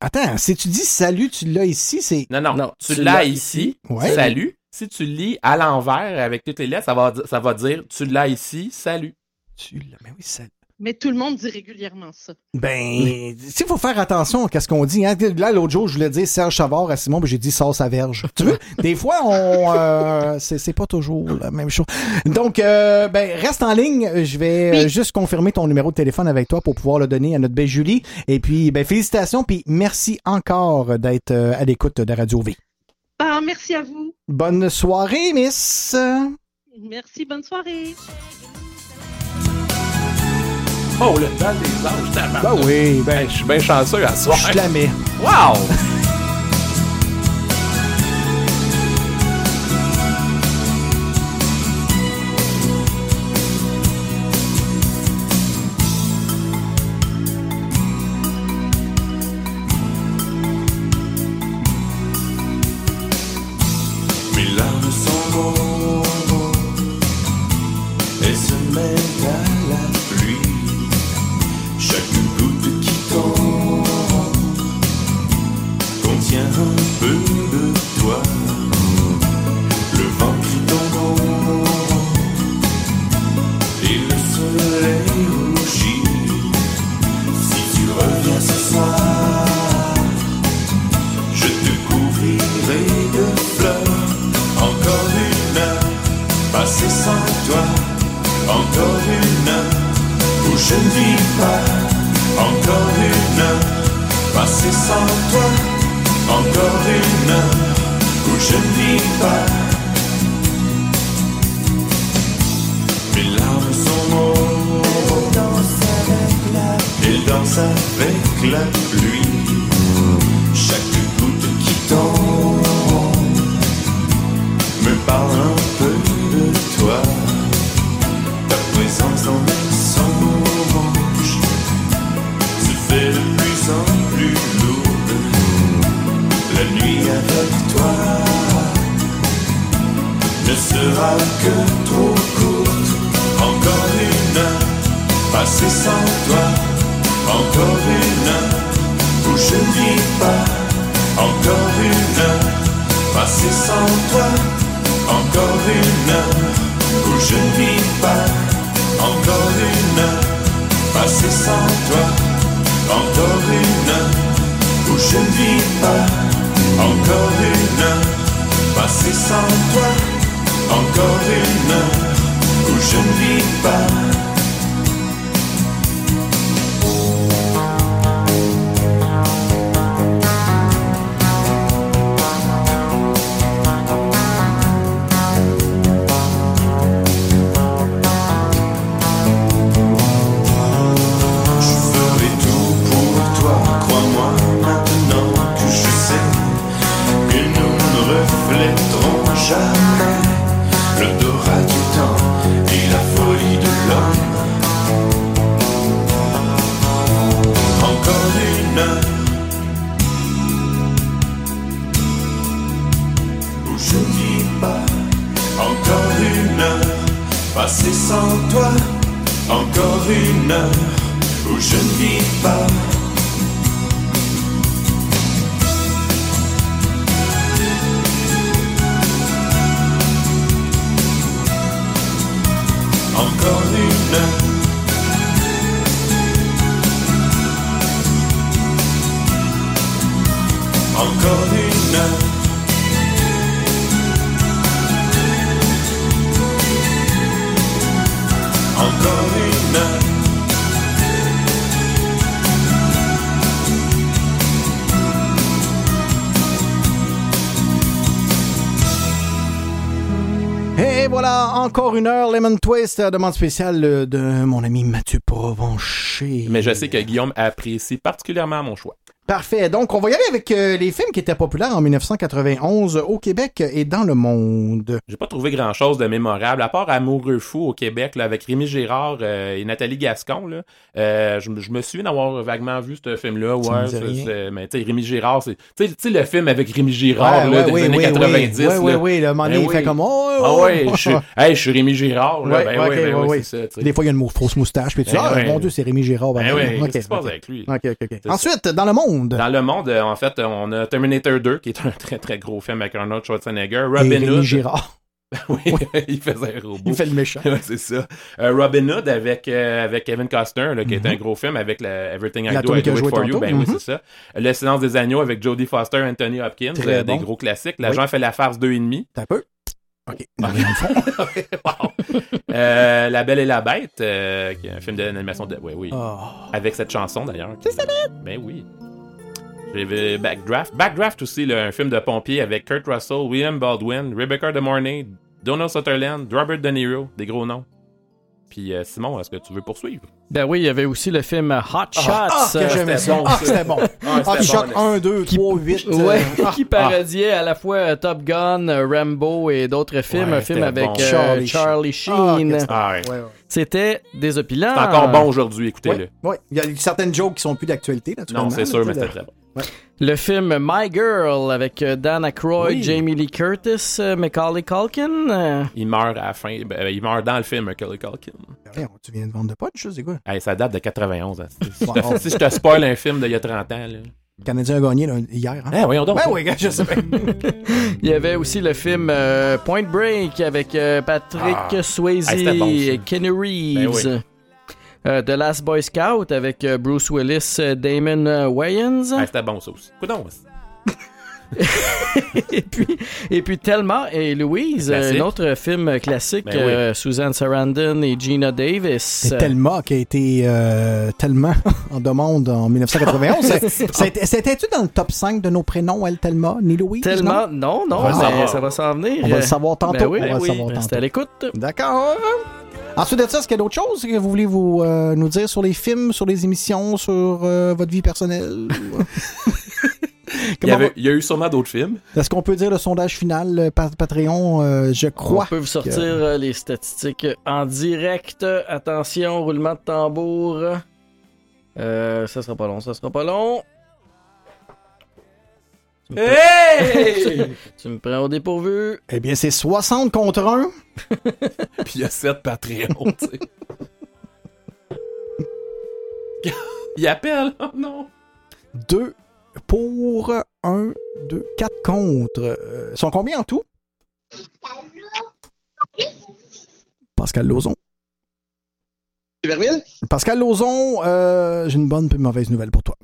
Attends, si tu dis salut, tu l'as ici, c'est. Non, non, tu, tu l'as l'as ici. Ouais. Salut. Si tu lis à l'envers avec toutes les lettres, ça va, ça va dire tu l'as ici. Salut. Tu l'as, mais oui, salut. Mais tout le monde dit régulièrement ça. Ben, il faut faire attention à ce qu'on dit. Hein. Là, l'autre jour, je voulais dire Serge Savard à Simon, mais j'ai dit sauce à verge. Tu vois, des fois, on, euh, c'est pas toujours la même chose. Donc, euh, ben, reste en ligne. Je vais euh, juste confirmer ton numéro de téléphone avec toi pour pouvoir le donner à notre belle Julie. Et puis, ben, félicitations, puis merci encore d'être euh, à l'écoute de Radio V. Ah, merci à vous. Bonne soirée, Miss. Merci, bonne soirée. Oh, le bal des anges, tabarnak. Ben oui, ben. je suis bien chanceux à soir. Je te la mets. Wow! encore une heure, Lemon Twist, demande spéciale de mon ami Mathieu Provencher. Mais je sais que Guillaume apprécie particulièrement mon choix. Parfait. Donc, on va y aller avec euh, les films qui étaient populaires en 1991 au Québec et dans le monde. J'ai pas trouvé grand chose de mémorable, à part Amoureux fou au Québec, là, avec Rémi Girard euh, et Nathalie Gascon. Là. Euh, je, me- je me souviens d'avoir vaguement vu ce film-là. Ouais, mais tu sais, Rémi Girard, c'est. Tu sais- le film avec Rémi Girard là, des oui, années oui, 90. Oui, oui, là. oui. Le moment donné, Ben il fait oui. comme Oh, Ah oh, ouais, oh. je suis hey, je suis Rémi Girard. Là. Ouais, ben ouais, oui, ben oui, ouais, c'est ça. Des fois, il y a une fausse moustache, puis tu dis, Ben ah, ouais. mon Dieu, c'est Rémi Girard. Ben oui, ok, qu'est-ce qui se passe ok. avec lui? Ok, ok, ok. C'est Ensuite, dans le monde. Dans le monde, euh, en fait, on a Terminator 2, qui est un très très gros film avec Arnold Schwarzenegger. Robin Hood. Girard. oui, il faisait un robot. Il fait le méchant. Ouais, c'est ça. Euh, Robin Hood avec, euh, avec Kevin Costner, là, qui est Mhm. un gros film avec Everything I La Do, I Do It For You. tantôt. Ben oui, Mhm. c'est ça. Le Silence des Agneaux avec Jodie Foster, Anthony Hopkins, euh, bon. des gros classiques. L'agent fait la farce 2,5. T'as peu? OK. Wow. La Belle et la Bête, qui est un film d'animation de. Oui, oui. Oh. Avec cette chanson d'ailleurs. C'est ça, Ben oui. Vu Backdraft. Backdraft aussi, un film de pompier avec Kurt Russell, William Baldwin, Rebecca De Mornay, Donald Sutherland, Robert De Niro, des gros noms. Puis euh, Simon, est-ce que tu veux poursuivre? Ben oui, il y avait aussi le film Hot Shots. Ah, que euh, j'aimais ça. bon, Ah, c'était bon. Ah, Ah, c'était shot bon, 1, 2, 3, 8. Ouais, euh, qui parodiait à la fois euh, Top Gun, euh, Rambo et d'autres films. Ouais, un film avec bon. euh, Charlie Charlie, Sheen. Ah, que c'était- Ah, ouais. ouais, ouais. C'était désopilant. C'est encore bon aujourd'hui, écoutez-le. Ouais, ouais. Il y a certaines jokes qui sont plus d'actualité, naturellement. Non, c'est sûr, mais c'était très bon. Le film My Girl avec Dan Aykroyd, Oui. Jamie Lee Curtis, Macaulay Culkin. Il meurt à la fin. ben, il meurt dans le film, Macaulay Culkin. Voyons, Tu viens de vendre de punch, je sais quoi. Hey, ça date de 91. hein. Si, je te, spoil un film d'il y a 30 ans, là. Le Canadien a gagné là, hier. Hein? Eh, voyons donc. Ben oui, je sais bien. Il y avait aussi le film euh, Point Break avec euh, Patrick Ah. Swayze Hey, bon, et Kenny Reeves. Ben oui. Euh, The Last Boy Scout avec euh, Bruce Willis, euh, Damon euh, Wayans. C'était bon, ça aussi. Coudonc, et puis et puis Thelma et Louise, Classique. un autre film classique, Ben oui. euh, Susan Sarandon et Gina Davis. C'est Thelma qui a été euh, tellement en demande en 1991. C'est- c'était- C'était-tu dans le top 5 de nos prénoms, elle, Thelma, ni Louise? Tellement, non, non, On va le mais savoir. ça va s'en venir. On va le savoir tantôt. Ben oui, On va le oui, savoir restez tantôt. à l'écoute. D'accord. Ensuite de ça, est-ce qu'il y a d'autres choses que vous voulez vous, euh, nous dire sur les films, sur les émissions, sur euh, votre vie personnelle? Il y, Comment avait- va- il y a eu sûrement d'autres films. Est-ce qu'on peut dire le sondage final euh, par Patreon? Euh, je crois. On peut vous sortir que- euh, les statistiques en direct. Attention, roulement de tambour. Euh, ça sera pas long, ça sera pas long. Tu me Hey! tu me prends au dépourvu. Eh bien, c'est 60 contre 1. Puis il y a 7 Patreons, tu sais. Il appelle, oh non. 2 pour 1, 2, 4 contre. Euh, sont combien en tout? Pascal Lozon. Pascal Lozon, euh, j'ai une bonne et une mauvaise nouvelle pour toi.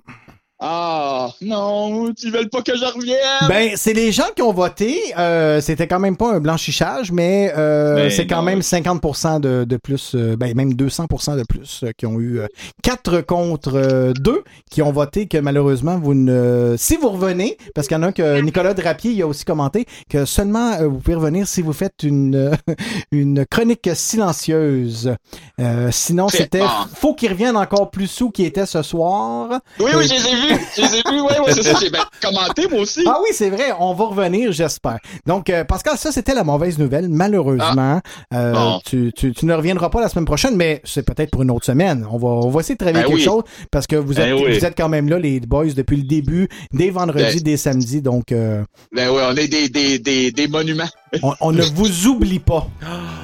Ah, non, tu veux pas que je revienne? Ben, c'est les gens qui ont voté. euh, C'était quand même pas un blanchissage, mais euh, Ben c'est quand non. même 50 de, de plus, euh, ben même 200% de plus euh, qui ont eu 4 contre 2 qui ont voté que malheureusement vous ne... Si vous revenez, parce qu'il y en a un que Nicolas Drapier il a aussi commenté que seulement euh, vous pouvez revenir si vous faites une, euh, une chronique silencieuse. Euh, sinon, c'était bon. faut qu'il revienne encore plus sous qu'il était ce soir. Oui, Euh, oui, je les ai vus. Je les ai vus, oui, oui, c'est ça. J'ai bien commenté, moi aussi. ah oui, c'est vrai, on va revenir, j'espère. Donc, euh, Pascal, ça, c'était la mauvaise nouvelle. Malheureusement, euh, Bon. tu, tu, tu ne reviendras pas la semaine prochaine, mais c'est peut-être pour une autre semaine. On va, on va essayer de travailler Ben quelque oui. chose parce que vous Ben êtes, oui. vous êtes quand même là, les boys, depuis le début, des vendredis, Ben. des samedis. Donc, euh, Ben oui, on est des, des, des, des monuments. on, on ne vous oublie pas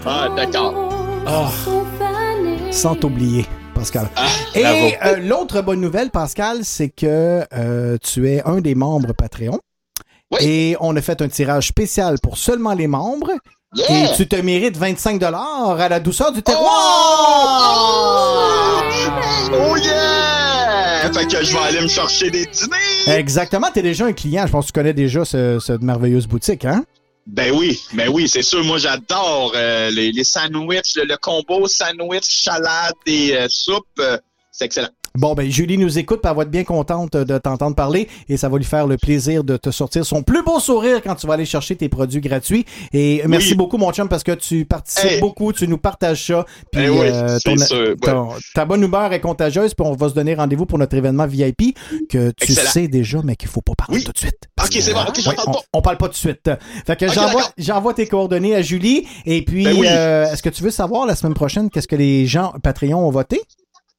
Ah, d'accord. sans t'oublier. Pascal. Et bravo. euh, l'autre bonne nouvelle, Pascal, c'est que euh, tu es un des membres Patreon. Et on a fait un tirage spécial pour seulement les membres. Yeah! Et tu te mérites 25 à la douceur du terroir. Oh yeah! Fait que je vais aller me chercher des dîners. Exactement, tu es déjà un client. Je pense que tu connais déjà ce- cette merveilleuse boutique, hein? Ben oui, ben oui, c'est sûr. Moi, j'adore euh, les, les sandwichs, le, le combo sandwich, salade et euh, soupe. euh, c'est excellent. Bon, ben, Julie nous écoute, puis elle va être bien contente de t'entendre parler et ça va lui faire le plaisir de te sortir son plus beau sourire quand tu vas aller chercher tes produits gratuits. Et merci Oui. beaucoup, mon chum, parce que tu participes Hey. beaucoup, tu nous partages ça. Puis, Eh oui, euh, c'est ton- sûr, ouais. ton- ta bonne humeur est contagieuse, puis on va se donner rendez-vous pour notre événement VIP que tu Excellent. sais déjà, mais qu'il faut pas parler tout de suite. Ok, c'est bon, ok, parle on, pas. on parle pas tout de suite. Fait que j'envoie, tes coordonnées à Julie. Et puis, Ben euh, est-ce que tu veux savoir la semaine prochaine qu'est-ce que les gens Patreon ont voté?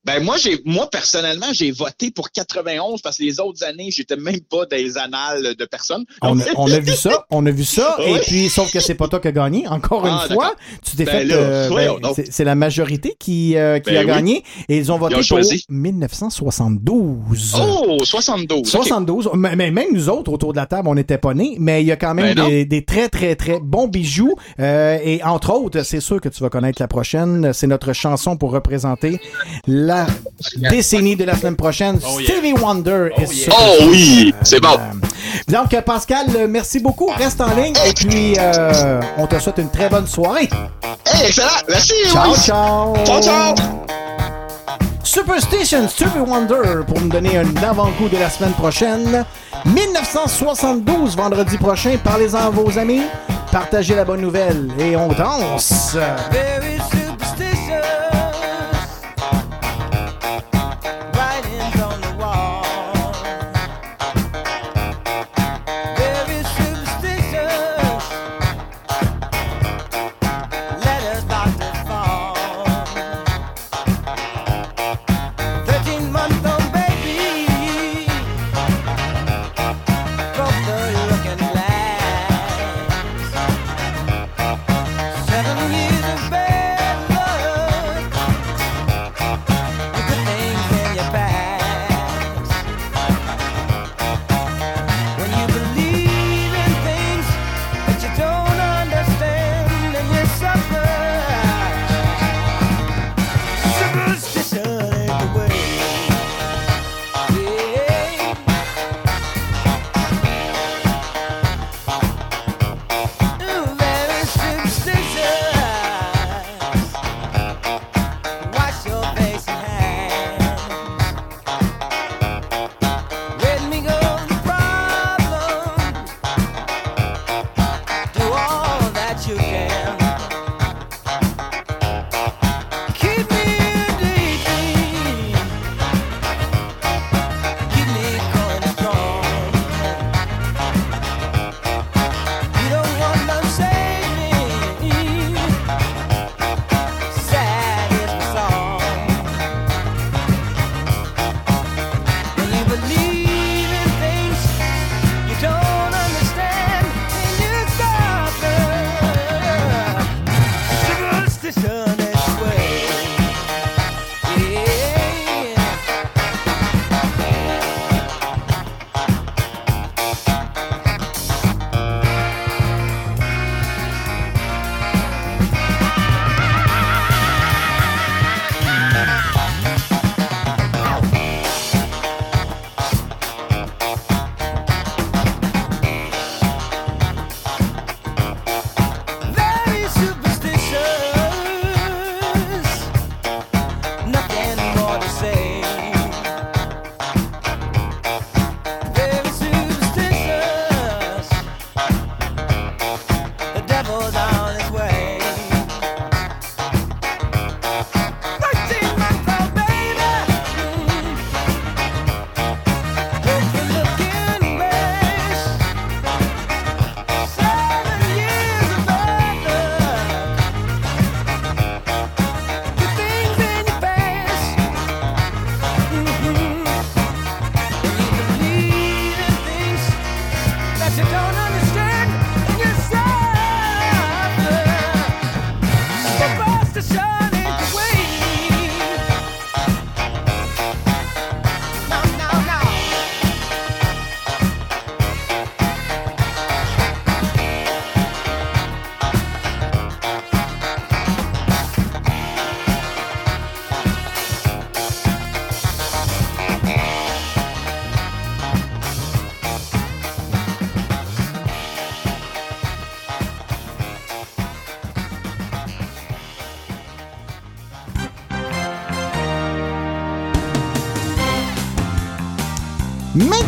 Ben moi, j'ai moi personnellement, j'ai voté pour 91 parce que les autres années, j'étais même pas dans les annales de personnes. On a, on a vu ça, on a vu ça, et puis sauf que c'est pas toi qui as gagné. Encore Ah, une fois, d'accord. tu t'es Ben fait. euh, ben, c'est, la majorité qui, euh, qui Ben a oui. gagné, et ils ont voté Ils ont pour choisi. 1972. Oh, 72. ok. 72. Mais, mais même nous autres autour de la table, on n'était pas nés, mais il y a quand même des, des très très très bons bijoux. Euh, et entre autres, c'est sûr que tu vas connaître la prochaine. C'est notre chanson pour représenter la décennie de la semaine prochaine. Stevie Wonder est sur- Oh oui, c'est bon. donc, euh, Pascal, euh, merci beaucoup. Reste en ligne et puis euh, on te souhaite une très bonne soirée. Hey, excellent. Merci. Ciao, oui. ciao. Ciao, ciao. Superstition, Stevie Wonder pour nous donner un avant-goût de la semaine prochaine. 1972, vendredi prochain. Parlez-en à vos amis. Partagez la bonne nouvelle et on danse.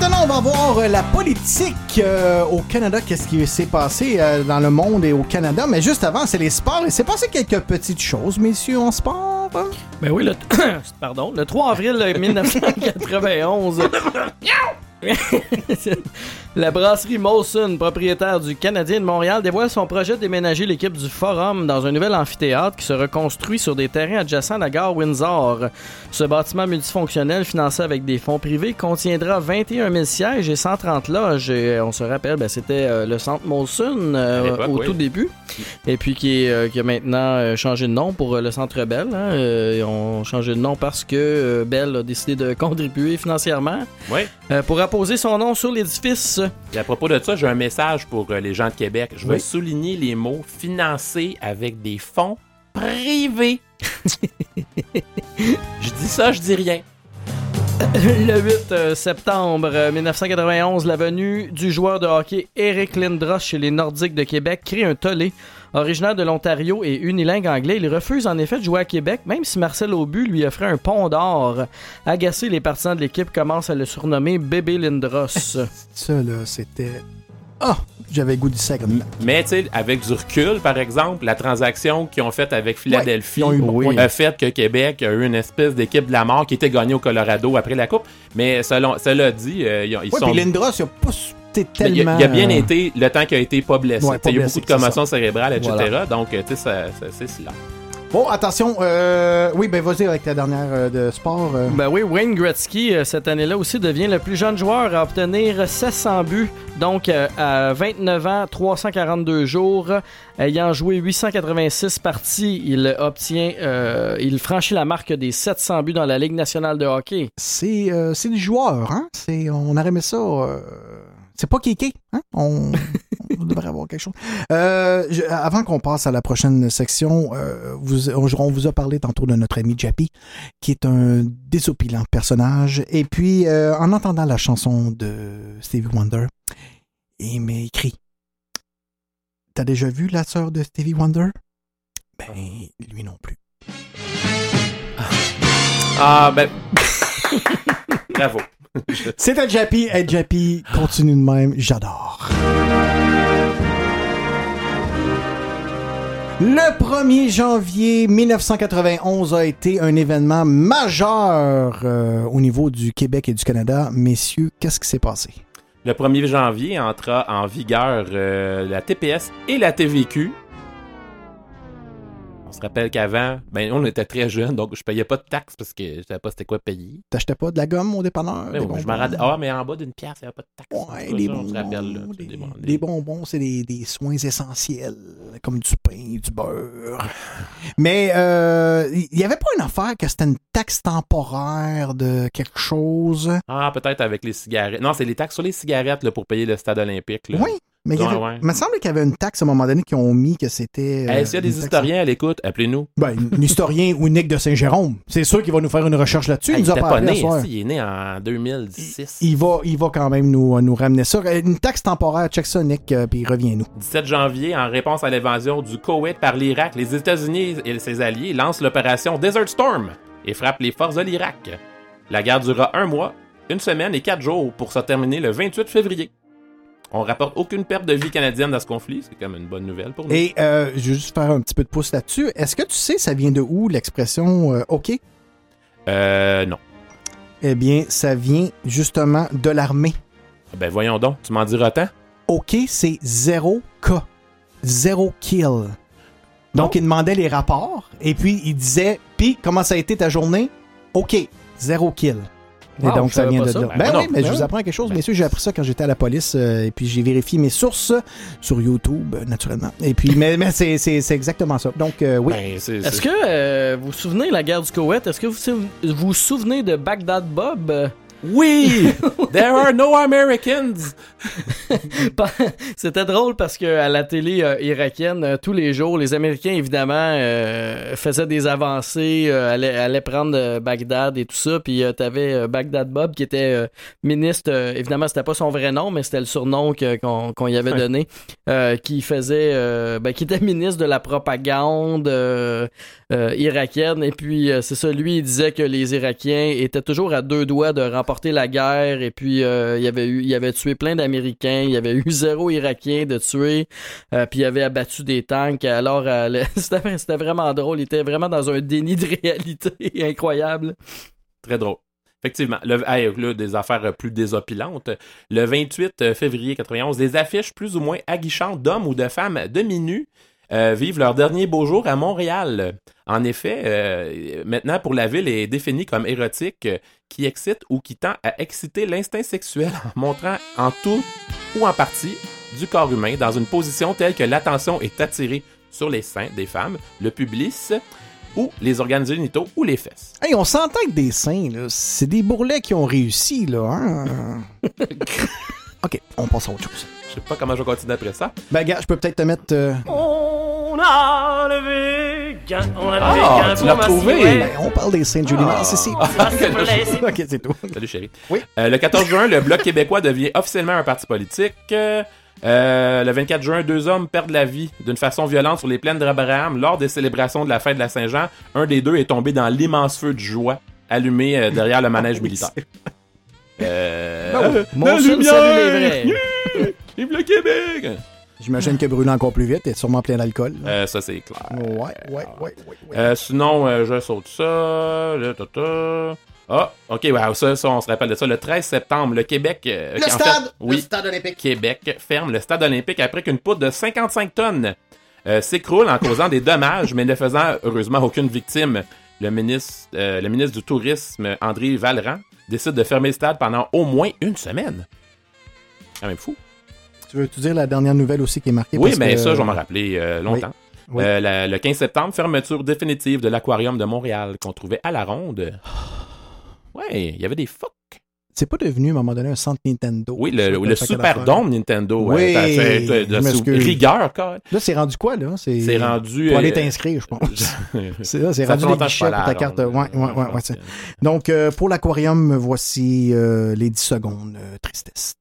Maintenant, on va voir euh, la politique euh, au Canada, qu'est-ce qui s'est passé euh, dans le monde et au Canada. Mais juste avant, c'est les sports. Il s'est passé quelques petites choses, messieurs, en sport. Ben oui, le, pardon, le 3 avril 1991. La brasserie Molson, propriétaire du Canadien de Montréal, dévoile son projet de déménager l'équipe du Forum dans un nouvel amphithéâtre qui se reconstruit sur des terrains adjacents à la gare Windsor. Ce bâtiment multifonctionnel, financé avec des fonds privés, contiendra 21 000 sièges et 130 loges. Et, euh, on se rappelle, ben, c'était euh, le centre Molson euh, au oui. tout début. Et puis qui, euh, a maintenant changé de nom pour le Centre Bell. hein. Ils ont changé de nom parce que Bell a décidé de contribuer financièrement Oui. pour apposer son nom sur l'édifice. Et à propos de ça, j'ai un message pour les gens de Québec. Je veux Oui. souligner les mots financés avec des fonds privés. je dis ça, je dis rien. Le 8 euh, septembre euh, 1991, la venue du joueur de hockey Eric Lindros chez les Nordiques de Québec crée un tollé. Originaire de l'Ontario et unilingue anglais, il refuse en effet de jouer à Québec, même si Marcel Aubu lui offrait un pont d'or. Agacé, les partisans de l'équipe commencent à le surnommer Bébé Lindros. Ça, là, c'était. Ah, j'avais goût du sac. Mais tu sais, avec du recul, par exemple, la transaction qu'ils ont faite avec Philadelphie eu- oui. a fait que Québec a eu une espèce d'équipe de la mort qui était gagnée au Colorado après la Coupe. Mais selon, cela dit, euh, ils, ont- ils Ouais, sont... puis Lindros, il a pas tellement. a, il a bien euh, été le temps qu'il a été pas blessé. Ouais, il y a pas beaucoup de commotions ça. cérébrales, etc. Voilà. Donc, tu sais, ça- ça- c'est cela. Bon, attention. euh, Oui, ben vas-y avec ta dernière euh, de sport. euh. Ben oui, Wayne Gretzky, euh, cette année-là aussi, devient le plus jeune joueur à obtenir 700 buts. Donc, euh, à 29 ans, 342 jours, ayant joué 886 parties, il obtient, euh, il franchit la marque des 700 buts dans la Ligue nationale de hockey. C'est euh, c'est du joueur, hein? C'est, on aurait aimé ça. euh, C'est pas Kiki, hein? On, on devrait avoir quelque chose. Euh, je- avant qu'on passe à la prochaine section, euh, vous, on vous a parlé tantôt de notre ami Jappy, qui est un désopilant personnage. Et puis, euh, en entendant la chanson de Stevie Wonder, il m'a écrit T'as déjà vu la sœur de Stevie Wonder? Ben, lui non plus. Ah, ben. Bravo. C'était Jappy. Hey, Jappy, continue de même. J'adore. Le 1er janvier 1991 a été un événement majeur euh, au niveau du Québec et du Canada. Messieurs, qu'est-ce qui s'est passé? Le 1er janvier entra en vigueur euh, la TPS et la TVQ. On se rappelle qu'avant, ben, on était très jeunes, donc je payais pas de taxes parce que je savais pas c'était quoi payer. T'achetais pas de la gomme au dépanneur? Ben oui, je bonbons? me rappelle- Ah, mais en bas d'une pièce, il n'y avait pas de taxes. Ouais, ça, se bonbons, rappelle, là, des bonbons. Les bonbons, c'est des, des soins essentiels, comme du pain, du beurre. Mais euh, il n'y avait pas une affaire que c'était une taxe temporaire de quelque chose? Ah, peut-être avec les cigarettes. Non, c'est les taxes sur les cigarettes là, pour payer le stade olympique. Là. Oui, mais il, avait- ouais. il me semble qu'il y avait une taxe à un moment donné qui ont mis que c'était. Hey, euh, S'il y a des historiens à l'écoute, appelez-nous. Ben, un historien ou Nick de Saint-Jérôme. C'est sûr qu'il va nous faire une recherche là-dessus. Il il nous a pas né, soir. il est né en 2006. Il va, il va quand même nous, nous ramener ça. Une taxe temporaire, check ça, Nick, euh, puis reviens-nous. 17 janvier, en réponse à l'invasion du Koweït par l'Irak, les États-Unis et ses alliés lancent l'opération Desert Storm et frappent les forces de l'Irak. La guerre durera un mois, une semaine et quatre jours pour se terminer le 28 février. On rapporte aucune perte de vie canadienne dans ce conflit, c'est comme une bonne nouvelle pour nous. Et euh, je vais juste faire un petit peu de pouce là-dessus. Est-ce que tu sais, ça vient de où l'expression euh, OK? Euh, non. Eh bien, ça vient justement de l'armée. Ben voyons donc, tu m'en diras tant? OK, c'est 0 K. Zéro kill. Donc, il demandait les rapports et puis il disait Puis, comment ça a été ta journée OK, zéro kill. Et Wow, donc, ça vient de ça. là. Ben Ben, non, oui, mais ben je vous apprends quelque chose. Messieurs, j'ai appris ça quand j'étais à la police. euh, et puis, j'ai vérifié mes sources sur YouTube, euh, naturellement. Et puis, mais, mais c'est, c'est, c'est exactement ça. Donc, euh, oui. Ben, c'est- Est-ce que euh, vous vous souvenez de la guerre du Koweït? Est-ce que vous vous vous souvenez de Baghdad Bob? Oui! There are no Americans! C'était drôle parce que à la télé euh, irakienne, euh, tous les jours, les Américains, évidemment, euh, faisaient des avancées, euh, allaient, allaient prendre Bagdad et tout ça. Puis t'avais Bagdad Bob qui était ministre, évidemment, c'était pas son vrai nom, mais c'était le surnom qu'on y avait donné, qui faisait, ben, qui était ministre de la propagande irakienne. Et puis, c'est ça, lui, il disait que les Irakiens étaient toujours à deux doigts de remporter la guerre. Et puis, euh, il avait eu, il avait tué plein d'Américains. Il y avait eu zéro Irakien de tuer. Euh, puis, il avait abattu des tanks. Alors, euh, c'était vraiment drôle. Il était vraiment dans un déni de réalité incroyable. Très drôle. Effectivement. Le, là, des affaires plus désopilantes. Le 28 février 91, des affiches plus ou moins aguichantes d'hommes ou de femmes demi-nus euh, vivent leur dernier beau jour à Montréal. En effet, euh, maintenant, pour la ville est définie comme érotique, euh, qui excite ou qui tend à exciter l'instinct sexuel en montrant en tout ou en partie du corps humain dans une position telle que l'attention est attirée sur les seins des femmes, le pubis ou les organes génitaux ou les fesses. Hey, on s'entend que des seins, là, c'est des bourrelets qui ont réussi, là. Hein? OK, on passe à autre chose. Je sais pas comment je vais continuer après ça. Ben, gars, je peux peut-être te mettre... euh, On a levé gain, on a levé Ah, gain tu pour l'as ma retrouvé. silhouette. Ben, on parle des de Julie Ah. Ah, ok, c'est tout. Salut chérie. Oui. Euh, le 14 juin, le Bloc québécois devient officiellement un parti politique. Euh, le 24 juin, deux hommes perdent la vie d'une façon violente sur les plaines d'Abraham lors des célébrations de la fête de la Saint-Jean. Un des deux est tombé dans l'immense feu de joie allumé euh, derrière le manège militaire. Euh, Ben oui. euh, Mon la seul lumière! salut les vrais. Yeah! Vive le Québec! J'imagine que brûler encore plus vite et sûrement plein d'alcool. Euh, ça, c'est clair. Ouais, ouais, ouais, ouais. ouais. Euh, sinon, euh, je saute ça. Là, ta, ta. Ah, ok, wow, ça, ça, on se rappelle de ça. Le 13 septembre, le Québec. euh, Le fait, stade! oui, Le stade olympique. Québec ferme le stade olympique après qu'une poutre de 55 tonnes euh, s'écroule en causant des dommages, mais ne faisant heureusement aucune victime. Le ministre, euh, le ministre du Tourisme, André Valran, décide de fermer le stade pendant au moins une semaine. Quand même fou. Tu veux-tu dire la dernière nouvelle aussi qui est marquée? Oui, mais que- ça, je vais m'en rappeler euh, longtemps. Oui. Euh, la- le 15 septembre, fermeture définitive de l'aquarium de Montréal qu'on trouvait à la ronde. Ouais, il y avait des phoques. C'est pas devenu à un moment donné un centre Nintendo. Oui, le, le. Dome Nintendo. Oui, t'as fait, t'as- je de- sous rigueur, quoi. Là, c'est rendu quoi, là? C'est rendu, Pour aller euh, t'inscrire, je pense. c'est ça, c'est rendu guichets pas pour ta carte. Ouais, ouais, ouais, ouais, Donc, euh, pour l'aquarium, voici euh, les 10 secondes euh, tristesse.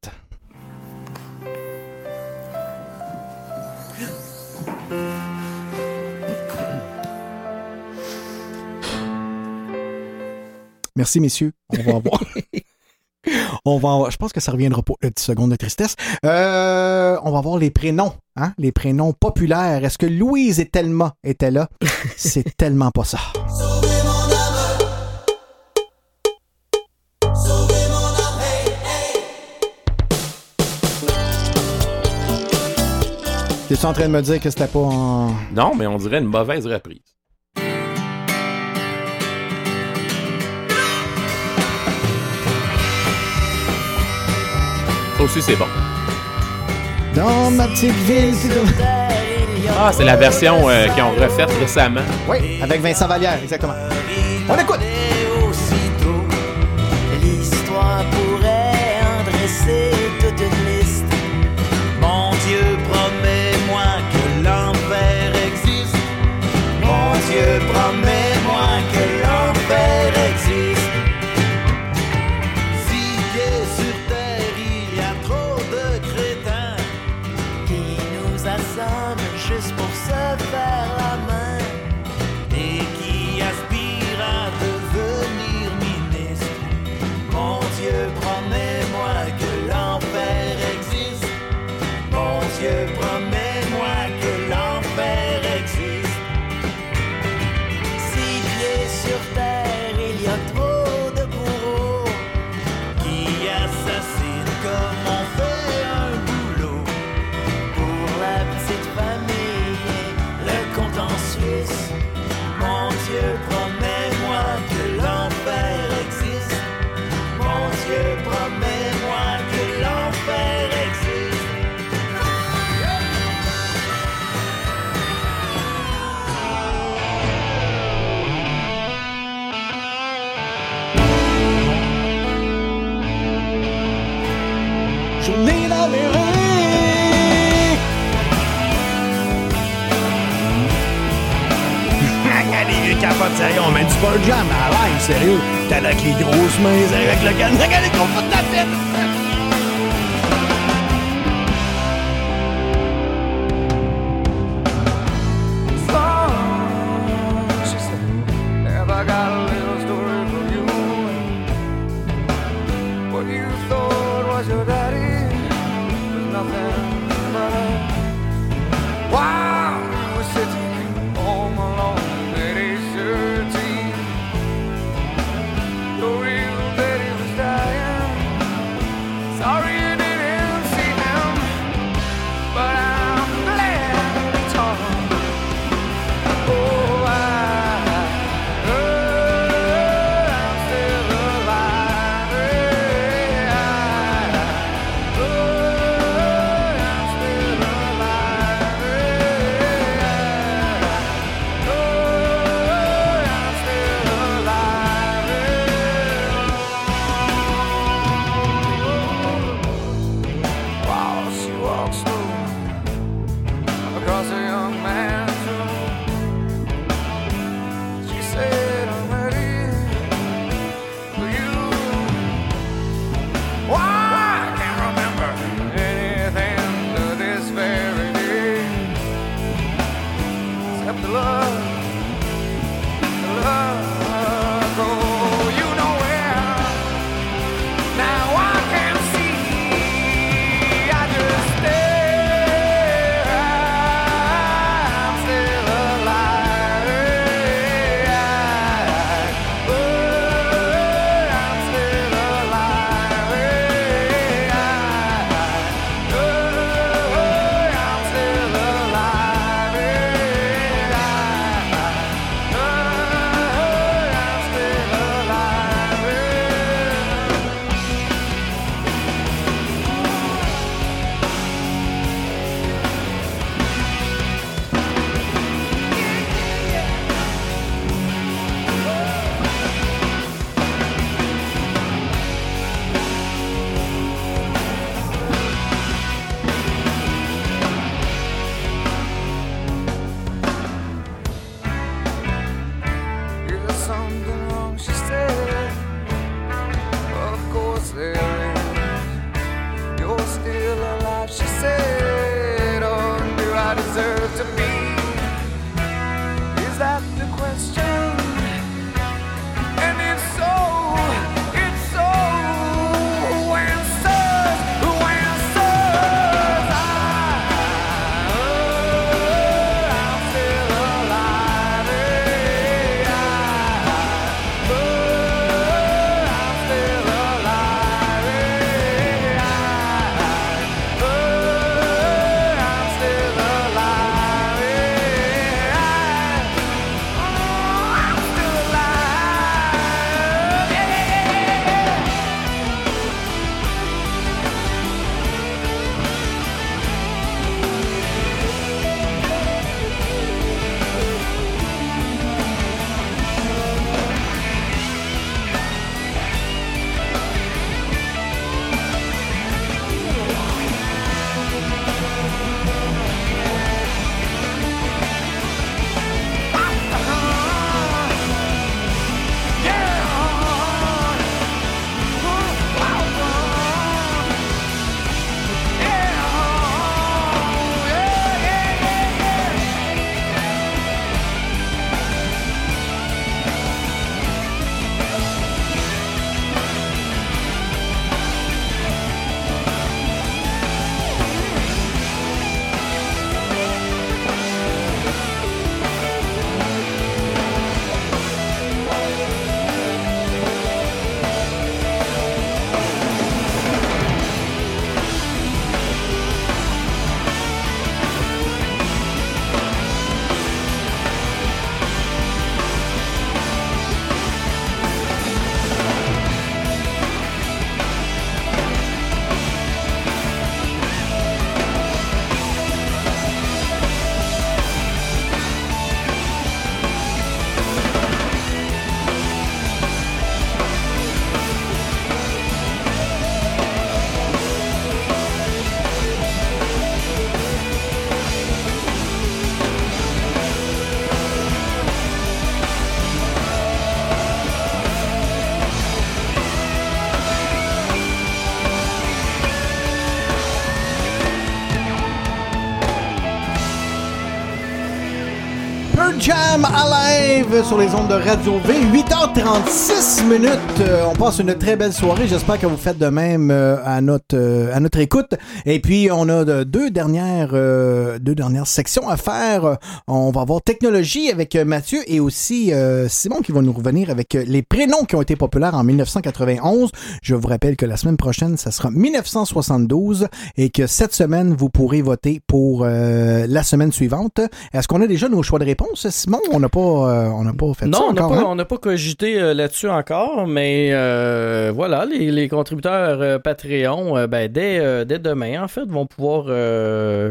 Merci, messieurs. On va avoir. On va avoir- je pense que ça reviendra pas, le 10 secondes de tristesse. Euh, on va voir les prénoms, hein? Les prénoms populaires. Est-ce que Louise et Thelma étaient là? C'est tellement pas ça. T'es-tu en train de me dire que c'était pas en. Non, mais on dirait une mauvaise reprise. Aussi, c'est bon. Dans ma petite ville. c'est comme- Ah, c'est la version euh, qu'ils ont refaite récemment. Oui, avec Vincent Vallière, exactement. On écoute. Hey, on met du Pearl Jam à l'air, sérieux. T'as avec les grosses mains, avec le gars, regarde les gros de la tête. Sur les ondes de Radio V. 8h36 minutes. Euh, on passe une très belle soirée. J'espère que vous faites de même euh, à notre euh, à notre écoute. Et puis on a de- deux dernières euh, deux dernières sections à faire. On va avoir technologie avec euh, Mathieu et aussi Simon qui va nous revenir avec les prénoms qui ont été populaires en 1991. Je vous rappelle que la semaine prochaine, ça sera 1972 et que cette semaine, vous pourrez voter pour la semaine suivante. Est-ce qu'on a déjà nos choix de réponse, Simon? On n'a pas, euh, on n'a pas fait Non, ça on n'a encore, pas, hein? on n'a pas cogité euh, là-dessus encore, mais euh, voilà, les, les contributeurs euh, Patreon, ben, dès, dès demain, en fait, vont pouvoir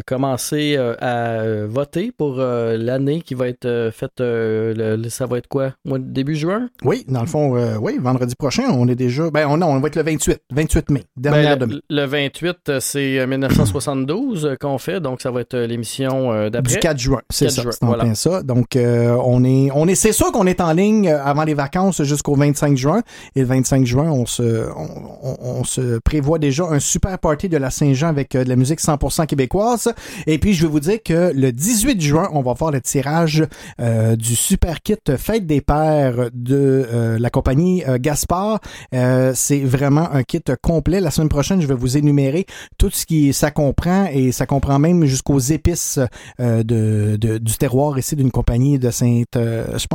commencer à voter pour l'année qui va être faite. le- le- ça va être quoi? Début juin? Oui, dans le fond, oui, vendredi prochain, on est déjà. Ben, on, non, on va être le 28, 28 mai, dernière Ben, demain. le, le 28, euh, c'est euh, 1972 euh, qu'on fait, donc ça va être l'émission d'après. Du 4 juin, c'est 4 ça, juin, voilà. ça. Donc, on est, on est, c'est sûr qu'on est en ligne euh, avant les vacances jusqu'au 25 juin. Et le 25 juin, on se, on, se prévoit déjà un super party de la Saint-Jean avec euh, de la musique 100% québécoise. Et puis, je vais vous dire que le 18 juin, on va faire le tirage euh, du super kit Fête des Pères de la compagnie euh, Gaspard. C'est vraiment un kit complet. La semaine prochaine, je vais vous énumérer tout ce qui ça comprend et ça comprend même jusqu'aux épices de, du terroir ici d'une compagnie de Sainte,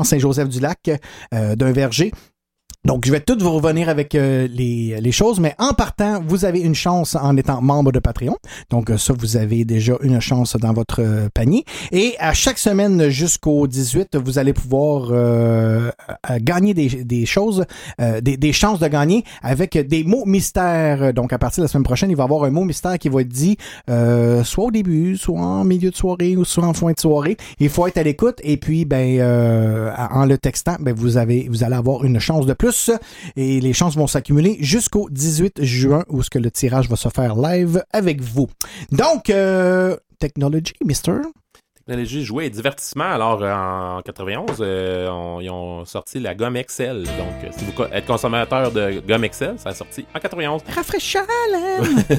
Saint-Joseph-du-Lac, euh, d'un verger. Donc, je vais tout vous revenir avec euh, les, les choses, mais en partant, vous avez une chance en étant membre de Patreon. Donc, euh, ça, vous avez déjà une chance dans votre euh, panier. Et à chaque semaine jusqu'au 18, vous allez pouvoir euh, gagner des, des choses, euh, des, des chances de gagner avec des mots mystères. Donc, à partir de la semaine prochaine, il va y avoir un mot mystère qui va être dit soit au début, soit en milieu de soirée ou soit en fin de soirée. Il faut être à l'écoute et puis, ben, en le textant, ben, vous avez, vous allez avoir une chance de plus et les chances vont s'accumuler jusqu'au 18 juin où ce que le tirage va se faire live avec vous. Donc, euh, technology, Mister? Technologie, jouets et divertissement. Alors, euh, en 91, euh, on- ils ont sorti la gomme Excel. Donc, euh, si vous êtes consommateur de gomme Excel, ça a sorti en 91. Rafraîchant,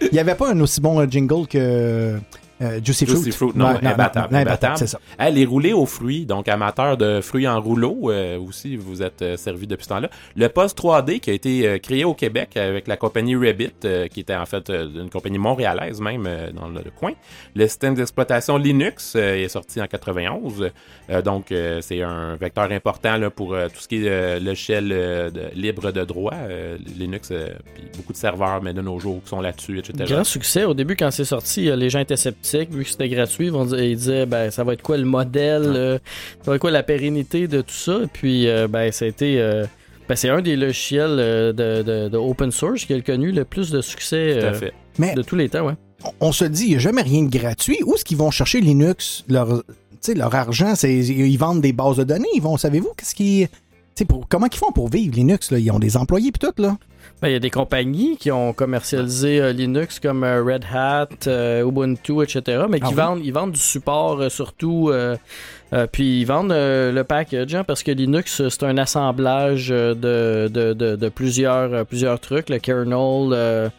Il n'y avait pas un aussi bon jingle que euh, Juicy Fruit. Juicy Fruit, non, imbattable, non, imbattable. c'est ça. Ah, les roulés aux fruits, donc amateur de fruits en rouleau, euh, aussi, vous êtes euh, servi depuis ce temps-là. Le poste 3D qui a été euh, créé au Québec avec la compagnie Rabbit, euh, qui était en fait euh, une compagnie montréalaise même euh, dans le, le coin. Le système d'exploitation Linux euh, est sorti en 91, Euh, donc euh, c'est un vecteur important là, pour euh, tout ce qui est euh, euh, de- libre de droit. euh, Linux, euh, puis beaucoup de serveurs, mais de nos jours, qui sont là-dessus, etc. Grand succès. Au début, quand c'est sorti, euh, les gens étaient sceptiques, vu que c'était gratuit. Ils, vont dire- ils disaient, ben, ça va être quoi le modèle, euh, ça va être quoi la pérennité de tout ça? Puis, euh, ben, ça a été. euh, ben, c'est un des logiciels euh, de, de- de open source qui a connu le plus de succès Tout à euh, fait. Mais- de tous les temps, ouais. on se dit, il n'y a jamais rien de gratuit. Où est-ce qu'ils vont chercher Linux, leur, tu sais, leur argent? C'est, ils vendent des bases de données. Ils vont, savez-vous, qu'est-ce qui. Pour, comment ils font pour vivre Linux? Là? Ils ont des employés puis tout, là. Ben, Il y a des compagnies qui ont commercialisé euh, Linux comme euh, Red Hat, euh, Ubuntu, etc. Mais qui Ah oui? vendent, ils vendent du support surtout. puis ils vendent le package hein, parce que Linux c'est un assemblage de, de, de, de plusieurs, plusieurs trucs, le kernel,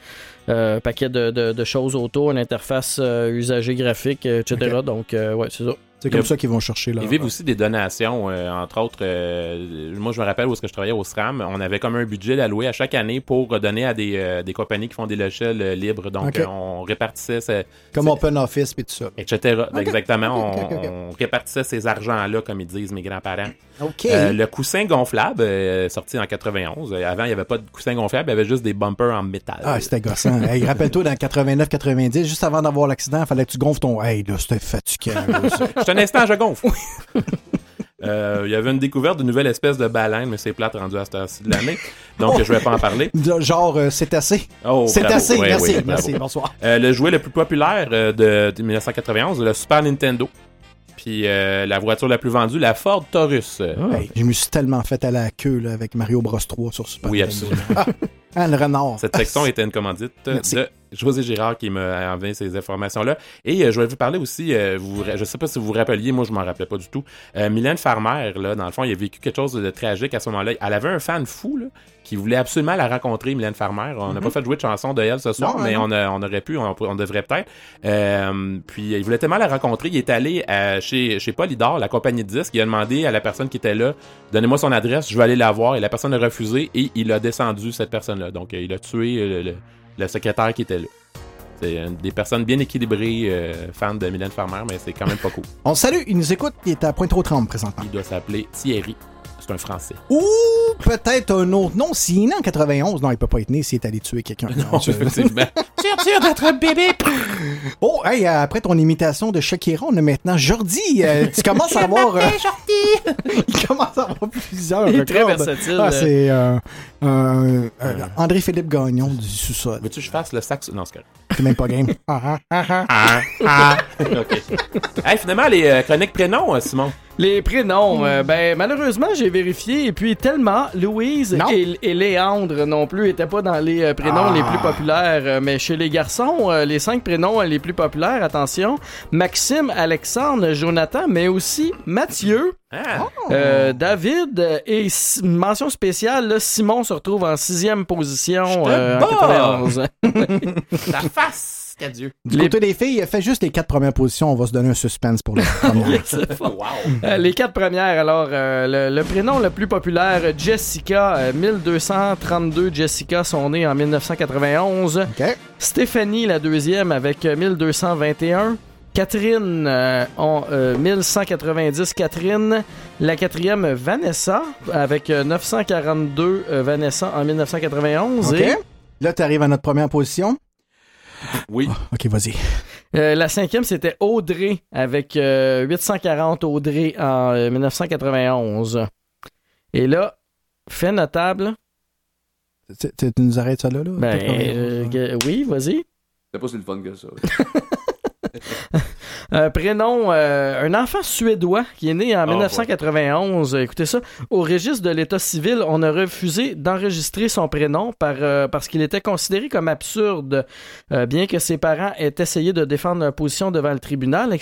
un paquet de, choses autour, une interface usagée graphique, etc. Donc ouais, c'est ça. C'est comme ça qu'ils vont chercher là. Ils vivent aussi des donations, euh, entre autres. euh, moi, je me rappelle où est-ce que je travaillais au SRAM. On avait comme un budget alloué à chaque année pour donner à des, euh, des compagnies qui font des logiciels euh, libres. Donc, euh, on répartissait, ce- Comme Open Office puis tout ça. etc. Exactement. on, on répartissait ces argents-là, comme ils disent mes grands-parents. Euh, le coussin gonflable, euh, sorti en 91. Euh, Avant, il n'y avait pas de coussin gonflable, il y avait juste des bumpers en métal. Ah, c'était gossant. hey, rappelle-toi, dans 89-90, juste avant d'avoir l'accident, il fallait que tu gonfles ton. Hey, là, c'était ça. Juste un instant, je gonfle. Euh, Il y avait une découverte d'une nouvelle espèce de baleine, mais c'est plate rendu à cette heure-ci de l'année. Donc, je vais pas en parler. Genre, euh, c'est assez. Oh, c'est assez. Ouais, merci, merci. Bonsoir. Euh, le jouet le plus populaire de, de 1991, le Super Nintendo. Puis euh, la voiture la plus vendue, la Ford Taurus. Hey, je me suis tellement fait à la queue là, avec Mario Bros 3 sur Super Oui, Nintendo. absolument. Ah, le renard. Cette section était une commandite Merci. de José Girard qui m'a envoyé ces informations-là. Et euh, je vais vous parler aussi, euh, vous, je sais pas si vous vous rappeliez, moi je m'en rappelais pas du tout. Euh, Mylène Farmer, là, dans le fond, il a vécu quelque chose de tragique à ce moment-là. Elle avait un fan fou là, qui voulait absolument la rencontrer, Mylène Farmer. On n'a Mhm. pas fait jouer de chanson de elle ce soir, Non, mais non. on, a- on aurait pu, on, on devrait peut-être. Puis il voulait tellement la rencontrer, il est allé à- chez, chez Polydor, la compagnie de disques, il a demandé à la personne qui était là, donnez-moi son adresse, je vais aller la voir. Et la personne a refusé et il a descendu cette personne-là. Donc il a tué le, le secrétaire qui était là. C'est des personnes bien équilibrées, euh, fans de Mylène Farmer, mais c'est quand même pas cool. On salue, il nous écoute, il est à Pointe-aux-Trembles présentement. Il doit s'appeler Thierry. C'est un Français. Ou peut-être un autre nom. S'il est né en 91, non, il peut pas être né s'il est allé tuer quelqu'un. Non, effectivement. Sûr, sûr d'être un bébé. Oh, hey, euh, après ton imitation de Shakira, on a maintenant Jordi. Euh, tu commences à avoir. euh, il commence à avoir plusieurs. Il est très versatile. Ah, c'est euh, euh, euh, André-Philippe Gagnon du sous-sol. Veux-tu que je fasse le sax? Non, c'est correct. C'est même pas game. Ah, ah, ah, ah. Ah, ah. OK. Hey, finalement, les euh, chroniques prénoms, euh, Simon. Les prénoms, euh, ben malheureusement j'ai vérifié et puis tellement Louise et, et Léandre non plus étaient pas dans les euh, prénoms Ah. les plus populaires, euh, mais chez les garçons euh, les cinq prénoms euh, les plus populaires, attention, Maxime, Alexandre, Jonathan, mais aussi Mathieu. Ah. Euh, David euh, et s- mention spéciale, là, Simon se retrouve en sixième position euh, en bats! 91. Ta face, Du côté des filles, fais juste les quatre premières positions. On va se donner un suspense pour les premières. Euh, les quatre premières, alors, euh, le, le prénom le plus populaire, Jessica, euh, 1232 Jessica sont nés en 1991. Stéphanie, la deuxième, avec euh, 1221. Catherine, euh, ont, euh, 1190 Catherine. La quatrième, Vanessa, avec euh, 942 euh, Vanessa en 1991. OK. Et Là, tu arrives à notre première position. Oui. OK, vas-y. euh, la cinquième, c'était Audrey, avec euh, 840 Audrey en euh, 1991. Et là, fait notable. Tu, tu- tu nous arrêtes ça là? là? Ben, euh, oui, vas-y. C'est pas si le fun que ça. Euh, prénom, euh, un enfant suédois qui est né en Oh, 1991. Écoutez ça, au registre de l'état civil, on a refusé d'enregistrer son prénom par, euh, parce qu'il était considéré comme absurde, euh, bien que ses parents aient essayé de défendre leur position devant le tribunal,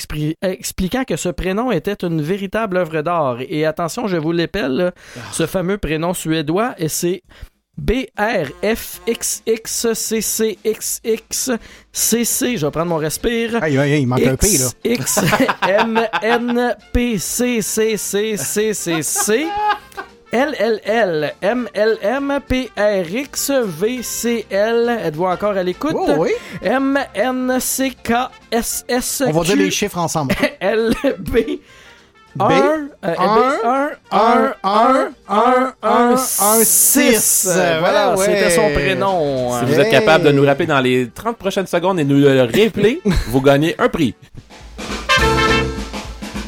expliquant que ce prénom était une véritable œuvre d'art. Et attention, je vous l'épelle, là, ce fameux prénom suédois, et c'est BRFXXCCXXCC. Je vais prendre mon respire. Aïe, aïe, aïe, il manque un P, là. X M N P C C C C C C L L L M L M P R X V C L Êtes-vous encore à l'écoute? Oh, oui. M N C K S S On va dire les chiffres ensemble. L B B, 1 1 1 1 1 1 6 Voilà, c'était son prénom. Si vous êtes capable de nous rappeler dans les 30 prochaines secondes et nous le rappeler, vous gagnez un prix.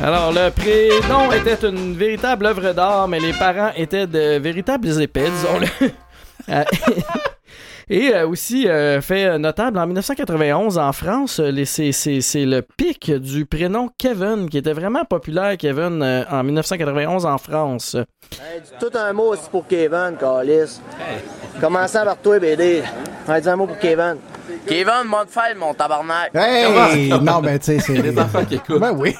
Alors, le prénom était une véritable œuvre d'art, mais les parents étaient de véritables épais, disons-le. Et euh, aussi, euh, fait notable, en 1991, en France, euh, c'est- le pic du prénom Kevin, qui était vraiment populaire, Kevin, euh, en 1991 en France. Hey, dis tout un mot aussi pour Kevin, Calis. Commençant par toi, BD. Hey, dis un mot pour Kevin. Kevin, mon faire mon tabarnak. Hey! non, ben, tu sais, c'est. des enfants qui écoutent. Ben oui.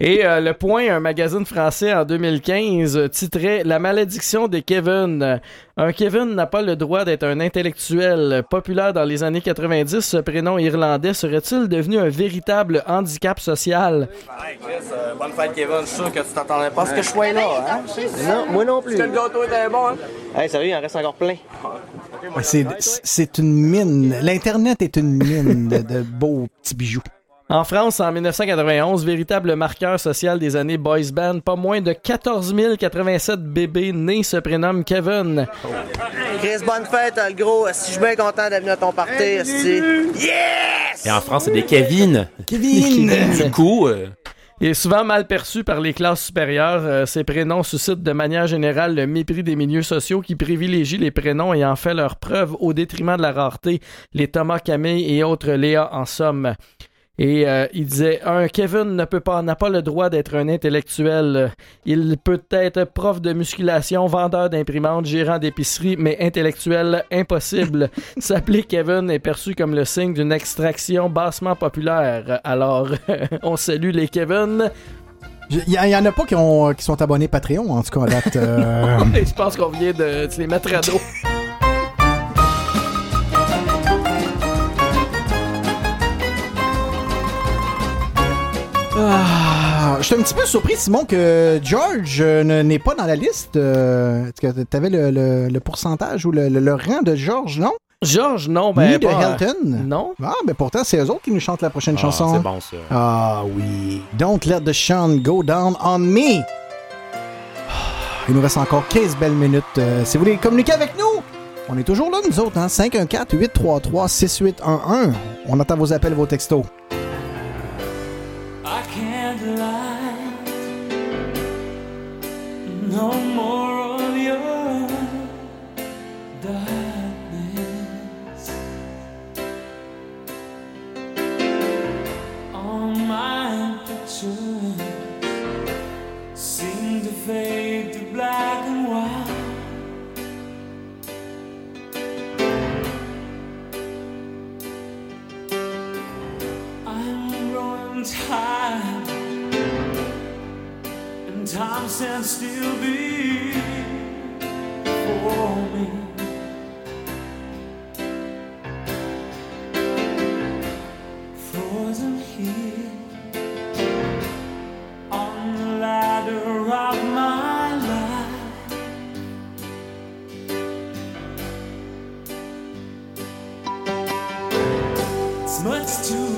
Et euh, Le Point, un magazine français en 2015, euh, titrait La malédiction des Kevin. Un Kevin n'a pas le droit d'être un intellectuel. Populaire dans les années 90, ce prénom irlandais serait-il devenu un véritable handicap social? Hey, Chris, euh, bonne fête, Kevin. Je suis sûr que tu t'attendais pas à ce que je sois là, hein? Non, moi non plus. Est-ce que le gâteau était bon, hein? Hey, sérieux, il en reste encore plein. C'est c'est une mine. L'Internet est une mine de, de beaux petits bijoux. En France, en 1991, véritable marqueur social des années boys band, pas moins de 14 087 bébés nés se prénomment Kevin. Chris, bonne fête, le gros. Si je suis bien content d'être venu à ton party. Yes! Et en France, c'est des Kevin. Kevin! Du coup, euh, Il est souvent mal perçu par les classes supérieures. Euh, ces prénoms suscitent de manière générale le mépris des milieux sociaux qui privilégient les prénoms ayant fait leur preuve au détriment de la rareté. Les Thomas, Camille et autres Léa en somme. Et euh, il disait un Kevin ne peut pas n'a pas le droit d'être un intellectuel. Il peut être prof de musculation, vendeur d'imprimantes, gérant d'épicerie, mais intellectuel impossible. S'appeler Kevin est perçu comme le signe d'une extraction bassement populaire. Alors on salue les Kevin. Il y, y en a pas qui, ont, qui sont abonnés Patreon, en tout cas, à date. euh. Je pense qu'on vient de les mettre à dos. Ah, je suis un petit peu surpris, Simon, que George euh, ne- n'est pas dans la liste. Euh, tu avais le, le- le pourcentage ou le, le- le rang de George, non? George, non, ben, Ni de pas- Helton? Non. Ah, mais pourtant, c'est eux autres qui nous chantent la prochaine Ah, chanson. c'est bon, ça. Ah oui. Don't let the sun go down on me. Il nous reste encore 15 belles minutes. Euh, si vous voulez communiquer avec nous, on est toujours là, nous autres, hein? 514-833-6811. On attend vos appels, vos textos. I can't lie. No more and time stands still before me. Frozen here on the ladder of my life. It's much too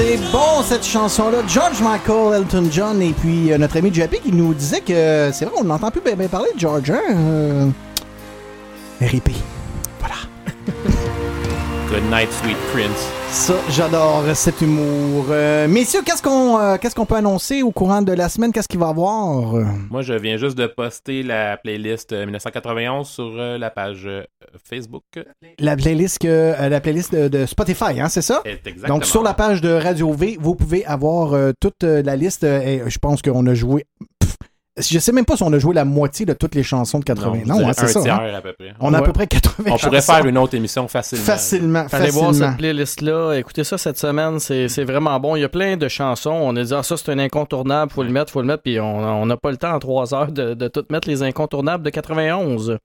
c'est bon cette chanson-là. George Michael, Elton John et puis euh, notre ami JP qui nous disait que c'est vrai, on n'entend plus bien, bien parler de George. Hein? Euh, RIP. Good night, sweet prince. Ça, j'adore cet humour. Euh, messieurs, qu'est-ce qu'on euh, qu'est-ce qu'on peut annoncer au courant de la semaine? Qu'est-ce qu'il va y avoir? Moi, je viens juste de poster la playlist euh, 1991 sur euh, la page euh, Facebook. La playlist, que, euh, la playlist de, de Spotify, hein, c'est ça? Exactement. Donc, sur la page de Radio V, vous pouvez avoir euh, toute euh, la liste. euh, et je pense qu'on a joué. Pff, je sais même pas si on a joué la moitié de toutes les chansons de 80. Non, hein, c'est un ça. tiers hein? à peu près. On a à peu près 80 On pourrait chansons. faire une autre émission facilement. Facilement, Allez voir cette playlist-là. Écoutez ça cette semaine, c'est c'est vraiment bon. Il y a plein de chansons. On a dit, ah, ça, c'est un incontournable, faut le mettre, faut le mettre. Puis on on n'a pas le temps en trois heures de, de tout mettre les incontournables de 91.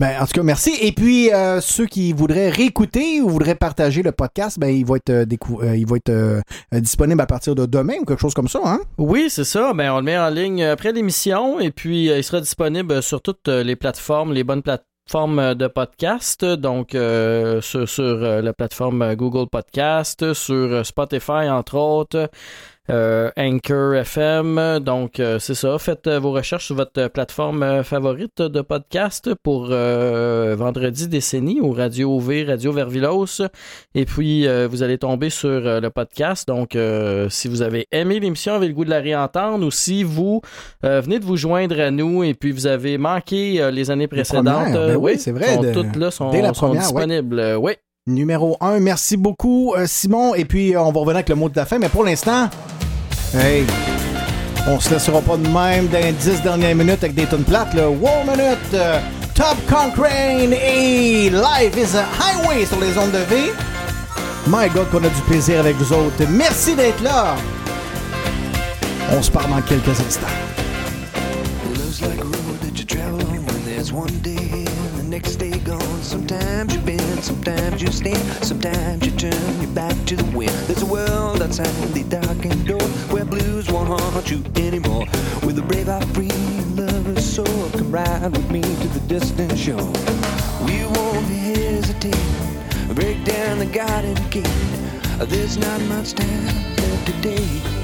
Ben, en tout cas, merci. Et puis, euh, ceux qui voudraient réécouter ou voudraient partager le podcast, ben, il va être, euh, euh, il va être euh, euh, disponible à partir de demain ou quelque chose comme ça, hein? Oui, c'est ça. Ben, on le met en ligne après l'émission et puis il sera disponible sur toutes les plateformes, les bonnes plateformes de podcast. Donc, euh, sur, sur, la plateforme Google Podcast, sur Spotify, entre autres. Euh, Anchor FM, donc euh, c'est ça. Faites euh, vos recherches sur votre plateforme favorite de podcast pour Vendredi Décennie ou Radio V, Radio Vervilos. Et puis, vous allez tomber sur le podcast. Donc, si vous avez aimé l'émission, avez le goût de la réentendre, ou si vous venez de vous joindre à nous et puis vous avez manqué les années précédentes, ben oui, c'est vrai, sont de- toutes là, sont, dès la sont première, ouais. disponibles. Oui. Numéro 1. Merci beaucoup, Simon. Et puis, on va revenir avec le mot de la fin. Mais pour l'instant, hey, on se laissera pas de même dans les 10 dernières minutes avec des tonnes plates. Là. Wow, minute! euh, Top Cochrane et Life is a Highway sur les ondes de V. My God, qu'on a du plaisir avec vous autres. Merci d'être là. On se parle dans quelques instants. Sometimes you stand, sometimes you turn your back to the wind. There's a world outside the darkened door where blues won't haunt you anymore. With a brave heart, free lover's soul, come ride with me to the distant shore. We won't hesitate, break down the garden gate. There's not much time left today.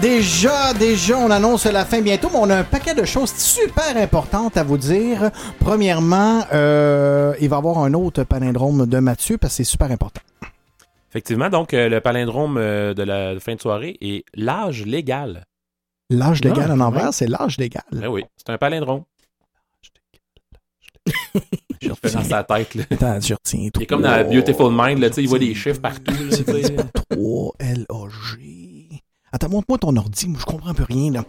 Déjà, déjà, on annonce la fin bientôt, mais on a un paquet de choses super importantes à vous dire. Premièrement, euh, il va y avoir un autre palindrome de Mathieu parce que c'est super important. Effectivement, donc euh, le palindrome euh, de la fin de soirée est l'âge légal. L'âge légal Ah, en envers, c'est l'âge légal. Ben oui, c'est un palindrome. Je refais dans sa tête. Là. Attends, je retiens Il est comme dans Beautiful Mind, là, il voit des chiffres partout. sais. 3 L-A-G. Attends, montre-moi ton ordi, moi je comprends un peu rien là.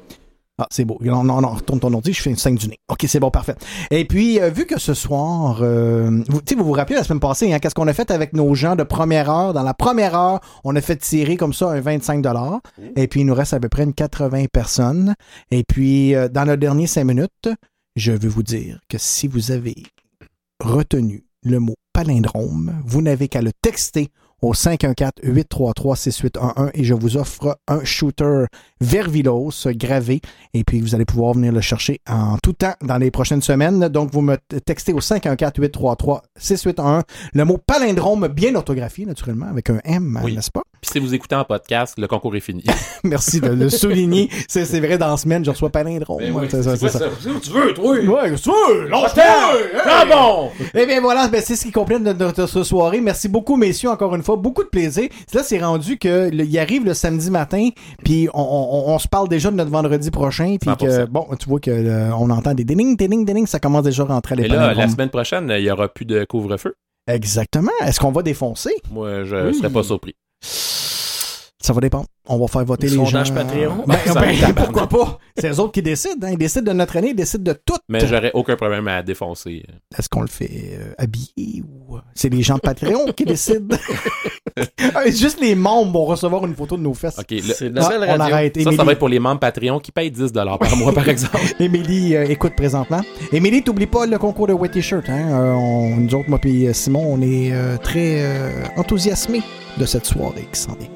Ah, c'est beau. Non, non, retourne ton ordi, je fais une 5 du nez. OK, c'est bon, parfait. Et puis, euh, vu que ce soir, euh, vous, vous vous rappelez la semaine passée, hein, qu'est-ce qu'on a fait avec nos gens de première heure? Dans la première heure, on a fait tirer comme ça un 25 Et puis, il nous reste à peu près une 80 personnes. Et puis, euh, dans le dernier 5 minutes, je veux vous dire que si vous avez retenu le mot palindrome, vous n'avez qu'à le texter au 514-833-6811 et je vous offre un shooter Vervilos gravé et puis vous allez pouvoir venir le chercher en tout temps dans les prochaines semaines. Donc vous me textez au 514-833-6811 le mot palindrome bien orthographié naturellement avec un M, n'est-ce pas? Puis si vous écoutez en podcast, le concours est fini. Merci de le souligner. C'est c'est vrai, dans la semaine, je reçois palindrome. Ben oui, C'est ça, c'est c'est quoi ça. ça? Tu veux, toi? Ouais, tu veux? Lâche-toi! Ah bon! Eh bien voilà, ben, c'est ce qui complète notre, notre soirée. Merci beaucoup, messieurs, encore une fois. Beaucoup de plaisir. Là, c'est rendu que le- il arrive le samedi matin, puis on, on- on se parle déjà de notre vendredi prochain, puis que 100%. bon, tu vois que euh, on entend des ding ding ding ça commence déjà à rentrer à Et les là, la semaine prochaine, il n'y aura plus de couvre-feu. Exactement. Est-ce qu'on va défoncer? Moi, je Oui. serais pas surpris. Ça va dépendre. On va faire voter les gens. Sondage Patreon. Ben, Ça ben, pourquoi pas? C'est eux autres qui décident. hein. Ils décident de notre année, ils décident de tout. Mais j'aurais aucun problème à défoncer. Est-ce qu'on le fait euh, habillé ou c'est les gens de Patreon qui décident? Ah, Juste les membres vont recevoir une photo de nos fesses. OK, le- la Ah, on radio. arrête. ça, ça Émilie- va être pour les membres Patreon qui payent 10 par mois, par exemple. Émilie euh, écoute présentement. Émilie, t'oublies pas le concours de Wet T-shirt. Hein? Euh, on- nous autres, moi et Simon, on est euh, très euh, enthousiasmés de cette soirée qui s'en vient.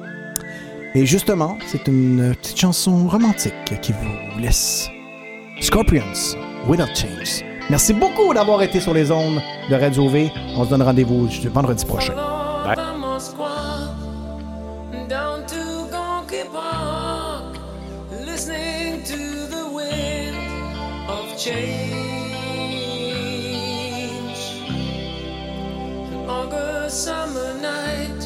Et justement, c'est une petite chanson romantique qui vous laisse. Scorpions, Without Change. Merci beaucoup d'avoir été sur les ondes de Radio V. On se donne rendez-vous vendredi prochain. Bye. Change. An August summer night,